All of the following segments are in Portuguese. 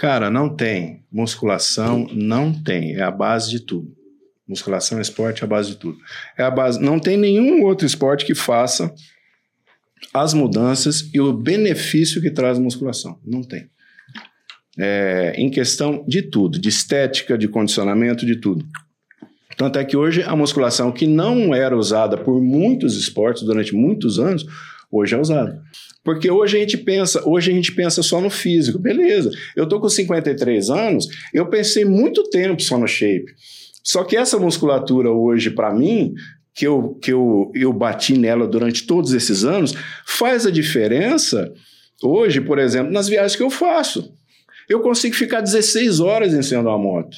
Cara, não tem. Musculação não tem. É a base de tudo. Musculação é esporte, é a base de tudo. É a base. Não tem nenhum outro esporte que faça as mudanças e o benefício que traz a musculação. Não tem. É, em questão de tudo, de estética, de condicionamento, de tudo. Tanto é que hoje a musculação, que não era usada por muitos esportes durante muitos anos, hoje é usada. Porque hoje a gente pensa, hoje a gente pensa só no físico. Beleza, eu tô com 53 anos, eu pensei muito tempo só no shape. Só que essa musculatura hoje, para mim, que, eu, que eu, eu bati nela durante todos esses anos, faz a diferença hoje, por exemplo, nas viagens que eu faço. Eu consigo ficar 16 horas em cima de uma moto.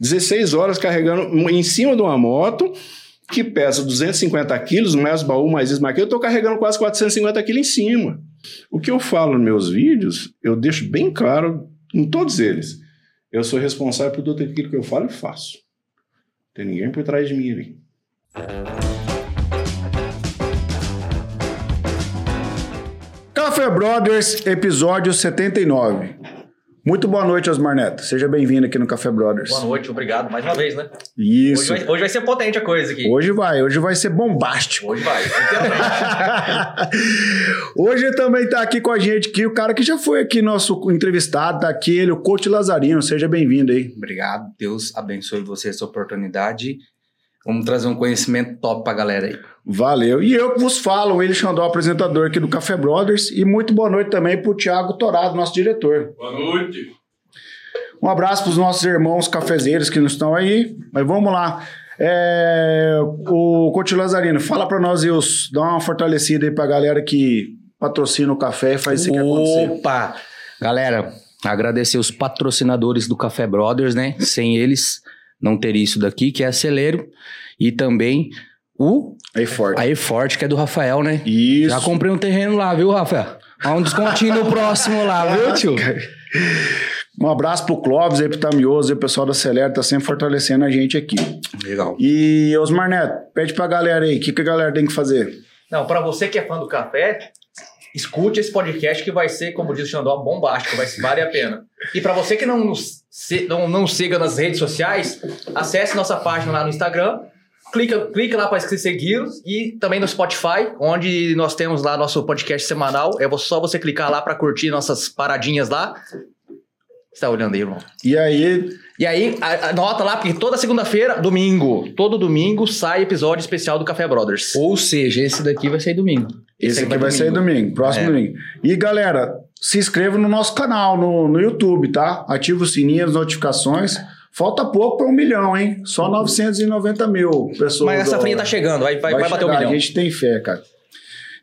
16 horas carregando em cima de uma moto que pesa 250 quilos, mais baú, mais isso, mais aquilo, eu estou carregando quase 450 quilos em cima. O que eu falo nos meus vídeos, eu deixo bem claro em todos eles. Eu sou responsável por tudo aquilo que eu falo e faço. Não tem ninguém por trás de mim ali. Café Brothers, episódio 79. Muito boa noite, Osmar Neto. Seja bem-vindo aqui no Café Brothers. Boa noite, obrigado mais uma vez, né? Isso. Hoje vai, hoje vai ser potente a coisa aqui. Hoje vai, hoje vai ser bombástico. Hoje vai, hoje também tá aqui com a gente aqui o cara que já foi aqui nosso entrevistado, tá aqui ele, o Coach Lazarino. Seja bem-vindo aí. Obrigado, Deus abençoe você essa oportunidade. Vamos trazer um conhecimento top pra galera aí. Valeu. E eu que vos falo, ele Xandó, apresentador aqui do Café Brothers. E muito boa noite também pro Thiago Torado, nosso diretor. Boa noite. Um abraço pros nossos irmãos cafezeiros que não estão aí. Mas vamos lá. É, o Coach Lazarino, fala para nós, Deus, dá uma fortalecida aí pra galera que patrocina o café e faz isso que acontecer. Opa! Galera, agradecer os patrocinadores do Café Brothers, né? Sem eles, não teria isso daqui, que é Acelero. E também o Aí forte. Aí Forte, que é do Rafael, né? Isso. Já comprei um terreno lá, viu, Rafael? Há um descontinho no próximo lá, viu, tio? Um abraço pro Clóvis aí, pro Tamioso e o pessoal da Acelera tá sempre fortalecendo a gente aqui. Legal. E Osmar Neto, pede pra galera aí, o que, que a galera tem que fazer? Não, pra você que é fã do café, escute esse podcast que vai ser, como diz o Xandó, bombástico, vai vale a pena. E pra você que não nos se- não, não siga nas redes sociais, acesse nossa página lá no Instagram, clica, clica lá para seguir e também no Spotify, onde nós temos lá nosso podcast semanal. É só você clicar lá pra curtir nossas paradinhas lá. Você tá olhando aí, irmão? E aí, E aí, anota lá, porque toda segunda-feira, domingo, todo domingo sai episódio especial do Café Brothers. Ou seja, esse daqui vai sair domingo. esse aí aqui vai sair domingo, próximo É. domingo. E galera, se inscreva no nosso canal no, no YouTube, tá? Ativa o sininho, as notificações. Falta pouco para um milhão, hein? Só 990 mil pessoas. Mas essa ó. frinha tá chegando, vai, vai, vai, bater um chegar, milhão. A gente tem fé, cara.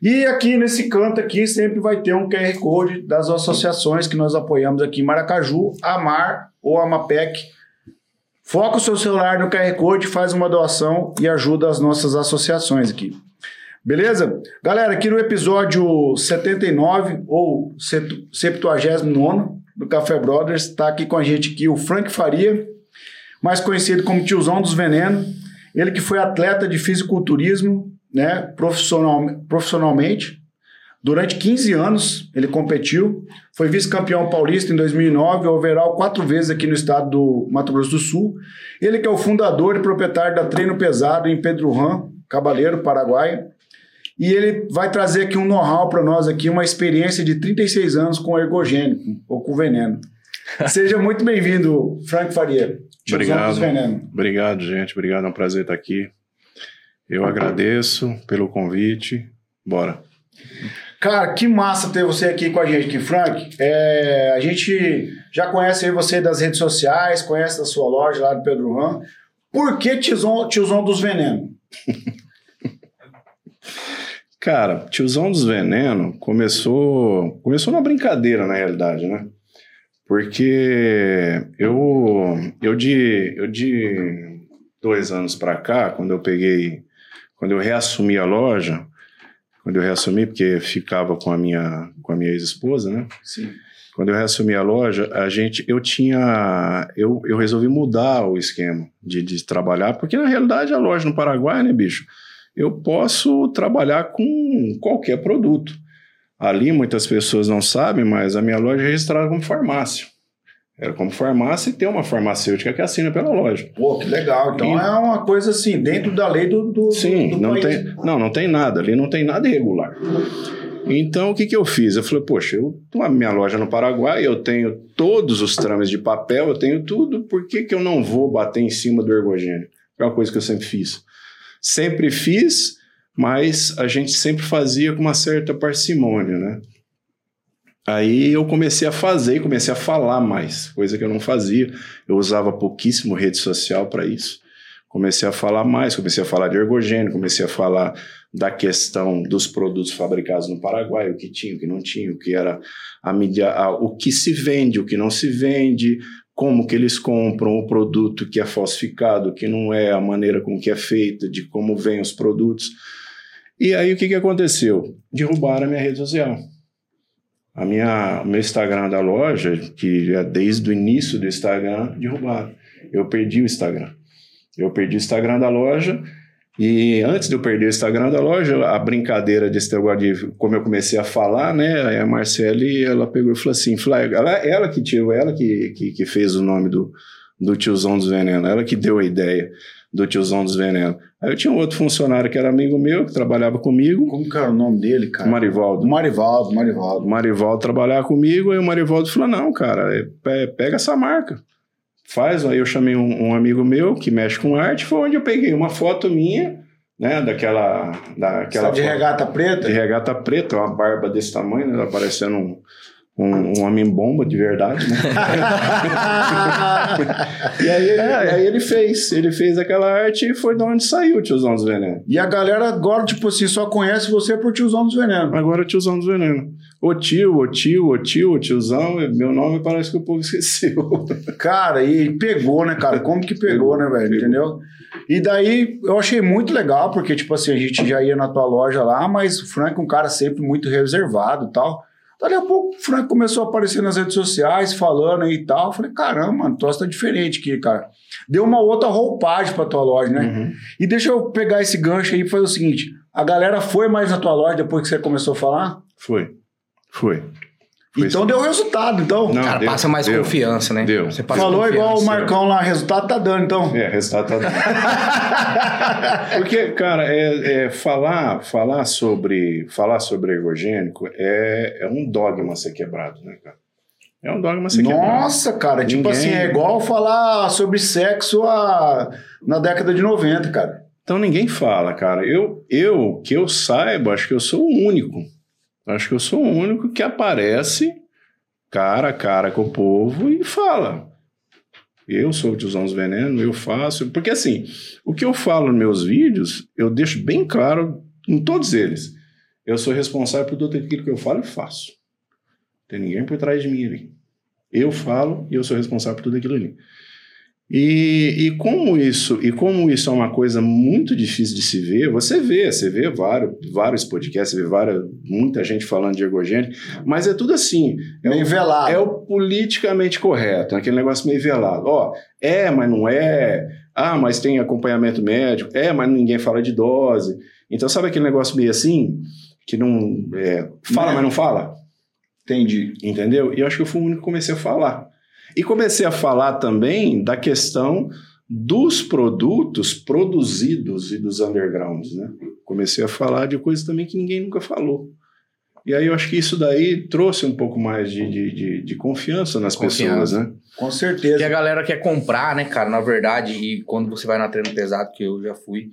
E aqui nesse canto aqui sempre vai ter um QR Code das associações que nós apoiamos aqui em Maracaju, Amar ou Amapec. Foca o seu celular no QR Code, faz uma doação e ajuda as nossas associações aqui. Beleza? Galera, aqui no episódio 79 ou 79 do Café Brothers, está aqui com a gente aqui o Frank Faria, mais conhecido como Tiozão dos Venenos. Ele que foi atleta de fisiculturismo, né, profissional, profissionalmente. Durante 15 anos ele competiu, foi vice-campeão paulista em 2009, overall quatro vezes aqui no estado do Mato Grosso do Sul. Ele que é o fundador e proprietário da Treino Pesado em Pedro Ram, Cabaleiro, Paraguai. E ele vai trazer aqui um know-how para nós aqui, uma experiência de 36 anos com ergogênico, ou com veneno. Seja muito bem-vindo, Frank Faria. Obrigado. dos venenos. Obrigado, gente. Obrigado, é um prazer estar aqui. Eu agradeço pelo convite. Bora. Cara, que massa ter você aqui com a gente aqui, Frank. É, a gente já conhece aí você das redes sociais, conhece da sua loja lá do Pedro Ram. Por que tiozão, tiozão dos venenos? Cara, Tiozão dos Veneno começou, começou numa brincadeira, na realidade, né? Porque eu, eu, de, eu de dois anos pra cá, quando eu peguei, quando eu reassumi a loja, quando eu reassumi, porque ficava com a minha, com a minha ex-esposa, né? Sim. Quando eu reassumi a loja, a gente, eu tinha, eu, eu resolvi mudar o esquema de, de trabalhar, porque na realidade a loja no Paraguai, né, bicho, eu posso trabalhar com qualquer produto. Ali muitas pessoas não sabem, mas a minha loja é registrada como farmácia. Era como farmácia e tem uma farmacêutica que assina pela loja. Pô, que legal. Então E- é uma coisa assim, dentro da lei do, do, Sim, do não país. tem, não, não tem nada, ali não tem nada irregular. Então, o que, que eu fiz? Eu falei, poxa, eu tenho a minha loja no Paraguai, eu tenho todos os trâmites de papel, eu tenho tudo, por que, que eu não vou bater em cima do ergogênio? É uma coisa que eu sempre fiz. Sempre fiz, mas a gente sempre fazia com uma certa parcimônia, né? Aí eu comecei a fazer comecei a falar mais, coisa que eu não fazia. Eu usava pouquíssimo rede social para isso. Comecei a falar mais, comecei a falar de ergogênio, comecei a falar da questão dos produtos fabricados no Paraguai, o que tinha, o que não tinha, o que era a mídia, a- o que se vende, o que não se vende, como que eles compram o produto que é falsificado, o que não é, a maneira com que é feita, de como vêm os produtos. E aí o que, que aconteceu? Derrubaram a minha rede social. A minha, o meu Instagram da loja, que é desde o início do Instagram, derrubaram. Eu perdi o Instagram. Eu perdi o Instagram da loja e antes de eu perder o Instagram da loja, a brincadeira desse negócio de como eu comecei a falar, né? A Marcele, ela pegou e falou assim, Flávio, ela, ela que tirou, ela que, que, que fez o nome do, do tiozão dos venenos, ela que deu a ideia do tiozão dos venenos. Aí eu tinha um outro funcionário que era amigo meu, que trabalhava comigo, Como que era o nome dele, cara? Marivaldo. Marivaldo, Marivaldo. Marivaldo trabalhava comigo, e o Marivaldo falou: não, cara, é- pe- pega essa marca. Faz, aí eu chamei um, um amigo meu que mexe com arte, foi onde eu peguei uma foto minha, né, daquela. daquela Sabe de regata preta? de regata preta, uma barba desse tamanho, né, parecendo um, um, um homem-bomba de verdade, né? e aí ele, aí ele fez, ele fez aquela arte e foi de onde saiu o Tiozão dos Venenos. E a galera agora, tipo assim, só conhece você por tiozão dos venenos. Agora é tiozão dos venenos. O tio, o tio, o tio, o tiozão, meu nome parece que o povo esqueceu. Cara, e pegou, né, cara? Como que pegou, Pegou, né, velho? pegou. Entendeu? E daí eu achei muito legal, porque, tipo assim, a gente já ia na tua loja lá, mas o Frank é um cara sempre muito reservado e tal. Dali a pouco o Frank começou a aparecer nas redes sociais, falando aí e tal. Eu falei, caramba, mano, tua tá diferente aqui, cara. Deu uma outra roupagem pra tua loja, né? Uhum. E deixa eu pegar esse gancho aí e fazer o seguinte: a galera foi mais na tua loja depois que você começou a falar? Foi. Foi. Foi então deu resultado, então. Não, Cara, deu, passa mais deu. confiança, né? Deu. Você passa Falou igual o. Marcão lá, resultado tá dando, então. É, resultado tá dando. Porque, cara, é, é falar, falar sobre falar sobre ergogênico é, é um dogma ser quebrado, né, cara? É um dogma ser quebrado. Nossa, cara, tipo Ninguém- assim, é igual falar sobre sexo a... na década de 90, cara. Então ninguém fala, cara. Eu, eu, que eu saiba, acho que eu sou o único. Acho que eu sou o único que aparece cara a cara com o povo e fala. Eu sou o tiozão dos venenos, eu faço. Porque assim, o que eu falo nos meus vídeos, eu deixo bem claro em todos eles. Eu sou responsável por tudo aquilo que eu falo e faço. Não tem ninguém por trás de mim ali. Eu falo e eu sou responsável por tudo aquilo ali. E, e como isso e como isso é uma coisa muito difícil de se ver, você vê, você vê vários, vários podcasts, você vê várias, muita gente falando de ergogênio, mas é tudo assim. É Meio o, velado. é o politicamente correto, aquele negócio meio velado. Ó, é, mas não é. Ah, mas tem acompanhamento médico. É, mas ninguém fala de dose. Então, sabe aquele negócio meio assim? Que não. é, fala, Né? mas não fala? Entendi. Entendeu? E eu acho que eu fui o único que comecei a falar. E comecei a falar também da questão dos produtos produzidos e dos undergrounds, né? Comecei a falar de coisas também que ninguém nunca falou. E aí eu acho que isso daí trouxe um pouco mais de, de, de, de confiança nas Confiança. pessoas, né? Com Que a certeza. galera quer comprar, né, cara? Na verdade, e quando você vai na treino pesado, que eu já fui,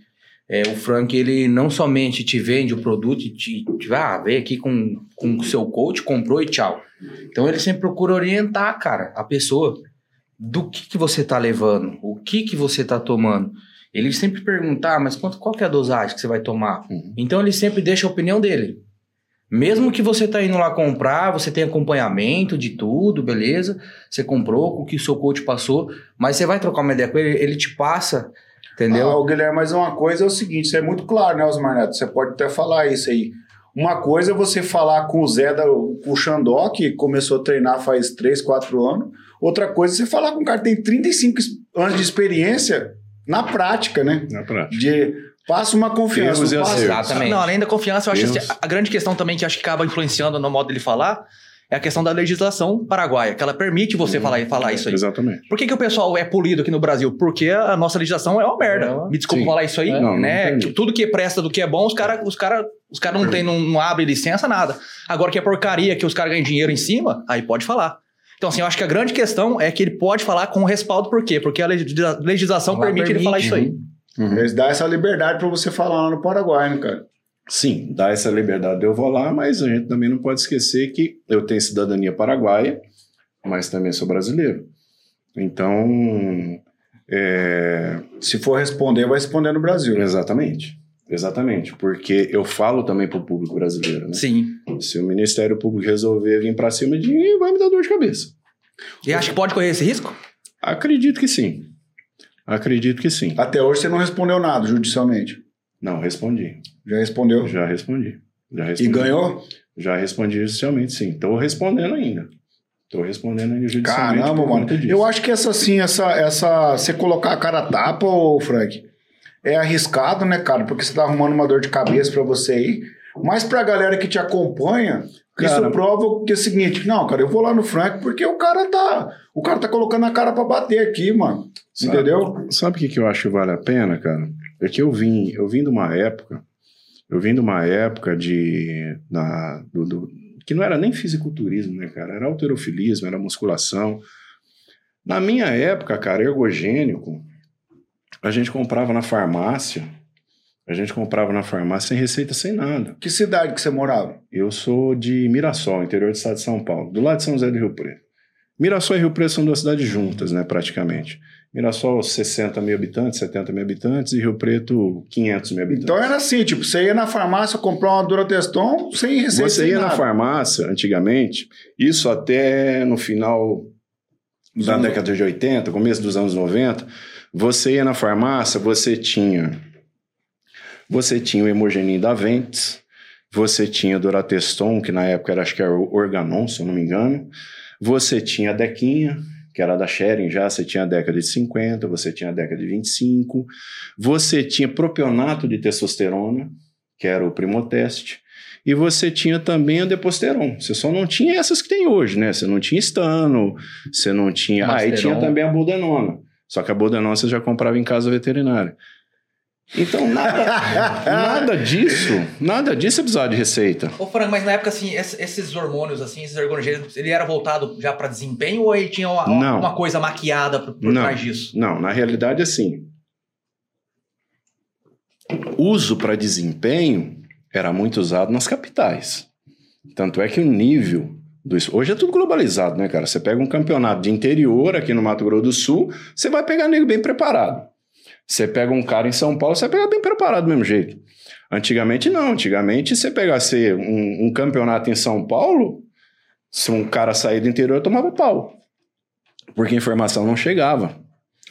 é, o Frank, ele não somente te vende o produto e te, te ah, veio aqui com, com o seu coach, comprou e tchau. Então ele sempre procura orientar, cara, a pessoa do que, que você tá levando, o que que você tá tomando. Ele sempre pergunta, ah, mas quanto, qual que é a dosagem que você vai tomar? Uhum. Então ele sempre deixa a opinião dele. Mesmo que você tá indo lá comprar, você tem acompanhamento de tudo, beleza? Você comprou com o que o seu coach passou, mas você vai trocar uma ideia com ele, ele te passa, entendeu? Ah, o Guilherme, mas uma coisa é o seguinte: isso é muito claro, né, Osmar Neto? Você pode até falar isso aí. Uma coisa é você falar com o Zé, da, com o Xandó, que começou a treinar faz 3, 4 anos. Outra coisa é você falar com um cara que tem 35 es- anos de experiência na prática, né? Na prática. De passa uma confiança. Erros passa-. Exatamente. Não, além da confiança, eu acho Deus. que a grande questão também que acho que acaba influenciando no modo dele falar é a questão da legislação paraguaia, que ela permite você Uhum. falar, falar isso aí. Exatamente. Por que, que o pessoal é polido aqui no Brasil? Porque a nossa legislação é uma merda. É uma- Me desculpa Sim. falar isso aí, É. Não, não né? isso. tudo que presta do que é bom, os caras os cara, os cara não, tem, não, não abre licença, nada. Agora que é porcaria, que os caras ganham dinheiro em cima, aí pode falar. Então, assim, eu acho que a grande questão é que ele pode falar com respaldo, por quê? Porque a legisla- legislação Lá permite, ele falar permite, isso aí. Uhum. Eles dão essa liberdade pra você falar lá no Paraguai, né, cara? Sim, dá essa liberdade de eu vou lá, mas a gente também não pode esquecer que eu tenho cidadania paraguaia, mas também sou brasileiro. Então, é, Se for responder, vai responder no Brasil. exatamente, exatamente, porque eu falo também para o público brasileiro, né? Sim. Se o Ministério Público resolver vir para cima de mim, vai me dar dor de cabeça. E acha que pode correr esse risco? Acredito que sim. Acredito que sim. Até hoje você não respondeu nada judicialmente. Não, respondi. Já respondeu? Já respondi. Já E respondi. ganhou? Já respondi judicialmente, sim. Estou respondendo ainda. Estou respondendo ainda judicialmente. Caramba, mano. disso. Eu acho que essa assim, essa, essa. Você colocar a cara a tapa, ô Frank, é arriscado, né, cara? Porque você tá arrumando uma dor de cabeça pra você aí. Mas pra galera que te acompanha, Cara- isso prova que é o seguinte: não, cara, eu vou lá no Frank porque o cara tá. O cara tá colocando a cara pra bater aqui, mano. Sabe- Entendeu? Sabe o que, que eu acho que vale a pena, cara? É que eu vim, eu vim de uma época, eu vim de uma época de. Na, do, do- que não era nem fisiculturismo, né, cara? Era alterofilismo, era musculação. Na minha época, cara, ergogênico, a gente comprava na farmácia. A gente comprava na farmácia sem receita, sem nada. Que cidade que você morava? Eu sou de Mirassol, interior do estado de São Paulo, do lado de São José do Rio Preto. Mirassol e Rio Preto são duas cidades juntas, né, praticamente. Mirassol, 60 mil habitantes, 70 mil habitantes, e Rio Preto, 500 mil habitantes. Então era assim, tipo, você ia na farmácia comprar uma Durateston sem receita. Você ia na nada. farmácia, antigamente, isso até no final da anos- década de 80, começo dos anos 90, você ia na farmácia, você tinha você tinha o Hemogenin da Ventes, você tinha o Durateston, que na época era, acho que era o Organon, se eu não me engano, você tinha a Dequinha, que era da Sharing já, você tinha a década de 50, você tinha a década de 25, você tinha propionato de testosterona, que era o Primoteste, e você tinha também a Deposteron. Você só não tinha essas que tem hoje, né? Você não tinha Estano, você não tinha... Ah, e Masteron. tinha também a Budenona. Só que a Budenona você já comprava em casa veterinária. Então, nada, nada disso, nada disso é precisar de receita. Ô, Frank, mas na época, assim, ess- esses hormônios, assim, esses ergonogênicos, ele era voltado já pra desempenho ou ele tinha uma, Não. uma coisa maquiada por, por Não. trás disso? Não, na realidade, assim. Uso para desempenho era muito usado nas capitais. Tanto é que o nível Hoje é tudo globalizado, né, cara? Você pega um campeonato de interior aqui no Mato Grosso do Sul, você vai pegar nego bem preparado. Você pega um cara em São Paulo, você vai pegar bem preparado do mesmo jeito. Antigamente não, antigamente você pegasse um, um campeonato em São Paulo, se um cara sair do interior, tomava pau. Porque a informação não chegava.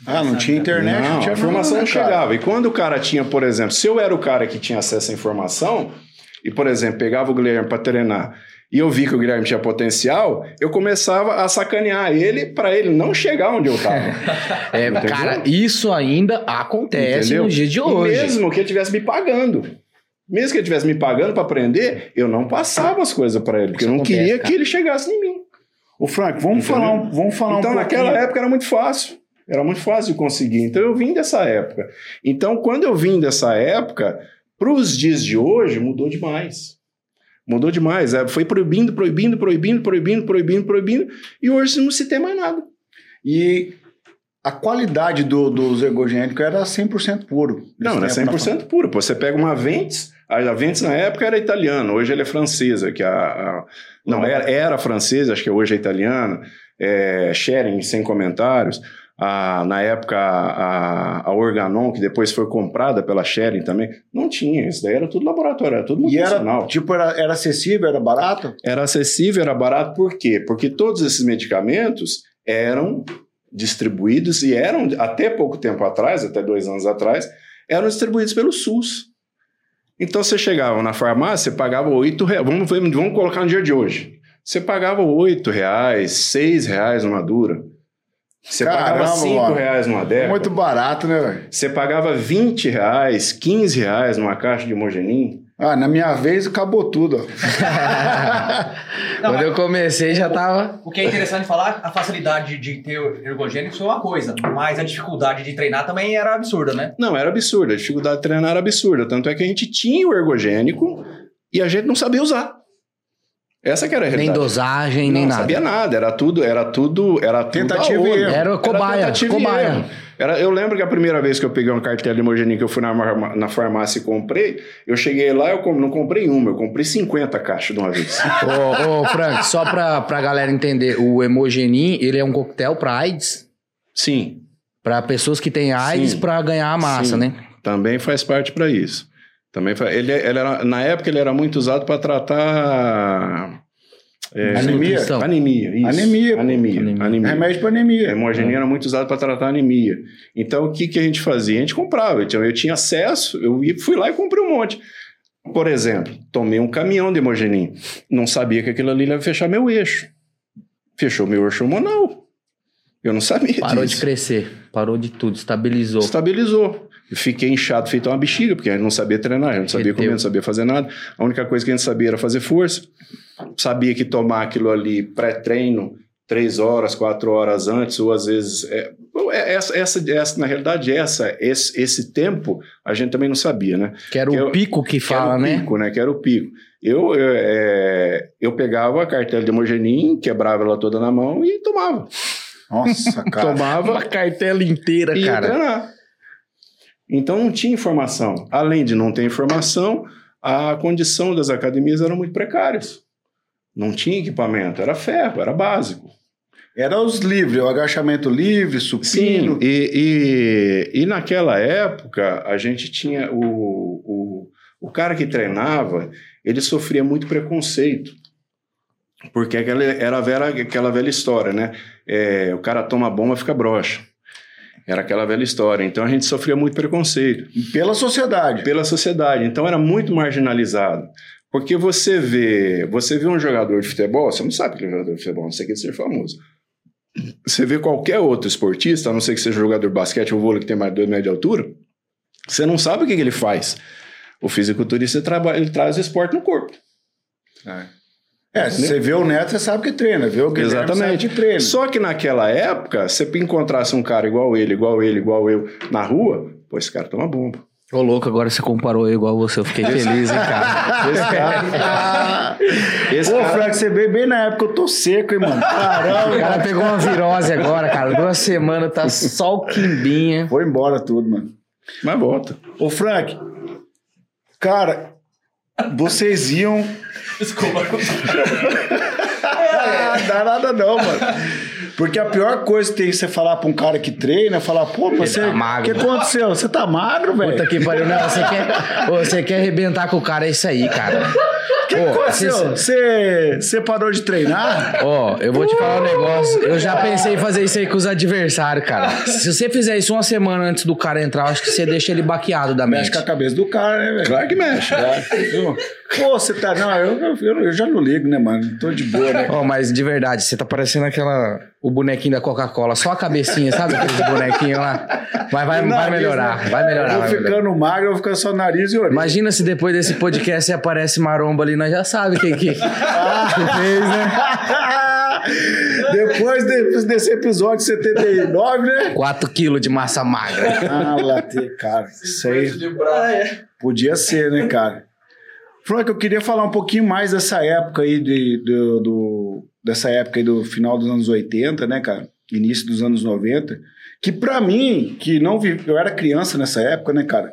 Ah, não tinha internet, não, Não, tinha a informação não né, chegava. E quando o cara tinha, por exemplo, se eu era o cara que tinha acesso à informação, e, por exemplo, pegava o Guilherme para treinar e eu vi que o Guilherme tinha potencial, eu começava a sacanear ele para ele não chegar onde eu estava. É, cara, isso ainda acontece Entendeu? no dia de E hoje. mesmo que ele estivesse me pagando. Mesmo que ele estivesse me pagando para aprender, eu não passava as coisas para ele, porque Isso eu não acontece, queria cara. que ele chegasse em mim. Ô, Frank, vamos Entendeu? falar um, vamos falar Então, um pouquinho. naquela época era muito fácil. Era muito fácil de conseguir. Então, eu vim dessa época. Então, quando eu vim dessa época, para os dias de hoje, mudou demais. Mudou demais. É, foi proibindo, proibindo, proibindo, proibindo, proibindo, proibindo. E hoje não se tem mais nada. E a qualidade do, dos ergogênicos era 100% puro. Não, tempo, 100% puro. Pô, você pega uma Ventes, a Ventes na época era italiana, hoje ela é francesa. Que a, a- não, era, era francesa, acho que hoje é italiana. É, Sharing, sem comentários. A- na época, a, a Organon, que depois foi comprada pela Sharing também, não tinha. Isso daí era tudo laboratório, era tudo E era, multinacional. tipo, era, era acessível, era barato? Era acessível, era barato, por quê? Porque todos esses medicamentos eram distribuídos e eram, até pouco tempo atrás, até dois anos atrás, eram distribuídos pelo SUS. Então você chegava na farmácia, pagava oito reais. Vamos, vamos colocar no dia de hoje. Você pagava oito reais, seis reais numa dura. Você pagava Caramba, cinco mano. reais numa deca. Muito barato, né, velho? Você pagava 20 reais, 15 reais numa caixa de homogenin. Ah, na minha vez acabou tudo. ó. Não, Quando eu comecei já tava. o que é interessante falar, a facilidade de ter ergogênico foi uma coisa, mas a dificuldade de treinar também era absurda, né? Não, era absurda. A dificuldade de treinar era absurda. Tanto é que a gente tinha o ergogênico e a gente não sabia usar. Essa que era a Nem realidade. dosagem, nem não nada. sabia nada. Era tudo, era tudo, era tudo Tentativa e. Era cobaia, tentativa e cobaia. erro. Era, eu lembro que a primeira vez que eu peguei uma cartela de hemogênica, eu fui na, na farmácia e comprei. Eu cheguei lá, eu não comprei uma, eu comprei 50 caixas de uma vez. Ô, ô, Frank, só pra, pra galera entender, o Hemogenin, ele é um coquetel pra AIDS, Sim, pra pessoas que têm AIDS Sim. pra ganhar a massa, Sim. né? também faz parte para isso. Também fa- ele, ele era, na época ele era muito usado para tratar é, Anemia? Anemia. Isso. Anemia. Anemia. Anemia. anemia. Remédio pra A anemia. hemogenia era muito usada para tratar anemia. Então, o que, que a gente fazia? A gente comprava. Então, eu tinha acesso, eu fui lá e comprei um monte. Por exemplo, tomei um caminhão de hemogenin. Não sabia que aquilo ali ia fechar meu eixo. Fechou meu eixo hormonal. Eu não sabia Parou disso. de crescer, parou de tudo, estabilizou. Estabilizou. Eu Fiquei inchado, feito uma bexiga, porque a gente não sabia treinar, a gente não sabia comer, não sabia fazer nada. A única coisa que a gente sabia era fazer força. Sabia que tomar aquilo ali pré-treino, três horas, quatro horas antes, ou às vezes. é, é- essa, essa, essa, na realidade, essa, esse, esse tempo a gente também não sabia, né? Que era o Que eu- pico que Que era fala, o né? pico, né? Que era o pico. Eu, eu, é, eu pegava a cartela de hemogenin, quebrava ela toda na mão e tomava. Nossa, cara. Tomava Uma cartela inteira, e ia cara. treinar. Então não tinha informação. Além de não ter informação, a condição das academias eram muito precárias. Não tinha equipamento, era ferro, era básico. Era os livres, o agachamento livre, supino. e, e, e naquela época a gente tinha o, o, o cara que treinava, ele sofria muito preconceito. Porque aquela, era a velha, aquela velha história, né? É, o cara toma bomba fica broxa. Era aquela velha história. Então a gente sofria muito preconceito Pela sociedade. pela sociedade. Então era muito marginalizado. Porque você vê, você vê um jogador de futebol, você não sabe que ele é jogador de futebol, não sei que ele seja famoso. Você vê qualquer outro esportista, a não ser que seja jogador de basquete ou vôlei que tem mais de 2 metros de altura, você não sabe o que, que ele faz. O fisiculturista ele trabalha, ele traz o esporte no corpo. É, se você vê o Neto, você sabe que treina. Vê o Exatamente. treina. Só que naquela época, se você encontrasse um cara igual ele, igual ele, igual eu, na rua, pô, esse cara toma bomba. Ô, louco, agora você comparou eu igual você. Eu fiquei feliz, hein, cara. Esse cara. esse Pô, cara- Frank, você veio bem na época, eu tô seco, hein, mano? O Caramba. cara pegou uma virose agora, cara. Duas semanas, tá só o quimbinha. Foi embora tudo, mano. Mas volta. Ô, Frank, cara, vocês iam. Desculpa. Ah, dá nada não, mano. Porque a pior coisa que tem você falar pra um cara que treina é falar, pô, você. tá O magro. que aconteceu? Você tá magro, Puta velho? que pariu. Não, você quer, você quer arrebentar com o cara, é isso aí, cara. O que aconteceu? você- parou de treinar? Ó, eu vou te falar um negócio. Eu já pensei em fazer isso aí com os adversários, cara. Se você fizer isso uma semana antes do cara entrar, eu acho que você deixa ele baqueado da Mexe mente. com a cabeça do cara, né, velho? Claro que mexe. Pô, você tá. Não, eu, eu, eu já não ligo, né, mano? Tô de boa, né? Ó, mas de verdade, você tá parecendo aquela. O bonequinho da Coca-Cola, só a cabecinha, sabe? Aqueles bonequinhos lá. Mas vai, vai Nariz, melhorar, né? vai melhorar. Eu vai vou melhorar. ficando magro, eu vou ficando só nariz e orelha. Imagina se depois desse podcast você aparece maromba ali, nós já sabe quem que, que fez, né? Depois de- desse episódio 79, né? 4 quilos de massa magra. Ah, latê, cara. Isso aí podia ser, né, cara? Frank, eu queria falar um pouquinho mais dessa época aí, de, do, do- dessa época aí do final dos anos 80, né, cara? Início dos anos 90. Que pra mim, que não vi, eu era criança nessa época, né, cara?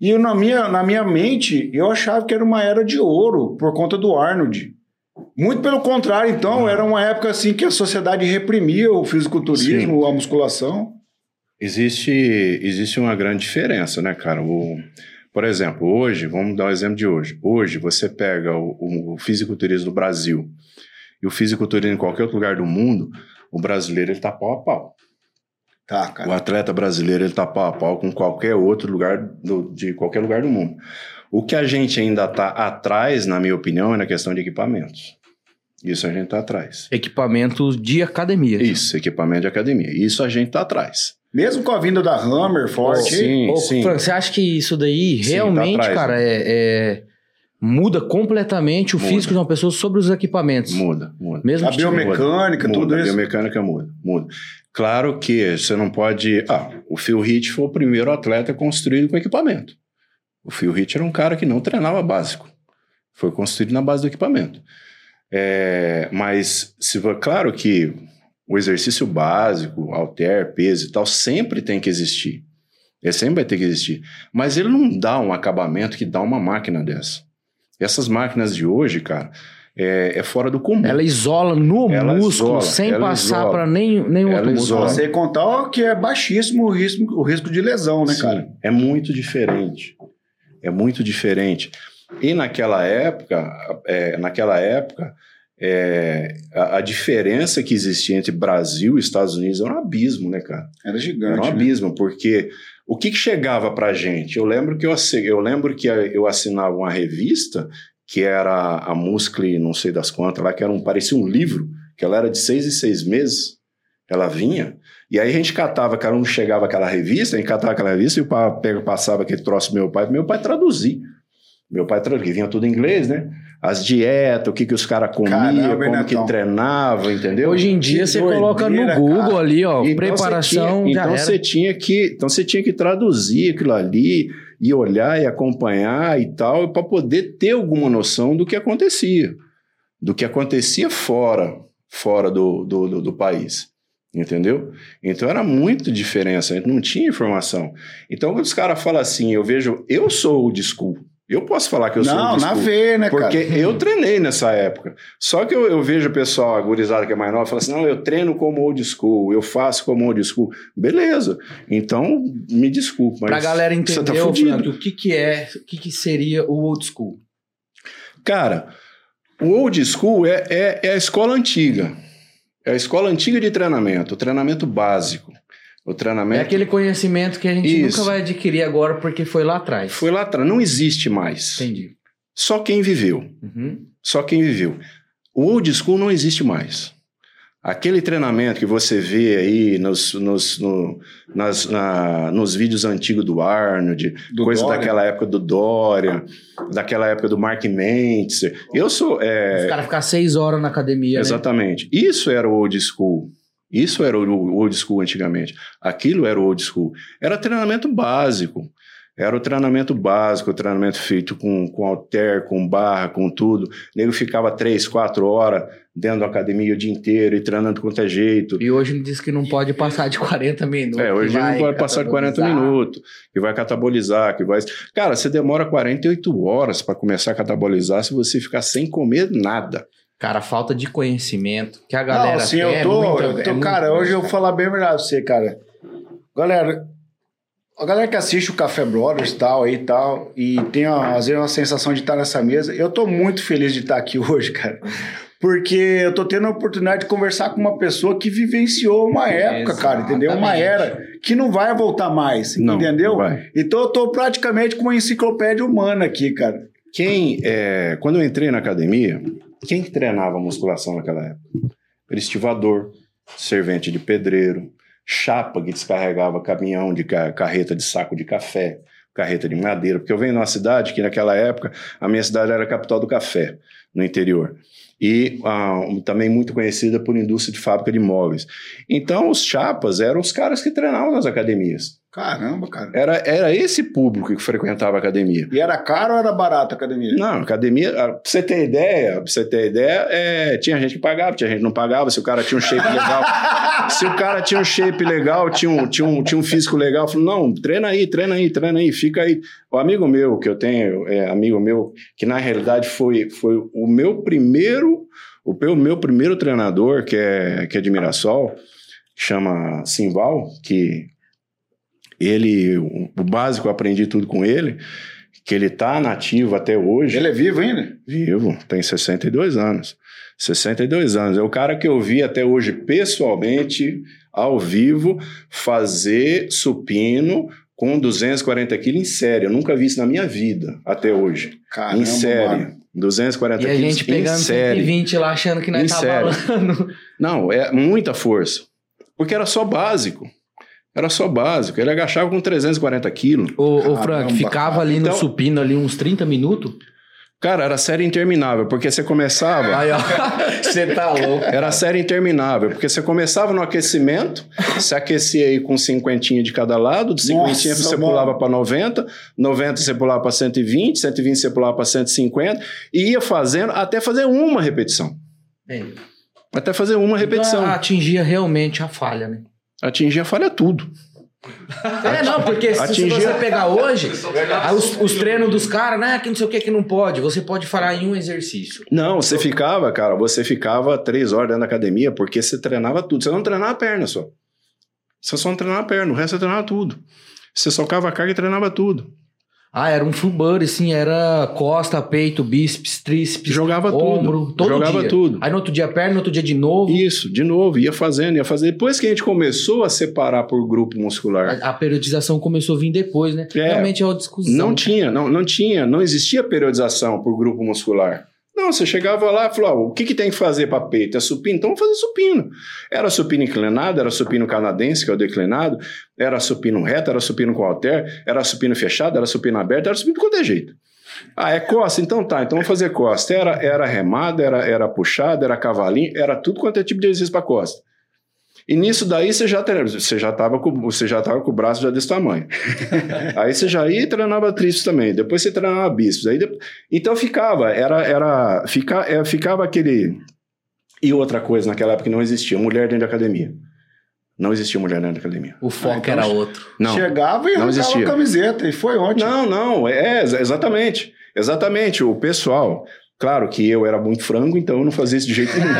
E eu, na, minha, na minha mente, eu achava que era uma era de ouro por conta do Arnold. Muito pelo contrário, então, era uma época assim que a sociedade reprimia o fisiculturismo, a musculação. Existe, existe uma grande diferença, né, cara? O, por exemplo, hoje, vamos dar um exemplo de hoje. Hoje, você pega o, o, o fisiculturismo do Brasil e o fisiculturismo em qualquer outro lugar do mundo, o brasileiro ele tá pau a pau. Tá, O cara. atleta brasileiro ele tá pau a pau com qualquer outro lugar do, de qualquer lugar do mundo. O que a gente ainda tá atrás, na minha opinião, é na questão de equipamentos. Isso a gente tá atrás. Equipamentos de academia. Isso, equipamento de academia. Isso a gente tá atrás. Mesmo com a vinda da Hammer forte. Sim, Ô, sim. Fran, você acha que isso daí Sim, realmente, tá atrás, cara, né? é, é- muda completamente o Muda. físico de uma pessoa sobre os equipamentos. Muda, muda. Mesmo A biomecânica, muda, tudo a isso. biomecânica muda, muda. Claro que você não pode. Ah, o Phil Heath foi o primeiro atleta construído com equipamento. O Phil Heath era um cara que não treinava básico. Foi construído na base do equipamento. É, mas, se, for- claro que o exercício básico, halter, peso e tal, sempre tem que existir. Ele sempre vai ter que existir. Mas ele não dá um acabamento que dá uma máquina dessa. Essas máquinas de hoje, cara, é, é fora do comum. Ela isola no Ela músculo isola, sem passar para nenhum Ela outro músculo. isola. Sem contar que é baixíssimo o risco, o risco de lesão, né, Sim, cara? É muito diferente. É muito diferente. E naquela época, é, naquela época, é, a, a diferença que existia entre Brasil e Estados Unidos era um abismo, né, cara? Era Era gigante. um né? abismo, porque o que, que chegava pra gente? Eu lembro que eu, eu lembro que eu assinava uma revista que era a Muscle, não sei das quantas, lá, que era um, parecia um livro, que ela era de seis em seis meses, ela vinha, e aí a gente catava, cada um chegava aquela revista, a gente catava aquela revista e o pai passava aquele troço meu pai, meu pai traduzir. Meu pai traduzia, vinha tudo em inglês, né? As dietas, o que, que os caras comiam, Caramba, como que treinavam, entendeu? Hoje em dia Que você coloca no doideira, Google cara. ali, ó, Então preparação você tinha, já então você tinha que então você tinha que traduzir aquilo ali e olhar e acompanhar e tal para poder ter alguma noção do que acontecia do que acontecia fora fora do, do, do, do país entendeu? Então era muito diferença a gente não tinha informação. Então quando os caras falam assim eu vejo eu sou o school eu posso falar que eu sou Não, old na school. veia, né, Porque cara? eu treinei nessa época. Só que eu, eu vejo o pessoal, a gurizada que é mais nova, fala assim: não, eu treino como old school, eu faço como old school. Beleza. Então, me desculpa. Mas Pra galera você entender, tá. Frank, o que que é, o que que seria o old school? Cara, o old school é, é, é a escola antiga. É a escola antiga de treinamento, o treinamento básico. O É treinamento aquele conhecimento que a gente Isso. nunca vai adquirir agora porque foi lá atrás. foi lá atrás, não existe mais. Entendi. Só quem viveu. Uhum. Só quem viveu. O old school não existe mais. Aquele treinamento que você vê aí nos, nos, no- nas- na- nos vídeos antigos do Arnold, Do coisa Dória. daquela época do Dória, daquela época do Mark Mentzer. Eu sou. é, Os caras ficam seis horas na academia, né? Exatamente. Isso era o old school. Isso era o old school antigamente. Aquilo era o old school. Era treinamento básico. Era o treinamento básico, o treinamento feito com, com halter, com barra, com tudo. O nego ficava três, quatro horas dentro da academia o dia inteiro e treinando com qualquer jeito. E hoje diz que não pode passar de 40 minutos. É, hoje não pode passar de 40 catabolizar. minutos, que vai catabolizar, que vai. Cara, você demora 48 horas para começar a catabolizar se você ficar sem comer nada. Cara, falta de conhecimento que a galera Não, assim, quer eu é tô, muito- eu é tô muito cara, hoje eu vou falar bem a verdade pra você, cara. Galera, a galera que assiste o Café Brothers e tal aí e tal, e tem às vezes uma sensação de estar nessa mesa, eu tô muito feliz de estar aqui hoje, cara. Porque eu tô tendo a oportunidade de conversar com uma pessoa que vivenciou uma época, cara, entendeu? Uma era que não vai voltar mais, Não, entendeu? não. Então eu tô praticamente com uma enciclopédia humana aqui, cara. Quem, é, quando eu entrei na academia, quem que treinava musculação naquela época? Estivador, servente de pedreiro, chapa que descarregava caminhão de ca- carreta de saco de café, carreta de madeira, porque eu venho numa cidade que naquela época a minha cidade era a capital do café, no interior. E ah, também muito conhecida por indústria de fábrica de móveis. Então, os chapas eram os caras que treinavam nas academias. Caramba, cara. Era, era esse público que frequentava a academia. E era caro ou era barato a academia? Não, academia, ah, pra você ter ideia, pra você ter ideia, é, tinha gente que pagava, tinha gente que não pagava, se o cara tinha um shape legal. se o cara tinha um shape legal, tinha um, tinha um, tinha um físico legal, falou, não, treina aí, treina aí, treina aí, fica aí. O amigo meu, que eu tenho, é, amigo meu, que na realidade foi, foi o meu primeiro, o meu, meu primeiro treinador, que é, que é de Mirassol, chama Simval, que ele, o, básico eu aprendi tudo com ele, que ele tá nativo até hoje. Ele é vivo ainda? Vivo, tem 62 anos. 62 anos. É o cara que eu vi até hoje pessoalmente, ao vivo, fazer supino com 240 quilos em série. Eu nunca vi isso na minha vida até hoje. Caramba, em série. mano. 240 E a quilos gente em pegando série. 120 lá achando que nós Em tá série. balando. Não, é muita força. Porque era só básico. Era só básico. Ele agachava com 340 quilos. Ô, ô Frank, ficava cara. ali no Então- supino ali uns 30 minutos? Cara, era série interminável, porque você começava. Aí, ó. Você tá louco. Era série interminável, porque você começava no aquecimento, se aquecia aí com cinquentinha de cada lado, de cinquentinha Nossa, você mano. pulava para 90, 90 você pulava para 120, 120 você pulava para 150, e ia fazendo até fazer uma repetição. É. Até fazer uma repetição. Então, atingia realmente a falha, né? Atingia falha tudo. É, não, porque se, se você pegar hoje, os, os treinos dos caras, né, que não sei o que, que não pode, você pode falar em um exercício. Não, você ficava, cara, você ficava três horas dentro da academia porque você treinava tudo. Você não treinava a perna só. Você só não treinava a perna, o resto você treinava tudo. Você socava a carga e treinava tudo. Ah, era um full body, assim, era costa, peito, bíceps, tríceps, Jogava ombro, tudo. todo Jogava dia. tudo. Aí no outro dia perna, no outro dia de novo. Isso, de novo, ia fazendo, ia fazendo. Depois que a gente começou a separar por grupo muscular, A, a periodização começou a vir depois, né? É. Realmente é uma discussão. não tinha, não, não tinha, não existia periodização por grupo muscular. Não, você chegava lá e falou: ó, o que, que tem que fazer para peito? É supino? Então vamos fazer supino. Era supino inclinado, era supino canadense, que é o declinado, era supino reto, era supino com halter, era supino fechado, era supino aberto, era supino de qualquer jeito. Ah, é costa? Então tá, então vamos fazer costa. Era, era remada, era, era puxada, era cavalinho, era tudo quanto é tipo de exercício para costa. E nisso daí você já tre- você já estava com você já tava com o braço já desse tamanho. aí você já ia e treinava tríceps também. Depois você treinava bíceps. Aí depois- então ficava, era era fica, é, ficava aquele e outra coisa naquela época que não existia, mulher dentro da academia. Não existia mulher dentro da academia. O foco Ah, então era outro. Não. Chegava e não arrancava existia. a camiseta. E foi ontem. Não, não, é exa- exatamente. Exatamente, o pessoal. Claro que eu era muito frango, então eu não fazia isso de jeito nenhum.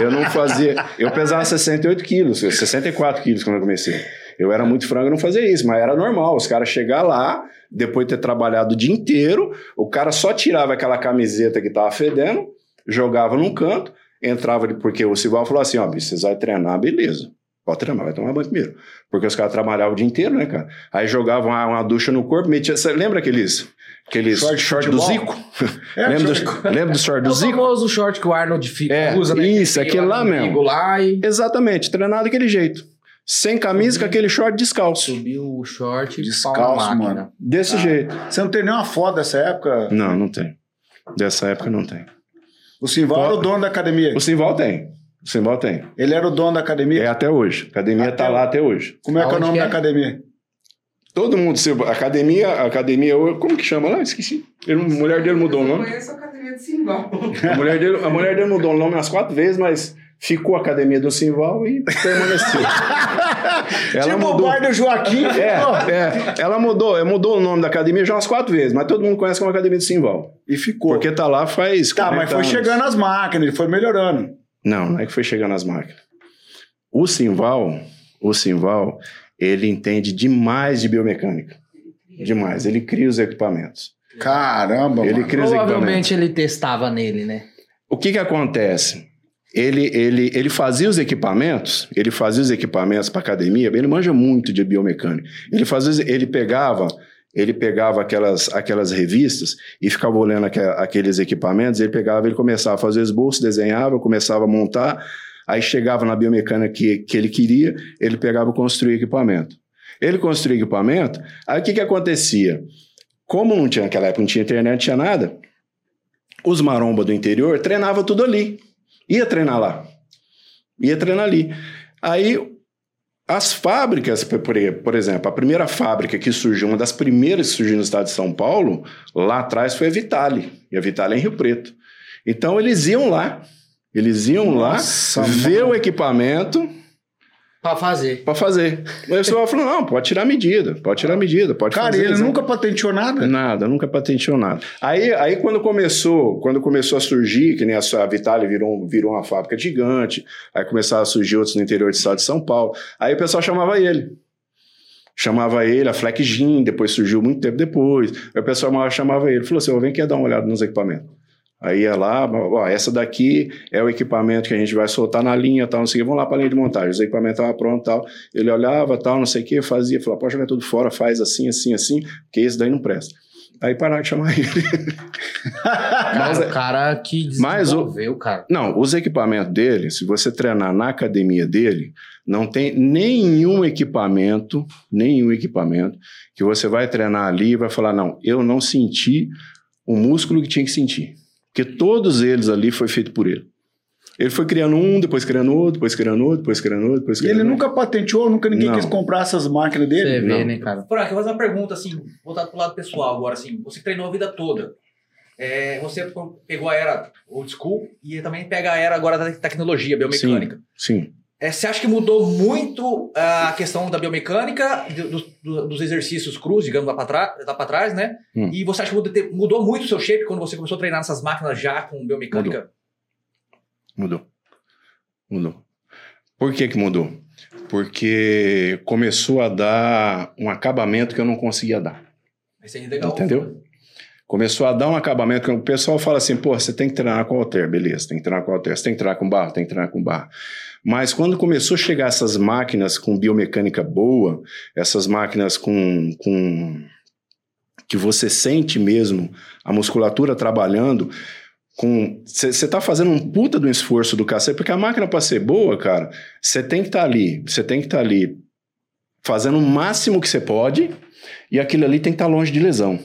eu não fazia. Eu pesava 68 quilos, 64 quilos quando eu comecei. Eu era muito frango, eu não fazia isso, mas era normal. Os caras chegar lá, depois de ter trabalhado o dia inteiro, o cara só tirava aquela camiseta que tava fedendo, jogava num canto, entrava, de- porque o Sival falou assim: ó, vocês vão treinar, beleza. Pode treinar, vai tomar banho primeiro. Porque os caras trabalhavam o dia inteiro, né, cara? Aí jogavam uma, uma ducha no corpo, metia. Lembra aqueles, aqueles Short short, do? Zico? É, lembra, short- do, lembra do short É do o Zico? famoso short que o Arnold fica, É, usa, né? isso, Que aquele lá no mesmo. Lá e Exatamente, treinar daquele jeito. Sem camisa, com aquele short descalço. subiu o short Descalço, mano. Desse Ah. jeito. Você não tem nenhuma foto dessa época? Não, não tem. Dessa época não tem. O Simval era o dono da academia. O Simval tem. O Simval tem. Ele era o dono da academia. É até hoje. A academia Até tá lá até hoje. Como é que é o nome que da é? academia? Todo mundo, se- academia, academia, como que chama lá? Esqueci. Ele- a mulher dele mudou o Eu nome. conheço a academia de Simbal. A mulher dele, a mulher dele mudou o nome umas quatro vezes, mas ficou a academia do Simval e permaneceu. ela tipo mudou. o bar do Joaquim. É, é, ela mudou, é, mudou o nome da academia já umas quatro vezes, mas todo mundo conhece como Academia do Simval. E ficou. Porque tá lá faz. Tá, mas 40 foi anos. chegando as máquinas, ele foi melhorando. Não, não é que foi chegando as máquinas. O Simval, o Simval, ele entende demais de biomecânica. Demais. Ele cria os equipamentos. Caramba, Ele mano. cria os equipamentos. Provavelmente ele testava nele, né? O que que acontece? Ele, ele, ele fazia os equipamentos, ele fazia os equipamentos para academia, ele manja muito de biomecânica. Ele fazia, ele pegava, ele pegava aquelas, aquelas revistas e ficava olhando aque- aqueles equipamentos, ele pegava, ele começava a fazer esboço, desenhava, começava a montar, aí chegava na biomecânica que, que ele queria, ele pegava e construía equipamento. Ele construía equipamento, aí o que que acontecia? Como não tinha naquela época, não tinha internet, não tinha nada, os maromba do interior treinava tudo ali. Ia treinar lá. Ia treinar ali. Aí, as fábricas, por, exemplo, a primeira fábrica que surgiu, uma das primeiras que surgiu no estado de São Paulo, lá atrás foi a Vitale. E a Vitale é em Rio Preto. Então, eles iam lá. Eles iam Nossa, lá, ver mano. o equipamento Pra fazer. para fazer. Aí o pessoal falou: não, pode tirar medida, pode tirar medida, pode Cara, fazer. ele exato. nunca patenteou nada? Nada, nunca patenteou nada. Aí, aí quando começou, quando começou a surgir, que nem a, a Vitale virou, virou uma fábrica gigante, aí começaram a surgir outros no interior do estado de São Paulo, aí o pessoal chamava ele. Chamava ele, a Fleck Gin, depois surgiu muito tempo depois. Aí o pessoal chamava- chamava ele, falou assim: "Ô, vem aqui dar uma olhada nos equipamentos. Aí ia lá, ó, essa daqui é o equipamento que a gente vai soltar na linha, tal, não sei o que, vamos lá para a linha de montagem. Os equipamentos estavam prontos, tal. Ele olhava, tal, não sei o que, fazia, falava, pode jogar tudo fora, faz assim, assim, assim, porque esse daí não presta. Aí pararam de chamar ele. Mas o cara que Mas o- desenvolveu, cara. Não, os equipamentos dele, se você treinar na academia dele, não tem nenhum equipamento, nenhum equipamento que você vai treinar ali e vai falar, não, eu não senti o músculo que tinha que sentir. Porque todos eles ali foi feito por ele. Ele foi criando um, depois criando outro, depois criando outro, depois criando outro, depois E criando ele outro. nunca patenteou, nunca ninguém Não. quis comprar essas máquinas dele. Você vê, Não. né, cara? Frank, eu vou fazer uma pergunta assim, voltado pro lado pessoal agora, assim. Você treinou a vida toda. É, você pegou a era old school e também pega a era agora da tecnologia, biomecânica. Sim. É, você acha que mudou muito ah, a questão da biomecânica, do- do- dos exercícios cruz, digamos, lá pra, trás, né? Hum. E você acha que mudou, mudou muito o seu shape quando você começou a treinar nessas máquinas já com biomecânica? Mudou. Mudou. Por que que mudou? Porque começou a dar um acabamento que eu não conseguia dar. Isso é legal. Entendeu? Começou a dar um acabamento que o pessoal fala assim, pô, você tem que treinar com halter, beleza, tem que treinar com halter, você tem que treinar com barra, tem que treinar com barra. Mas quando começou a chegar essas máquinas com biomecânica boa, essas máquinas com, com que você sente mesmo a musculatura trabalhando, com você está fazendo um puta do esforço do cacete, porque a máquina para ser boa, cara, você tem que estar ali, você tem que estar ali fazendo o máximo que você pode e aquilo ali tem que estar longe de lesão.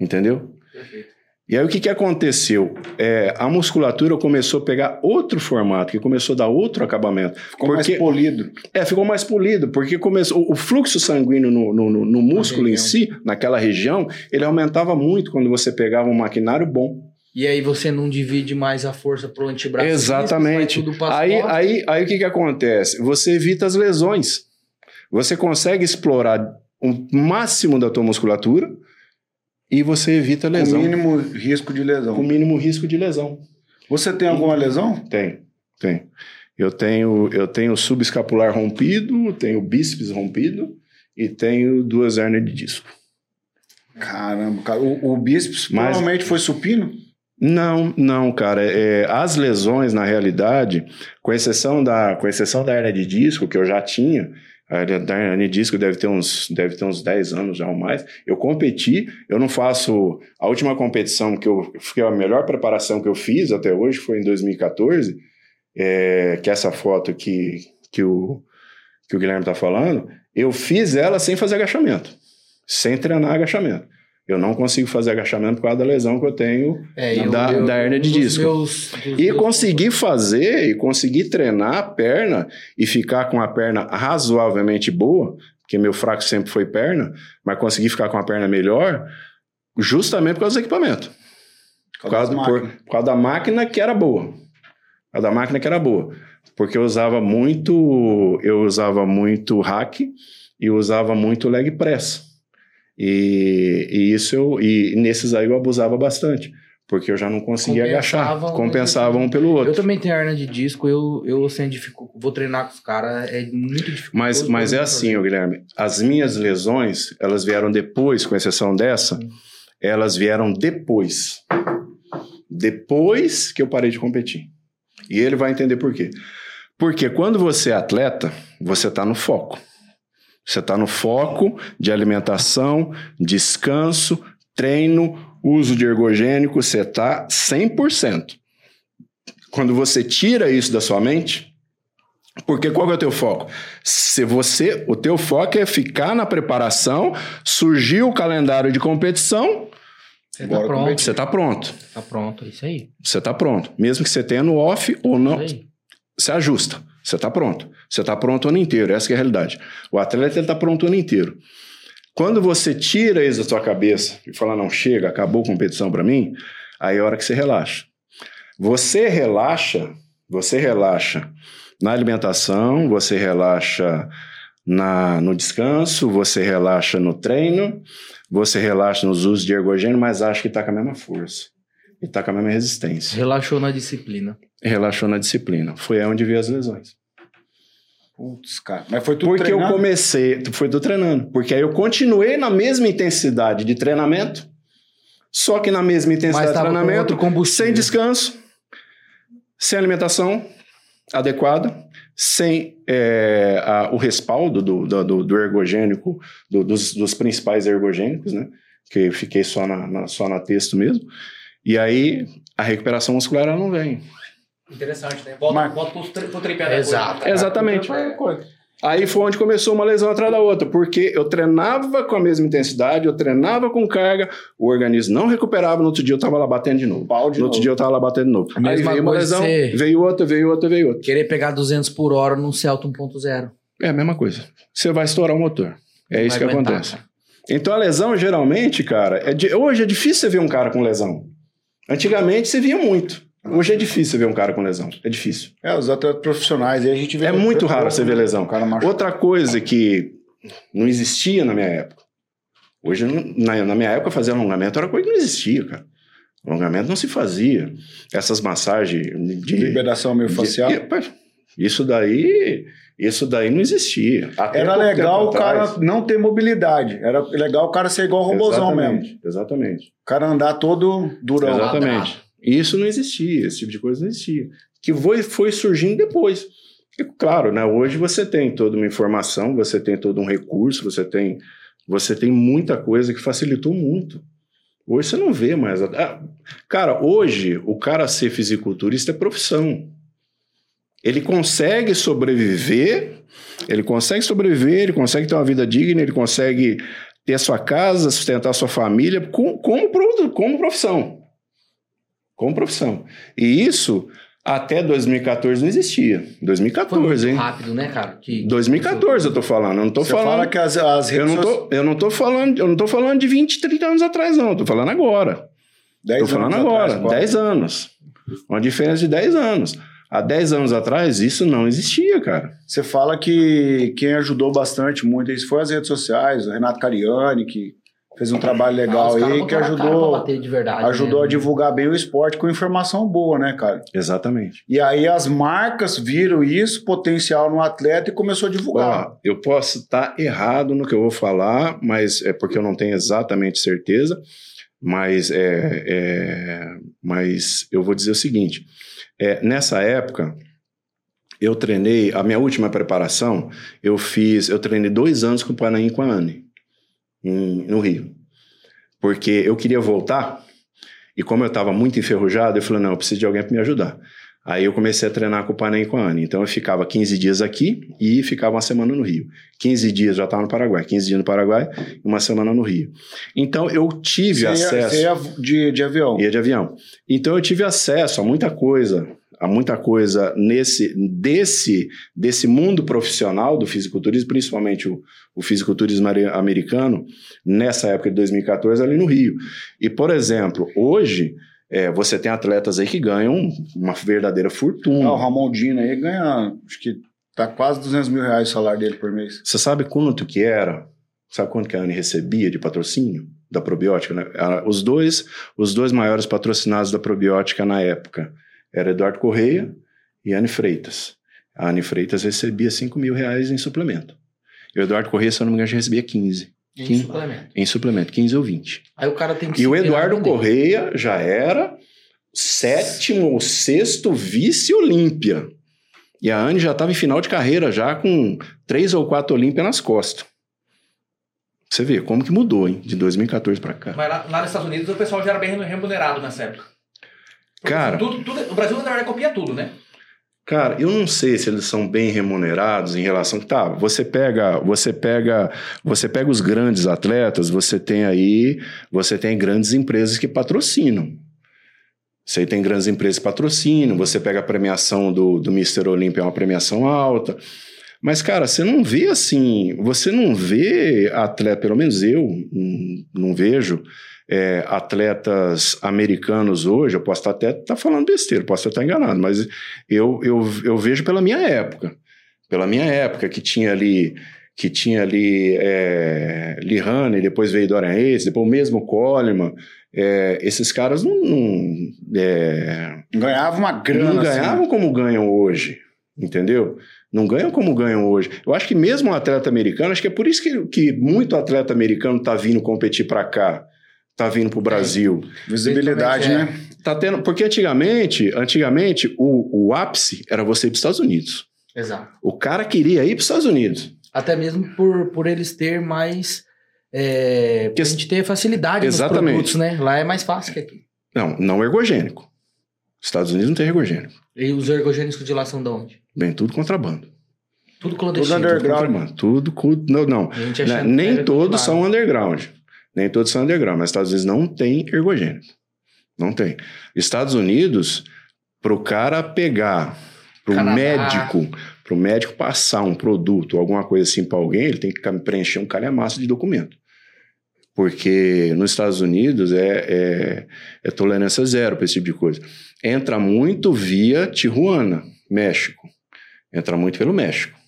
Entendeu? Perfeito. E aí o que, que aconteceu? É, a musculatura começou a pegar outro formato, que começou a dar outro acabamento. Ficou Porque- mais polido. É, ficou mais polido, porque começou, o fluxo sanguíneo no, no, no- músculo em si, naquela região, ele aumentava muito quando você pegava um maquinário bom. E aí você não divide mais a força pro antebraço. Exatamente. Aí, costas. aí, aí o que, que acontece? Você evita as lesões. Você consegue explorar o máximo da tua musculatura e você evita a Com lesão. mínimo risco de lesão. Com mínimo risco de lesão. Você tem alguma lesão? Tem, tem. Eu tenho, eu tenho subescapular rompido, tenho bíceps rompido e tenho duas hérnias de disco. Caramba, cara. O, o bíceps Mas- provavelmente foi supino? Não, não, cara. É, as lesões, na realidade, com exceção da, com exceção da hernia de disco, que eu já tinha, a hernia de disco deve ter, uns, deve ter uns 10 anos já ou mais. Eu competi, eu não faço. A última competição que eu. Foi a melhor preparação que eu fiz até hoje, foi em 2014, é, que é essa foto que, que, o, que o Guilherme está falando. Eu fiz ela sem fazer agachamento, sem treinar agachamento. Eu não consigo fazer agachamento por causa da lesão que eu tenho É, da- da hernia de dos disco. meus- dos e meus- conseguir fazer e conseguir treinar a perna e ficar com a perna razoavelmente boa, porque meu fraco sempre foi perna, mas conseguir ficar com a perna melhor, justamente por causa do equipamento. Por causa, por- por causa da máquina que era boa. Por causa da máquina que era boa. Porque eu usava muito, eu usava muito hack e eu usava muito leg press. E, e isso eu, e nesses aí eu abusava bastante. Porque eu já não conseguia agachar. Compensava um Compensava um pelo outro. Eu também tenho hernia de disco, eu, eu assim, dificu... vou treinar com os caras, é muito difícil. Mas, mas é assim, Guilherme, as minhas lesões, elas vieram depois, com exceção dessa, elas vieram depois. Depois que eu parei de competir. E ele vai entender por quê. Porque quando você é atleta, você está no foco. Você está no foco de alimentação, descanso, treino, uso de ergogênico, você está 100%. Quando você tira isso da sua mente, porque qual é o teu foco? Se você, o teu foco é ficar na preparação, surgiu o calendário de competição, Você tá Bora pronto, você está pronto. tá pronto, é isso aí. Você está pronto. Mesmo que você tenha no off ou não, Isso aí. você ajusta. Você está pronto. Você está pronto o ano inteiro. Essa é a realidade. O atleta está pronto o ano inteiro. Quando você tira isso da sua cabeça e fala, não, chega, acabou a competição para mim, aí é a hora que você relaxa. Você relaxa, você relaxa na alimentação, você relaxa na, no descanso, você relaxa no treino, você relaxa nos usos de ergogênio, mas acha que está com a mesma força. E está com a mesma resistência. Relaxou na disciplina. Relaxou na disciplina. Foi aí onde veio as lesões. Putz, cara. Mas foi tudo Porque eu treinado? comecei, foi do treinando. Porque aí eu continuei na mesma intensidade de treinamento, só que na mesma intensidade de treinamento, sem descanso, sem alimentação adequada, sem é, a- o respaldo do, do, do- do ergogênico, do- dos, dos principais ergogênicos, né? Que eu fiquei só na, na- só na texto mesmo. E aí a recuperação muscular ela não vem. Interessante, né? Volta, Mas- volta pro, tri- pro tripé da Exato. coisa. Exatamente. Aí foi onde começou uma lesão atrás da outra, porque eu treinava com a mesma intensidade, eu treinava com carga, o organismo não recuperava, no outro dia eu tava lá batendo de novo. Pau de no outro novo. dia eu tava lá batendo de novo. A Aí veio uma lesão, veio outra, veio outra, veio outra. Querer pegar 200 por hora num Celta 1.0. É a mesma coisa. Você vai estourar o motor. É Não isso que aguentar, acontece. Então a lesão, geralmente, cara, é de- hoje é difícil você ver um cara com lesão. Antigamente você via muito. Hoje é difícil ver um cara com lesão. É difícil. É, os atletas profissionais. Aí a gente vê É muito raro você ver lesão. Outra coisa que não existia na minha época. Hoje, na, na minha época, fazer alongamento era coisa que não existia, cara. Alongamento não se fazia. Essas massagens de. Liberação meio facial. isso daí. Isso daí não existia. Até Era legal o tempo cara atrás. não ter mobilidade. Era legal o cara ser igual o robozão Exatamente, mesmo. Exatamente. O cara andar todo durão. Exatamente. Isso não existia, esse tipo de coisa não existia. Que foi, foi surgindo depois. E, claro, né, hoje você tem toda uma informação, você tem todo um recurso, você tem, você tem muita coisa que facilitou muito. Hoje você não vê mais. Ah, cara, hoje o cara ser fisiculturista é profissão. Ele consegue sobreviver, ele consegue sobreviver, ele consegue ter uma vida digna, ele consegue ter a sua casa, sustentar a sua família com- como, como profissão. Como profissão. E isso até 2014 não existia. Foi 2014, muito hein? rápido, né, cara? Que- 2014 eu tô falando, eu não tô Você falando. fala que as, as eu, redes não tô, eu não tô falando, eu não tô falando de 20, 30 anos atrás, não. Eu tô falando agora. Dez Tô falando anos agora, atrás, quase. 10 anos. Uma diferença de 10 anos. Há 10 anos atrás, isso não existia, cara. Você fala que quem ajudou bastante muito isso foi as redes sociais, o Renato Cariani, que fez um trabalho Ah, legal caras aí, que ajudou, bater de verdade, ajudou né? a divulgar bem o esporte com informação boa, né, cara? Exatamente. E aí as marcas viram isso, potencial no atleta, e começou a divulgar. Ó, eu posso estar errado no que eu vou falar, mas é porque eu não tenho exatamente certeza. Mas, é, é, mas eu vou dizer o seguinte: é, nessa época, eu treinei, a minha última preparação, eu fiz, eu treinei dois anos com o Panaim e com a Anne, em- no Rio. Porque eu queria voltar, e como eu estava muito enferrujado, eu falei: não, eu preciso de alguém para me ajudar. Aí eu comecei a treinar com o Panem e com a Anne. Então eu ficava 15 dias aqui e ficava uma semana no Rio. 15 dias já estava no Paraguai, 15 dias no Paraguai e uma semana no Rio. Então eu tive Você ia, acesso. você ia de, de avião. Ia de avião. Então eu tive acesso a muita coisa, a muita coisa nesse desse desse mundo profissional do fisiculturismo, principalmente o, o fisiculturismo americano, nessa época de 2014 ali no Rio. E por exemplo, hoje é, você tem atletas aí que ganham uma verdadeira fortuna. Ah, o Ramondino aí ganha, acho que tá quase 200 mil reais o salário dele por mês. Você sabe quanto que era? Sabe quanto que a Anne recebia de patrocínio da probiótica? né? Os dois, os dois maiores patrocinados da probiótica na época era Eduardo Correia e Anne Freitas. A Anne Freitas recebia 5 mil reais em suplemento. E o Eduardo Correia, se eu não me engano, já recebia 15 Em Quem? suplemento. em suplemento, 15 ou 20. Aí o cara tem que E o Eduardo. Correia já era sétimo ou sexto vice-olímpia. E a Anne já estava em final de carreira, já com três ou quatro Olímpia nas costas. Você vê como que mudou, hein? De 2014 para cá. Mas lá, lá nos Estados Unidos o pessoal já era bem remunerado nessa época. Cara. tudo- tudo- o Brasil, na verdade, copia tudo, né? Cara, eu não sei se eles são bem remunerados em relação. Tá, você pega, você pega, você pega os grandes atletas, você tem aí, você tem grandes empresas que patrocinam. Você tem grandes empresas que patrocinam, você pega a premiação do, do Mr. Olympia, é uma premiação alta. Mas, cara, você não vê assim, você não vê atleta, pelo menos eu hum, não vejo é, atletas americanos hoje, eu posso estar até estar falando besteira, posso até estar enganado, mas eu, eu, eu vejo pela minha época. Pela minha época, que tinha ali que tinha ali é, Lihane, depois veio Dorian Yates, depois o mesmo Coleman. É, esses caras não, não, é, Ganhava uma grana. não assim, ganhavam como ganham hoje, entendeu? Não ganham como ganham hoje. Eu acho que mesmo um atleta americano, acho que é por isso que, que muito atleta americano tá vindo competir para cá, tá vindo pro Brasil. Visibilidade, Principalmente, né? Tá tendo, porque antigamente, antigamente o, o ápice era você ir para os Estados Unidos. Exato. O cara queria ir para os Estados Unidos. Até mesmo por, por eles ter mais. É, Que- a gente ter facilidade Exatamente. nos produtos, né? Lá é mais fácil que aqui. Não, não ergogênico. Estados Unidos não tem ergogênico. E os ergogênicos de lá são de onde? Vem tudo contrabando. Tudo clandestino. Tudo underground. Tudo, cu- não, não. Achando que Nem todos tudo são underground. Nem todos são underground, mas Estados Unidos não tem ergogênico. Não tem. Estados Unidos, para o cara pegar, para o médico, para o médico passar um produto, alguma coisa assim para alguém, ele tem que preencher um calhamaço de documento. Porque nos Estados Unidos é, é, é tolerância zero para esse tipo de coisa. Entra muito via Tijuana, México. Entra muito pelo México.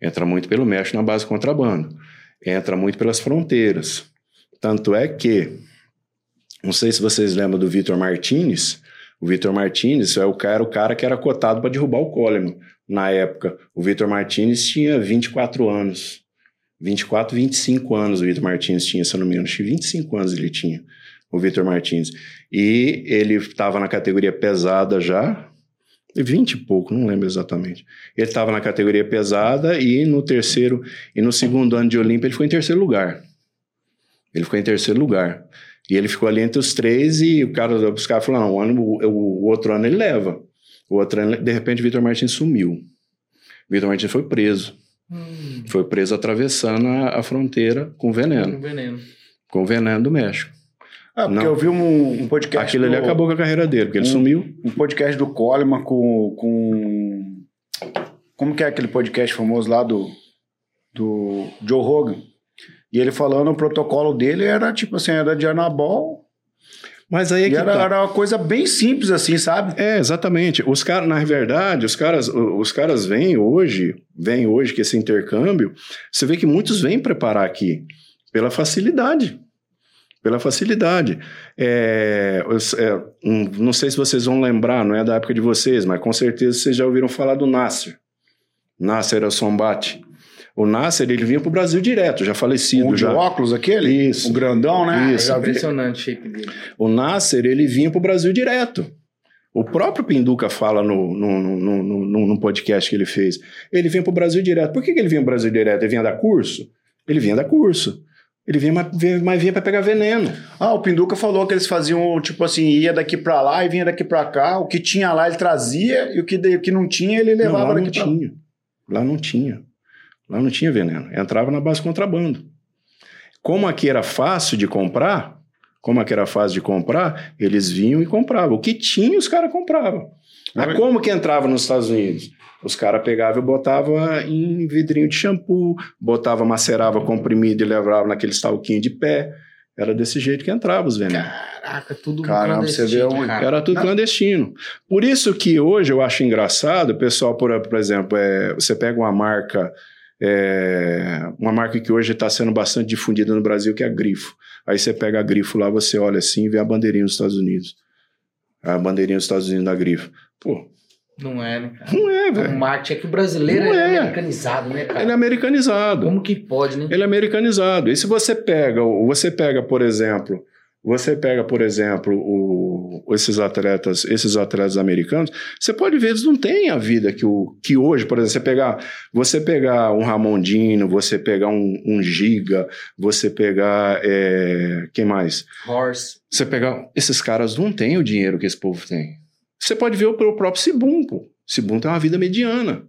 Entra muito pelo México na base de contrabando. Entra muito pelas fronteiras. Tanto é que, não sei se vocês lembram do Vitor Martinez. O Vitor Martinez é o cara, o cara que era cotado para derrubar o Coleman. Na época, o Vitor Martinez tinha 24 anos. 24, 25 anos o Vitor Martins tinha, se eu não me engano, acho que 25 anos ele tinha, o Vitor Martins. E ele estava na categoria pesada já, 20 e pouco, não lembro exatamente. Ele estava na categoria pesada e no terceiro e no segundo ano de Olímpia ele ficou em terceiro lugar. Ele ficou em terceiro lugar. E ele ficou ali entre os três e o cara, os caras falaram, não, o, ano, o, o outro ano ele leva. O outro ano, de repente, o Vitor Martins sumiu. Vitor Martins foi preso. Hum, Foi preso atravessando a, a fronteira com veneno, um veneno. com veneno do México. Ah, porque Não. eu vi um, um podcast. Aquilo ali do- acabou com a carreira dele, porque ele Hum. sumiu. Um podcast do Coleman com, com. Como que é aquele podcast famoso lá do. Do Joe Rogan? E ele falando o protocolo dele era tipo assim, era de anabol. Mas aí é que era, tá. era uma coisa bem simples assim, sabe? É, exatamente. Os caras, na verdade, os caras, o- os caras vêm hoje, vêm hoje que esse intercâmbio, você vê que muitos vêm preparar aqui pela facilidade. Pela facilidade. É, é, um, não sei se vocês vão lembrar, não é da época de vocês, mas com certeza vocês já ouviram falar do Nasser. Nasser El Sombate. O Nasser, ele vinha para o Brasil direto, já falecido. Um de já. óculos aquele? Isso. O grandão, né? Isso. Vi. Impressionante o shape dele. O Nasser, ele vinha para o Brasil direto. O próprio Pinduca fala no, no, no, no, no- no podcast que ele fez. Ele vinha para o Brasil direto. Por que, que ele vinha para o Brasil direto? Ele vinha dar curso? Ele vinha dar curso. Ele vinha, mas vinha, mas vinha para pegar veneno. Ah, o Pinduca falou que eles faziam, tipo assim, ia daqui pra lá e vinha daqui pra cá. O que tinha lá ele trazia e o que, o que não tinha ele Não, levava lá não daqui pra lá. tinha. Lá não tinha. Lá não tinha veneno. Entrava na base contrabando. Como aqui era fácil de comprar, como aqui era fácil de comprar, eles vinham e compravam. O que tinha, os caras compravam. Mas como que entrava nos Estados Unidos? Os caras pegavam e botavam em vidrinho de shampoo, botava, macerava comprimido e levava naquele stalquinho de pé. Era desse jeito que entrava os venenos. Caraca, tudo Caramba, você vê clandestino, um- cara. Era tudo Não. clandestino. Por isso que hoje eu acho engraçado, o pessoal, por, por exemplo, é, você pega uma marca, é, uma marca que hoje está sendo bastante difundida no Brasil, que é a Grifo. Aí você pega a Grifo lá, você olha assim e vê a bandeirinha dos Estados Unidos. A bandeirinha dos Estados Unidos da Grifo. Pô, Não é, né, cara? não é, O velho. marketing é que o brasileiro Não é é. americanizado, né, cara? Ele é americanizado. Como que pode, né? Ele é americanizado. E se você pega, você pega, por exemplo, você pega, por exemplo, o- esses atletas, esses atletas americanos, você pode ver, eles não têm a vida que, o, que hoje, por exemplo, você pegar, você pegar um Ramondino, você pegar um, um Giga, você pegar, é, quem mais? Horse. Você pegar, esses caras não têm o dinheiro que esse povo tem. Você pode ver o pelo próprio Sibum, pô. Sibum tem uma vida mediana.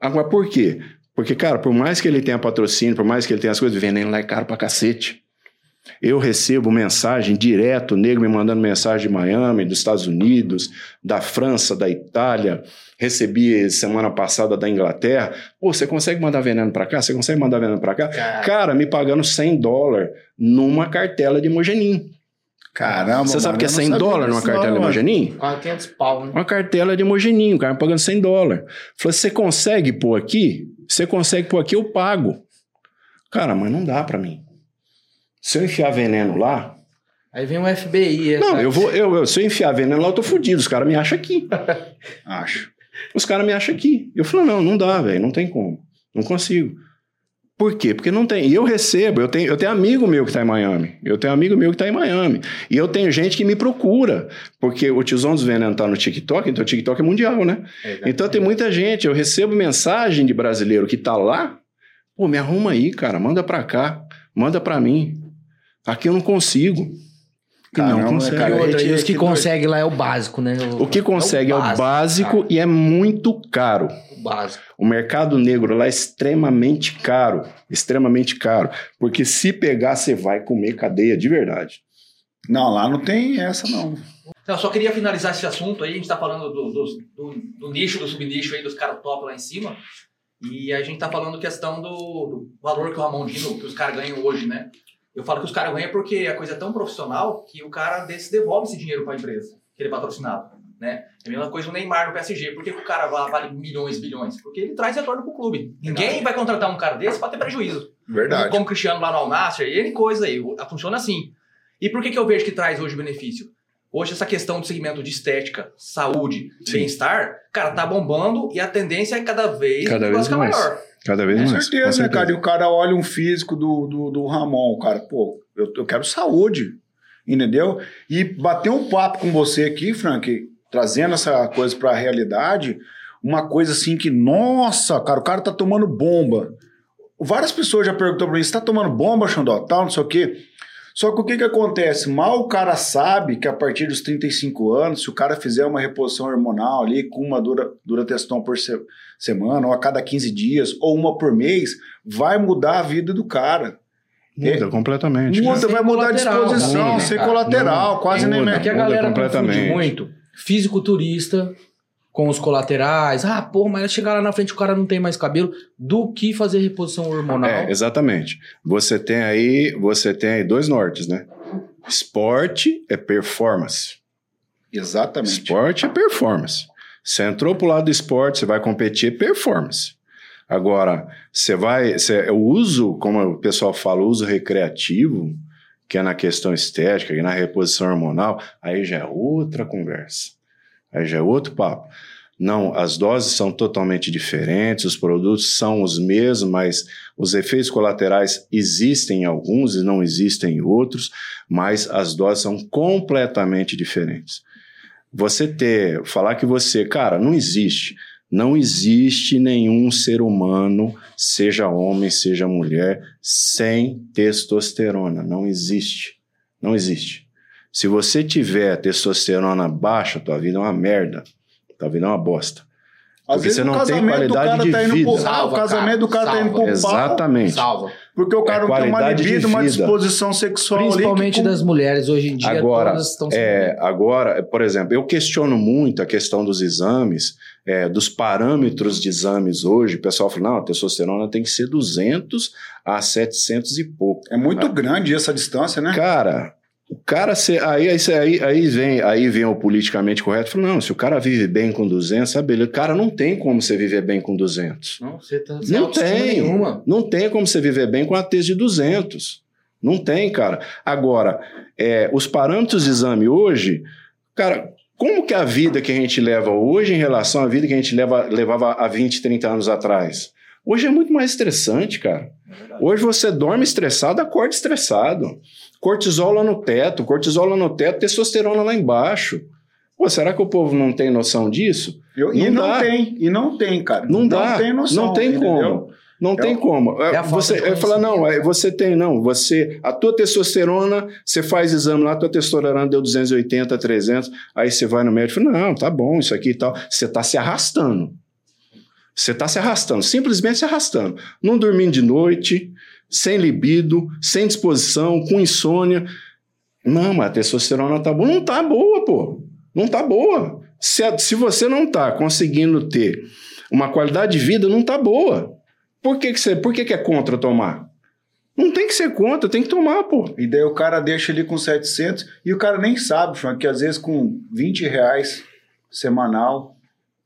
Agora, por quê? Porque, cara, por mais que ele tenha patrocínio, por mais que ele tenha as coisas, veneno lá é caro pra cacete. Eu recebo mensagem direto, nego me mandando mensagem de Miami, dos Estados Unidos, da França, da Itália. Recebi semana passada da Inglaterra. Pô, você consegue mandar veneno pra cá? Você consegue mandar veneno pra cá? Cara, Cara, me pagando 100 dólares numa cartela de Mogenim. Caramba, Você sabe mano, que é eu não 100 sabia dólares numa cartela não, de quase 500 pau, né? Uma cartela de Mogenim, o cara me pagando 100 dólares. Falei, você consegue pôr aqui? Você consegue pôr aqui, eu pago. Cara, mas não dá pra mim. Se eu enfiar veneno lá... Aí vem o FBI. é, Não, eu vou... Eu, eu- se eu enfiar veneno lá, eu tô fudido. Os caras me acham aqui. Acho. Os caras me acham aqui. Eu falei, não, não dá, velho. Não tem como. Não consigo. Por quê? Porque não tem. E eu recebo, eu tenho, eu tenho amigo meu que está em Miami. Eu tenho amigo meu que está em Miami. E eu tenho gente que me procura. Porque o Tiozão dos Venenos tá no TikTok, então o TikTok é mundial, né? Então tem muita gente. Eu recebo mensagem de brasileiro que tá lá. Pô, me arruma aí, cara. Manda pra cá. Manda pra mim. Aqui eu não consigo. que não Caramba, consegue. cara, E outra, gente- e os que conseguem lá é o básico, né? O que consegue é o básico cara. e é muito caro. O básico. O mercado negro lá é extremamente caro, extremamente caro, porque se pegar você vai comer cadeia de verdade. Não, lá não tem essa, não. Não, eu só queria finalizar esse assunto aí. A gente tá falando do, do, do- do nicho, do subnicho aí, dos caras top lá em cima. E a gente tá falando questão do, do valor que o Ramon Dino, que os caras ganham hoje, né? Eu falo que os caras ganham porque a coisa é tão profissional que o cara desse devolve esse dinheiro pra empresa, que ele é patrocinado. Né? É a mesma coisa o Neymar no PSG. Por que, o cara va- vale milhões, bilhões? Porque ele traz retorno pro clube. Ninguém vai contratar um cara desse pra ter prejuízo. Verdade. Como o Cristiano lá no Al-Nassr, e N coisa aí. o- Funciona assim. E por que, que eu vejo que traz hoje benefício? Hoje essa questão do segmento de estética, saúde, bem-estar, cara, tá bombando e a tendência é cada vez Cada o vez mais. maior. Cada vez Com mais. certeza, né, cara? E o cara olha um físico do, do, do Ramon, cara, pô, eu, eu quero saúde, entendeu? E bater um papo com você aqui, Frank, trazendo essa coisa pra realidade, uma coisa assim que, nossa, cara, o cara tá tomando bomba. Várias pessoas já perguntam pra mim, você tá tomando bomba, Xandó, tal, não sei o quê. Só que o que que acontece? Mal o cara sabe que a partir dos 35 anos, se o cara fizer uma reposição hormonal ali com uma dura, durateston por se- semana, ou a cada 15 dias, ou uma por mês, vai mudar a vida do cara. Muda completamente. Muda, vai mudar a disposição, né, sem cara? colateral, quase nem muda. mexe. É que a Muda galera completamente. confunde muito fisiculturista com os colaterais. Ah, porra, mas chegar lá na frente o cara não tem mais cabelo. Do que fazer reposição hormonal. É, exatamente. Você tem aí, você tem aí dois nortes, né? Esporte é performance. Exatamente. Esporte é performance. Você entrou pro lado do esporte, você vai competir é performance. Agora, você vai. Você, o uso, como o pessoal fala, o uso recreativo, que é na questão estética e na reposição hormonal, aí já é outra conversa. Aí já é outro papo. Não, as doses são totalmente diferentes, os produtos são os mesmos, mas os efeitos colaterais existem em alguns e não existem em outros, mas as doses são completamente diferentes. Você ter, falar que você, cara, não existe. Não existe nenhum ser humano, seja homem, seja mulher, sem testosterona. Não existe. Não existe. Se você tiver testosterona baixa, tua vida é uma merda. Tua vida é uma bosta. Às Porque vezes você o não tem casamento do qualidade cara de tá indo vida. pro, ah, o casamento cara, do cara tá indo pro pau, Exatamente. Salva. porque o cara É não tem uma libido, uma disposição sexual ali. Principalmente que, das mulheres hoje em dia, Agora, todas estão É, agora, por exemplo, eu questiono muito a questão dos exames, é, dos parâmetros de exames hoje. O pessoal fala, não, a testosterona tem que ser 200 a 700 e pouco. É muito grande essa distância, né? Cara, o cara, se, aí, aí, aí, vem, aí vem o politicamente correto, fala, não, se o cara vive bem com 200, sabe, beleza. Cara, não tem como você viver bem com 200. Não, você tá Não tem. nenhuma. Não tem como você viver bem com a tese de 200. Não tem, cara. Agora, é, os parâmetros de exame hoje, cara, como que a vida que a gente leva hoje em relação à vida que a gente leva, levava há 20, 30 anos atrás? Hoje é muito mais estressante, cara. Hoje você dorme estressado, acorda estressado. Cortisol lá no teto, cortisol lá no teto, testosterona lá embaixo. Pô, será que o povo não tem noção disso? Eu- e não não dá. tem, e não tem, cara. Não dá. tem noção. Não tem entendeu? como. Não É tem o- como. é falta você eu falo, não, é, você tem, não. Você, a tua testosterona, você faz exame lá, a tua testosterona deu 280, 300, aí você vai no médico e fala, não, tá bom, isso aqui e tal. Você tá se arrastando. Você tá se arrastando, simplesmente se arrastando. Não dormindo de noite, sem libido, sem disposição, com insônia. Não, mas a testosterona tá boa. Não tá boa, pô. Não tá boa. Se, se você não tá conseguindo ter uma qualidade de vida, não tá boa. Por que, que, você, por que, que é contra tomar? Não tem que ser contra, tem que tomar, pô. E daí o cara deixa ali com 700 e o cara nem sabe, Frank, que às vezes com 20 reais semanal,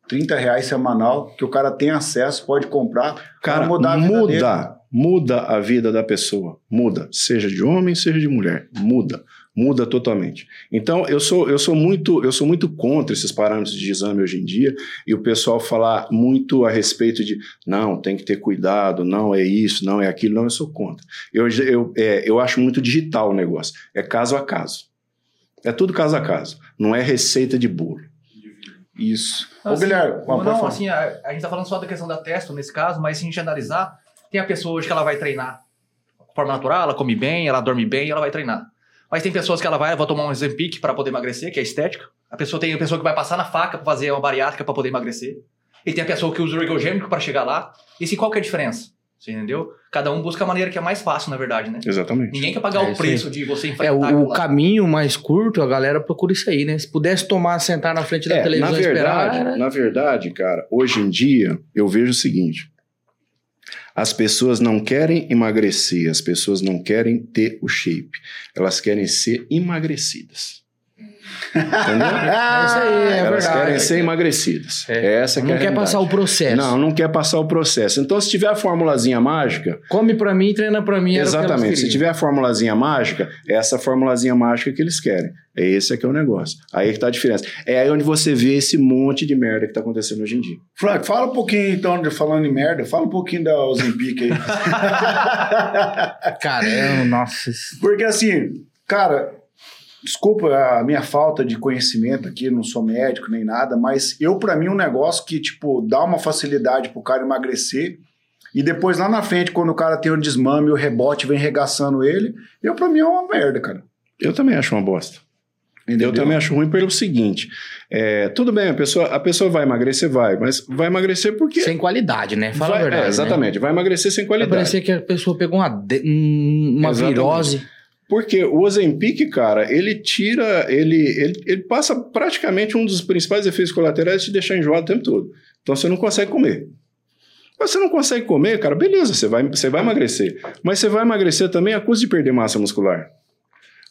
30 reais semanal, que o cara tem acesso, pode comprar, Cara, mudar a vida dele. Muda, a vida da pessoa. Muda, seja de homem, seja de mulher. Muda, muda totalmente. Então, eu sou, eu sou muito, eu sou muito contra esses parâmetros de exame hoje em dia e o pessoal falar muito a respeito de não, tem que ter cuidado, não é isso, não é aquilo, não, eu sou contra. Eu, eu, é, eu acho muito digital o negócio. É caso a caso. É tudo caso a caso. Não é receita de bolo. Isso. Não, Ô, assim, Guilherme, não, assim, a, a gente tá falando só da questão da testo nesse caso, mas se a gente analisar, tem a pessoa hoje que ela vai treinar de forma natural, ela come bem, ela dorme bem, ela vai treinar. Mas tem pessoas que ela vai, vai tomar um Zempic para poder emagrecer, que é estética. A pessoa tem a pessoa que vai passar na faca para fazer uma bariátrica para poder emagrecer. E tem a pessoa que usa o ergogênico para chegar lá. E se qual que é a diferença? Você entendeu? Cada um busca a maneira que é mais fácil, na verdade, né? Exatamente. Ninguém quer pagar É o preço de você É, enfrentar o, aquilo o lá. caminho mais curto, a galera procura isso aí, né? Se pudesse tomar, sentar na frente da É, na televisão e verdade, esperar. era- na verdade, cara, hoje em dia eu vejo o seguinte: as pessoas não querem emagrecer, as pessoas não querem ter o shape, elas querem ser emagrecidas. Entendeu? É isso aí, é elas verdade. querem ser emagrecidas. É. Essa que é Não a quer passar o processo. Não, não quer passar o processo. Então, se tiver a formulazinha mágica, Come pra mim, treina pra mim. que exatamente. Se tiver a formulazinha mágica, é essa formulazinha mágica que eles querem. É esse aqui é o negócio. Aí que tá a diferença. É aí onde você vê esse monte de merda que tá acontecendo hoje em dia. Frank, fala um pouquinho então, de falando em merda, fala um pouquinho da Ozempic aí. Caramba, nossa. Porque assim, cara, desculpa a minha falta de conhecimento aqui, não sou médico nem nada, mas eu, pra mim, um negócio que, tipo, dá uma facilidade pro cara emagrecer e depois lá na frente, quando o cara tem o desmame o rebote vem regaçando ele, eu, pra mim, é uma merda, cara. Eu também acho uma bosta. Entendeu? Eu também acho ruim pelo seguinte: é, tudo bem, a pessa, a pessoa vai emagrecer, vai, mas vai emagrecer porque. Sem qualidade, né? Fala vai- a verdade. é, exatamente, vai emagrecer sem Né? Vai qualidade. parecer que a pessoa pegou uma, de- um- uma Exatamente. virose. Porque o Ozempic, cara, ele tira, ele, ele, ele passa praticamente um dos principais efeitos colaterais de te deixar enjoado o tempo todo. Então você não consegue comer. Mas você não consegue comer, cara, beleza, você vai, você vai emagrecer. Mas você vai emagrecer também a custo de perder massa muscular.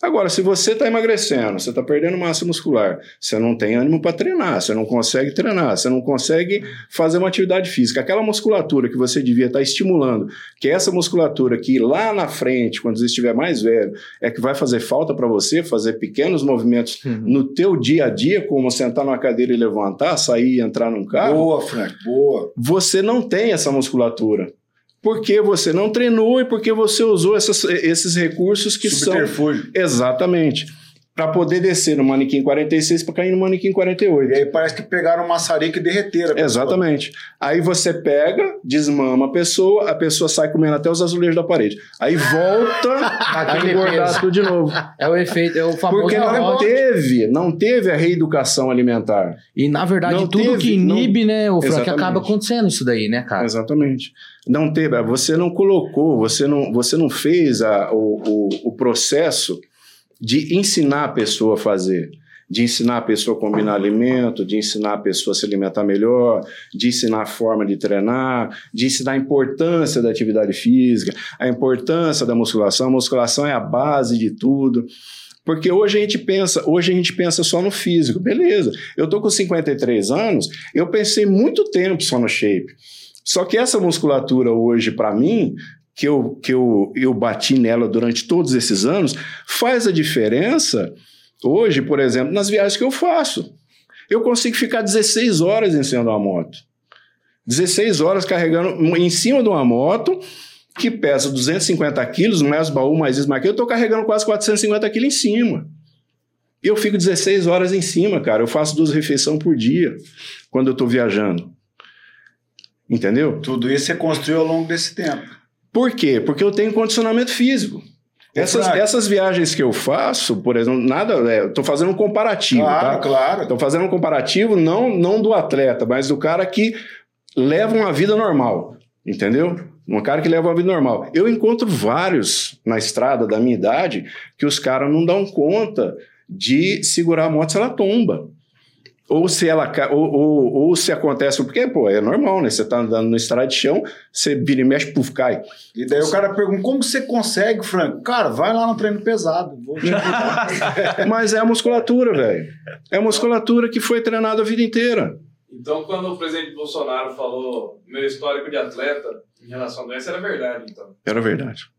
Agora, se você está emagrecendo, você está perdendo massa muscular, você não tem ânimo para treinar, você não consegue treinar, você não consegue fazer uma atividade física. Aquela musculatura que você devia estar estimulando, que é essa musculatura que lá na frente, quando você estiver mais velho, é que vai fazer falta para você fazer pequenos movimentos no teu dia a dia, como sentar numa cadeira e levantar, sair e entrar num carro Boa, Frank, boa. você não tem essa musculatura. Porque você não treinou e porque você usou essas- esses recursos que são. Exatamente. Para poder descer no manequim 46 para cair no manequim 48. E aí parece que pegaram um maçarico e derreteram. Exatamente. Aí você pega, desmama a pessoa, a pessoa sai comendo até os azulejos da parede. Aí volta a engordar peso. tudo de novo. É o efeito, é o famoso Porque não teve, não teve a reeducação alimentar. E na verdade, Não tudo teve, que inibe, né, o Exatamente. acaba acontecendo isso daí, né, cara? Exatamente. Não teve, você não colocou, você não, você não fez a, o, o, o processo de ensinar a pessoa a fazer. De ensinar a pessoa a combinar alimento, de ensinar a pessoa a se alimentar melhor, de ensinar a forma de treinar, de ensinar a importância da atividade física, a importância da musculação. A musculação é a base de tudo. Porque hoje a gente pensa, hoje a gente pensa só no físico. Beleza. Eu tô com 53 anos, eu pensei muito tempo só no shape. Só que essa musculatura hoje, para mim, que, eu, que eu, eu bati nela durante todos esses anos, faz a diferença hoje, por exemplo, nas viagens que eu faço. Eu consigo ficar 16 horas em cima de uma moto. 16 horas carregando em cima de uma moto que pesa 250 quilos, mais baú, mais isso, mais aquilo. Eu estou carregando quase 450 quilos em cima. Eu fico 16 horas em cima, cara. Eu faço duas refeições por dia quando eu estou viajando. Entendeu? Tudo isso você construiu ao longo desse tempo. Por quê? Porque eu tenho condicionamento físico. Essas, Fraga. essas viagens que eu faço, por exemplo, nada, é, tô fazendo um comparativo, Claro, tá? claro. Estou fazendo um comparativo não, não do atleta, mas do cara que leva uma vida normal, entendeu? Um cara que leva uma vida normal. Eu encontro vários na estrada da minha idade que os caras não dão conta de segurar a moto se ela tomba. Ou se ela ou, ou, ou se acontece, porque, pô, é normal, né? Você tá andando no estrada de chão, você vira e mexe, puf, cai. E daí o cara pergunta: como você consegue, Frank? Cara, vai lá no treino pesado. Vou te ajudar. Mas é a musculatura, velho. É a musculatura que foi treinada a vida inteira. Então, quando o presidente Bolsonaro falou meu histórico de atleta em relação à doença, era verdade, então. Era verdade.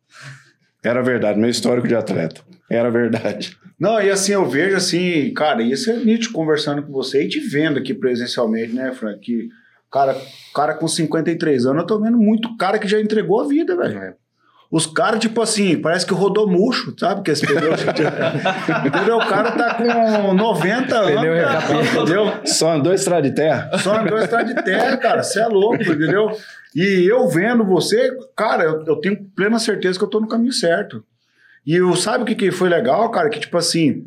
Era verdade, meu histórico de atleta. Era verdade. Não, e assim, eu vejo assim, cara, isso é nítido conversando com você e te vendo aqui presencialmente, né, Frank? Que, cara, cara com 53 anos, eu tô vendo muito cara que já entregou a vida, velho. É. Os caras, tipo assim, parece que rodou murcho, sabe? Que esse pneu. entendeu? O cara tá com 90 anos. Pneu cara, entendeu? Só andou estrada de terra. Só andou estrada de terra, cara. Você é louco, entendeu? E eu vendo você, cara, eu, eu tenho plena certeza que eu tô no caminho certo. E eu, sabe o que, que foi legal, cara? Que tipo assim.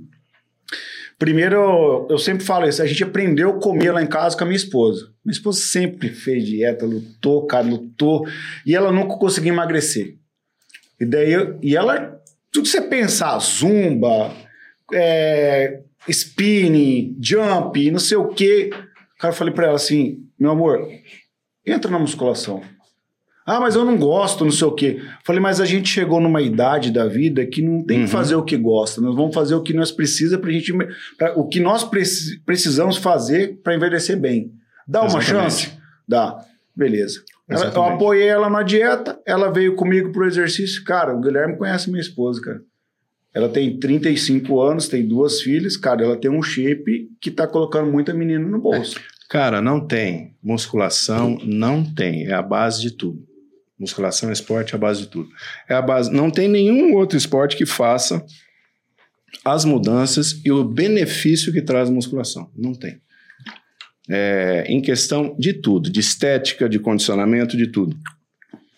Primeiro, eu, sempre falo isso, a gente aprendeu a comer lá em casa com a minha esposa. Minha esposa sempre fez dieta, lutou, cara, lutou. E ela nunca conseguiu emagrecer. E daí, eu- e ela, tudo que você pensar, zumba, é, spinning, jump, não sei o quê. Cara, eu falei pra ela assim, meu amor, entra na musculação. Ah, mas eu não gosto, não sei o quê. Falei, mas a gente chegou numa idade da vida que não tem Uhum. que fazer o que gosta. Nós vamos fazer o que nós precisamos pra gente. pra- o que nós preci- precisamos fazer para envelhecer bem. Dá uma Exatamente. chance? Dá. Beleza. Ela- eu apoiei ela na dieta, ela veio comigo pro exercício. Cara, o Guilherme conhece minha esposa, cara. Ela tem 35 anos, tem duas filhas, cara, ela tem um shape que tá colocando muita menina no bolso. Cara, não tem. Musculação não tem. É a base de tudo. Musculação é esporte, é a base de tudo. É a base. Não tem nenhum outro esporte que faça as mudanças e o benefício que traz a musculação. Não tem. É, em questão de tudo, de estética, de condicionamento, de tudo.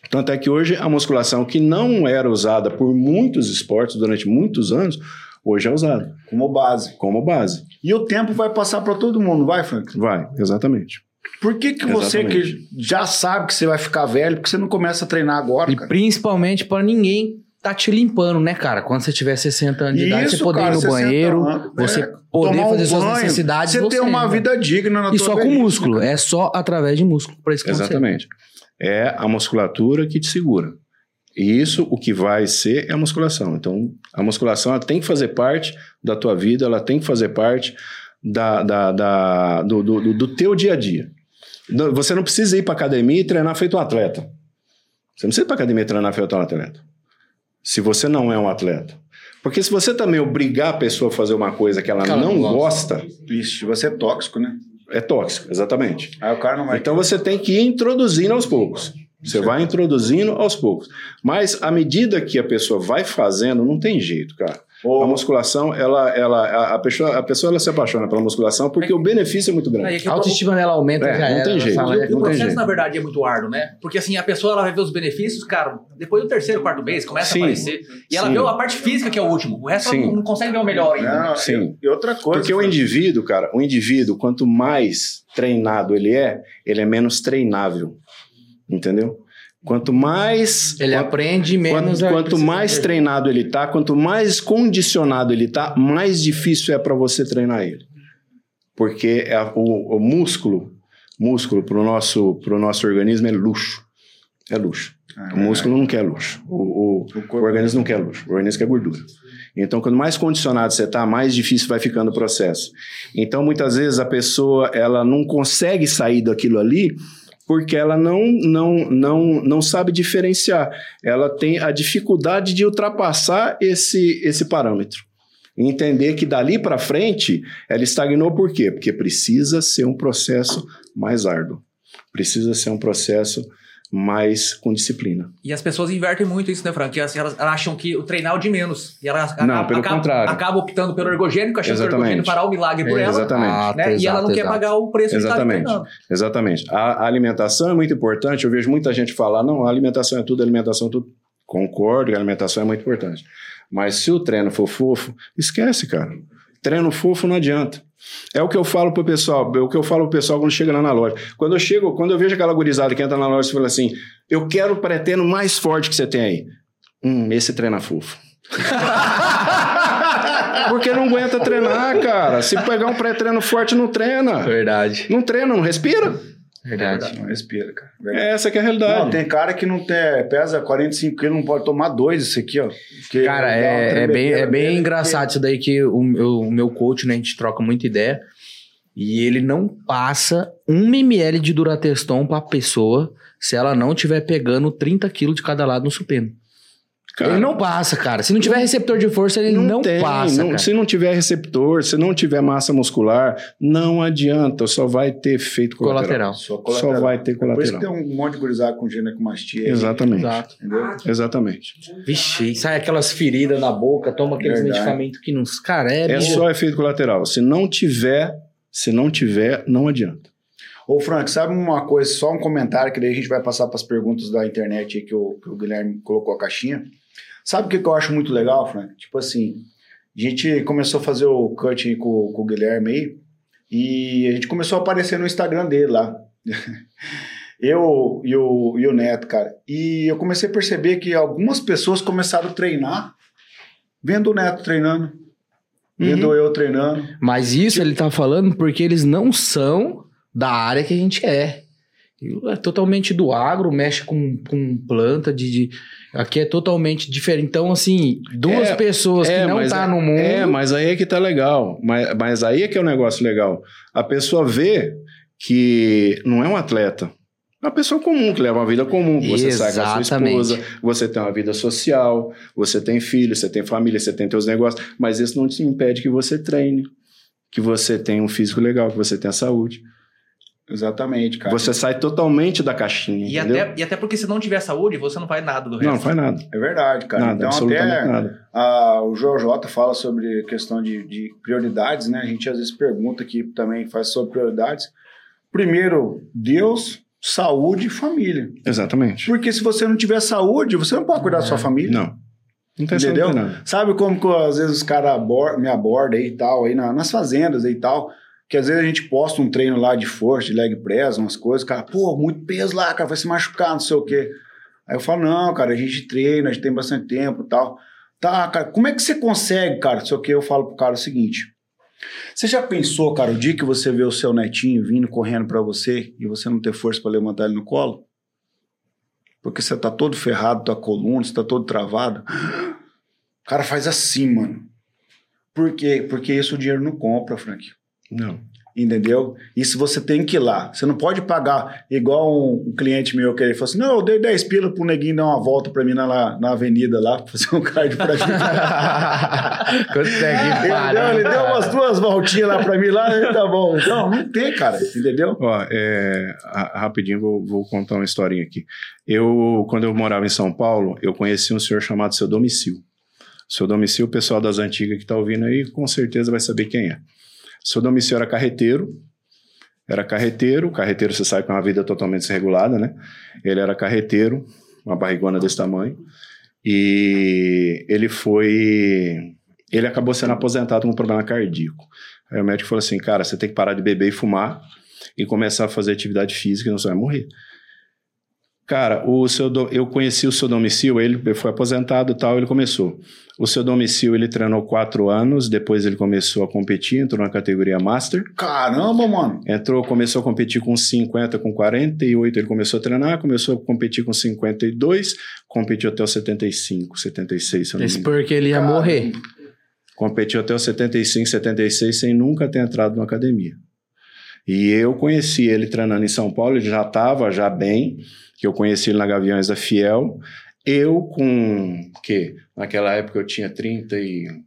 Tanto é que hoje a musculação, que não era usada por muitos esportes durante muitos anos, hoje é usada Como base. como base. E o tempo vai passar para todo mundo, vai, Frank? Vai, exatamente. Por que, que você Exatamente. que já sabe que você vai ficar velho, porque você não começa a treinar agora, E cara? principalmente pra ninguém tá te limpando, né, cara? Quando você tiver 60 anos de idade, você Isso, poder cara, ir no 60 banheiro, anos, você é, poder tomar um fazer suas banho, necessidades. Você, ter uma né? vida digna na E tua só com músculo. né, É só através de músculo. Pra isso que consegue. Exatamente. É a musculatura que te segura. E isso, o que vai ser, é a musculação. Então, a musculação ela tem que fazer parte da tua vida, ela tem que fazer parte da, da- da- do, do- do- do teu dia a dia. Você não precisa ir para academia e treinar feito um atleta. Você não precisa ir para academia e treinar feito um atleta. Se você não é um atleta. Porque se você também obrigar a pessoa a fazer uma coisa que ela, ela não gosta? Ixi, você é tóxico, né? é tóxico, exatamente. Aí o cara não vai. Então você tem que ir introduzindo aos poucos. Você vai introduzindo aos poucos. Mas à medida que a pessoa vai fazendo, não tem jeito, cara. A Ô, musculação, ela, ela, a- a pessoa, a pessoa ela se apaixona pela musculação porque o benefício é muito grande. é A autoestima dela aumenta, É, já não era, tem jeito. fala, E o, é, e o não tem processo, jeito. na verdade, é muito árduo, né? Porque assim, a pessoa ela vai ver os benefícios, cara, depois do terceiro, quarto mês, começa Sim. a aparecer. E ela Sim. vê a parte física, que é o último. O resto ela Sim. não, não consegue ver o melhor ainda. não, Sim. E outra coisa. Porque o indivíduo, cara, o indivíduo, quanto mais treinado ele é, ele é menos treinável. Entendeu? Quanto mais. Ele quanto- aprende menos. Quanto, quanto mais treinado ele tá, quanto mais condicionado ele tá, mais difícil é para você treinar ele. Porque é o, o músculo, músculo pro nosso, pro nosso organismo é luxo. É luxo. Ah, O músculo não quer luxo. O, o, O o organismo não quer luxo. O organismo quer gordura. Então, quanto mais condicionado você tá, mais difícil vai ficando o processo. Então, muitas vezes a pessoa ela não consegue sair daquilo ali porque ela não, não, não, não sabe diferenciar. Ela tem a dificuldade de ultrapassar esse, esse parâmetro. Entender que dali para frente ela estagnou por quê? Porque precisa ser um processo mais árduo. Precisa ser um processo mais com disciplina. E as pessoas invertem muito isso, né, Frank? Elas, elas acham que o treinar é o de menos. E elas Não, acabam, pelo acabam, contrário. acabam optando pelo ergogênico, achando que o Exatamente. ergogênico fará o milagre por É, ela. exatamente. Ah, Né? e ela não exato, quer pagar o preço que Exatamente. tá treinando. Exatamente. A a alimentação é muito importante. Eu vejo muita gente falar: não, a alimentação é tudo, a alimentação é tudo. Concordo que a alimentação é muito importante. Mas se o treino for fofo, esquece, cara. Treino fofo não adianta. É o que eu falo pro pessoal, é o que eu falo pro pessoal quando chega lá na loja. Quando eu chego, quando eu vejo aquela gurizada que entra na loja e fala assim: eu quero o pré-treino mais forte que você tem aí. Hum, esse treina fofo. Porque não aguenta treinar, cara. Se pegar um pré-treino forte, não treina. Verdade. Não treina, não respira. Verdade. Não respira, cara. É essa que é a realidade. Não, tem cara que não tem, pesa 45 quilos, não pode tomar dois isso aqui, ó. Cara, é, é bem, é bem engraçado isso daí que o, meu- o meu coach, né, a gente troca muita ideia. E ele não passa um ml de Durateston pra pessoa se ela não tiver pegando 30 quilos de cada lado no supino. Cara, ele não passa, cara. Se não tiver receptor de força, ele não, tem, passa, não- cara. se não tiver receptor, se não tiver massa muscular, não adianta, só vai ter efeito colateral. Colateral. Só, Só colateral. vai ter Por isso que colateral. tem um monte de gurizada com ginecomastia. Exatamente. Exato. Entendeu? Exatamente. Vixe, sai aquelas feridas na boca, toma aqueles Verdade. medicamentos que não. Cara, é. É bicho- só efeito colateral. Se não tiver, se não tiver, não adianta. Ô, Frank, sabe uma coisa, só um comentário, que daí a gente vai passar para as perguntas da internet aí que o, que o Guilherme colocou a caixinha. Sabe o que, que eu acho muito legal, Frank? Tipo assim, a gente começou a fazer o cutting com, com o Guilherme aí, e a gente começou a aparecer no Instagram dele lá. eu e o, e o Neto, cara. E eu comecei a perceber que algumas pessoas começaram a treinar vendo o Neto treinando, vendo eu treinando. Mas isso ele tá falando porque eles não são da área que a gente é. É totalmente do agro, mexe com, com planta de, de- Aqui é totalmente diferente. Então, assim, duas É, pessoas que não tá é- no mundo. É, mas aí é que tá legal. Mas, mas aí é que é o negócio legal. A pessoa vê que não é um atleta. É uma pessoa comum, que leva uma vida comum. Você sai com a sua Exatamente. esposa, você tem uma vida social, você tem filho, você tem família, você tem teus negócios. Mas isso não te impede que você treine, que você tenha um físico legal, que você tenha saúde. Exatamente, cara. Você sai totalmente da caixinha, E entendeu? até, e até porque se não tiver saúde, você não faz nada do resto. Não, não faz nada. É verdade, cara. nada, então, absolutamente até nada. a, o JJ fala sobre questão de, de prioridades, né? A gente às vezes pergunta aqui também, faz sobre prioridades. Primeiro, Deus, saúde e família. Exatamente. Porque se você não tiver saúde, você não pode cuidar da sua família. Não. Não tem Entendeu? saúde. Sabe como que às vezes os caras abor- me abordam aí e tal, aí na- nas fazendas aí e tal, que às vezes a gente posta um treino lá de força, de leg press, umas coisas, cara, pô, muito peso lá, cara, vai se machucar, não sei o quê. Aí eu falo, não, cara, a gente treina, a gente tem bastante tempo e tal. Tá, cara, como é que você consegue, cara, não sei o quê? Eu falo pro cara o seguinte, você já pensou, cara, o dia que você vê o seu netinho vindo correndo pra você e você não ter força pra levantar ele no colo? Porque você tá todo ferrado, tua coluna, você tá todo travado. O cara faz assim, mano. Por quê? Porque isso o dinheiro não compra, Frank. Não. Entendeu? Isso você tem que ir lá. Você não pode pagar igual um, cliente meu que ele falou assim: não, eu dei 10 pila pro neguinho dar uma volta pra mim na, na avenida lá, pra fazer um cardio pra mim. Quanto ele, para, deu, ele deu umas duas voltinhas lá pra mim lá, tá bom. Então, não tem, cara, entendeu? Ó, é, ra- rapidinho vou, vou contar uma historinha aqui. Eu, quando eu morava em São Paulo, eu conheci um senhor chamado Seu Domicil. Seu Domicil, o pessoal das antigas que tá ouvindo aí, com certeza vai saber quem é. Seu Domicil era carreteiro, era carreteiro, carreteiro você sabe que é uma vida totalmente desregulada, né? Ele era carreteiro, uma barrigona desse tamanho, e ele foi... Ele acabou sendo aposentado com um problema cardíaco. Aí o médico falou assim, cara, você tem que parar de beber e fumar, e começar a fazer atividade física, senão você vai morrer. Cara, o seu do- eu conheci o seu domicílio, ele foi aposentado e tal, ele começou. O seu domicílio, ele treinou quatro anos, depois ele começou a competir, entrou na categoria Master, Caramba, mano. entrou, começou a competir com 50, com 48, ele começou a treinar, começou a competir com 52, competiu até os 75, 76, se eu não me Esse engano. porque ele ia Caramba. morrer. Competiu até os 75, 76, sem nunca ter entrado na academia. E eu conheci ele treinando em São Paulo, ele já estava já bem, que eu conheci ele na Gaviões da Fiel. Eu com, que naquela época eu tinha 30 e,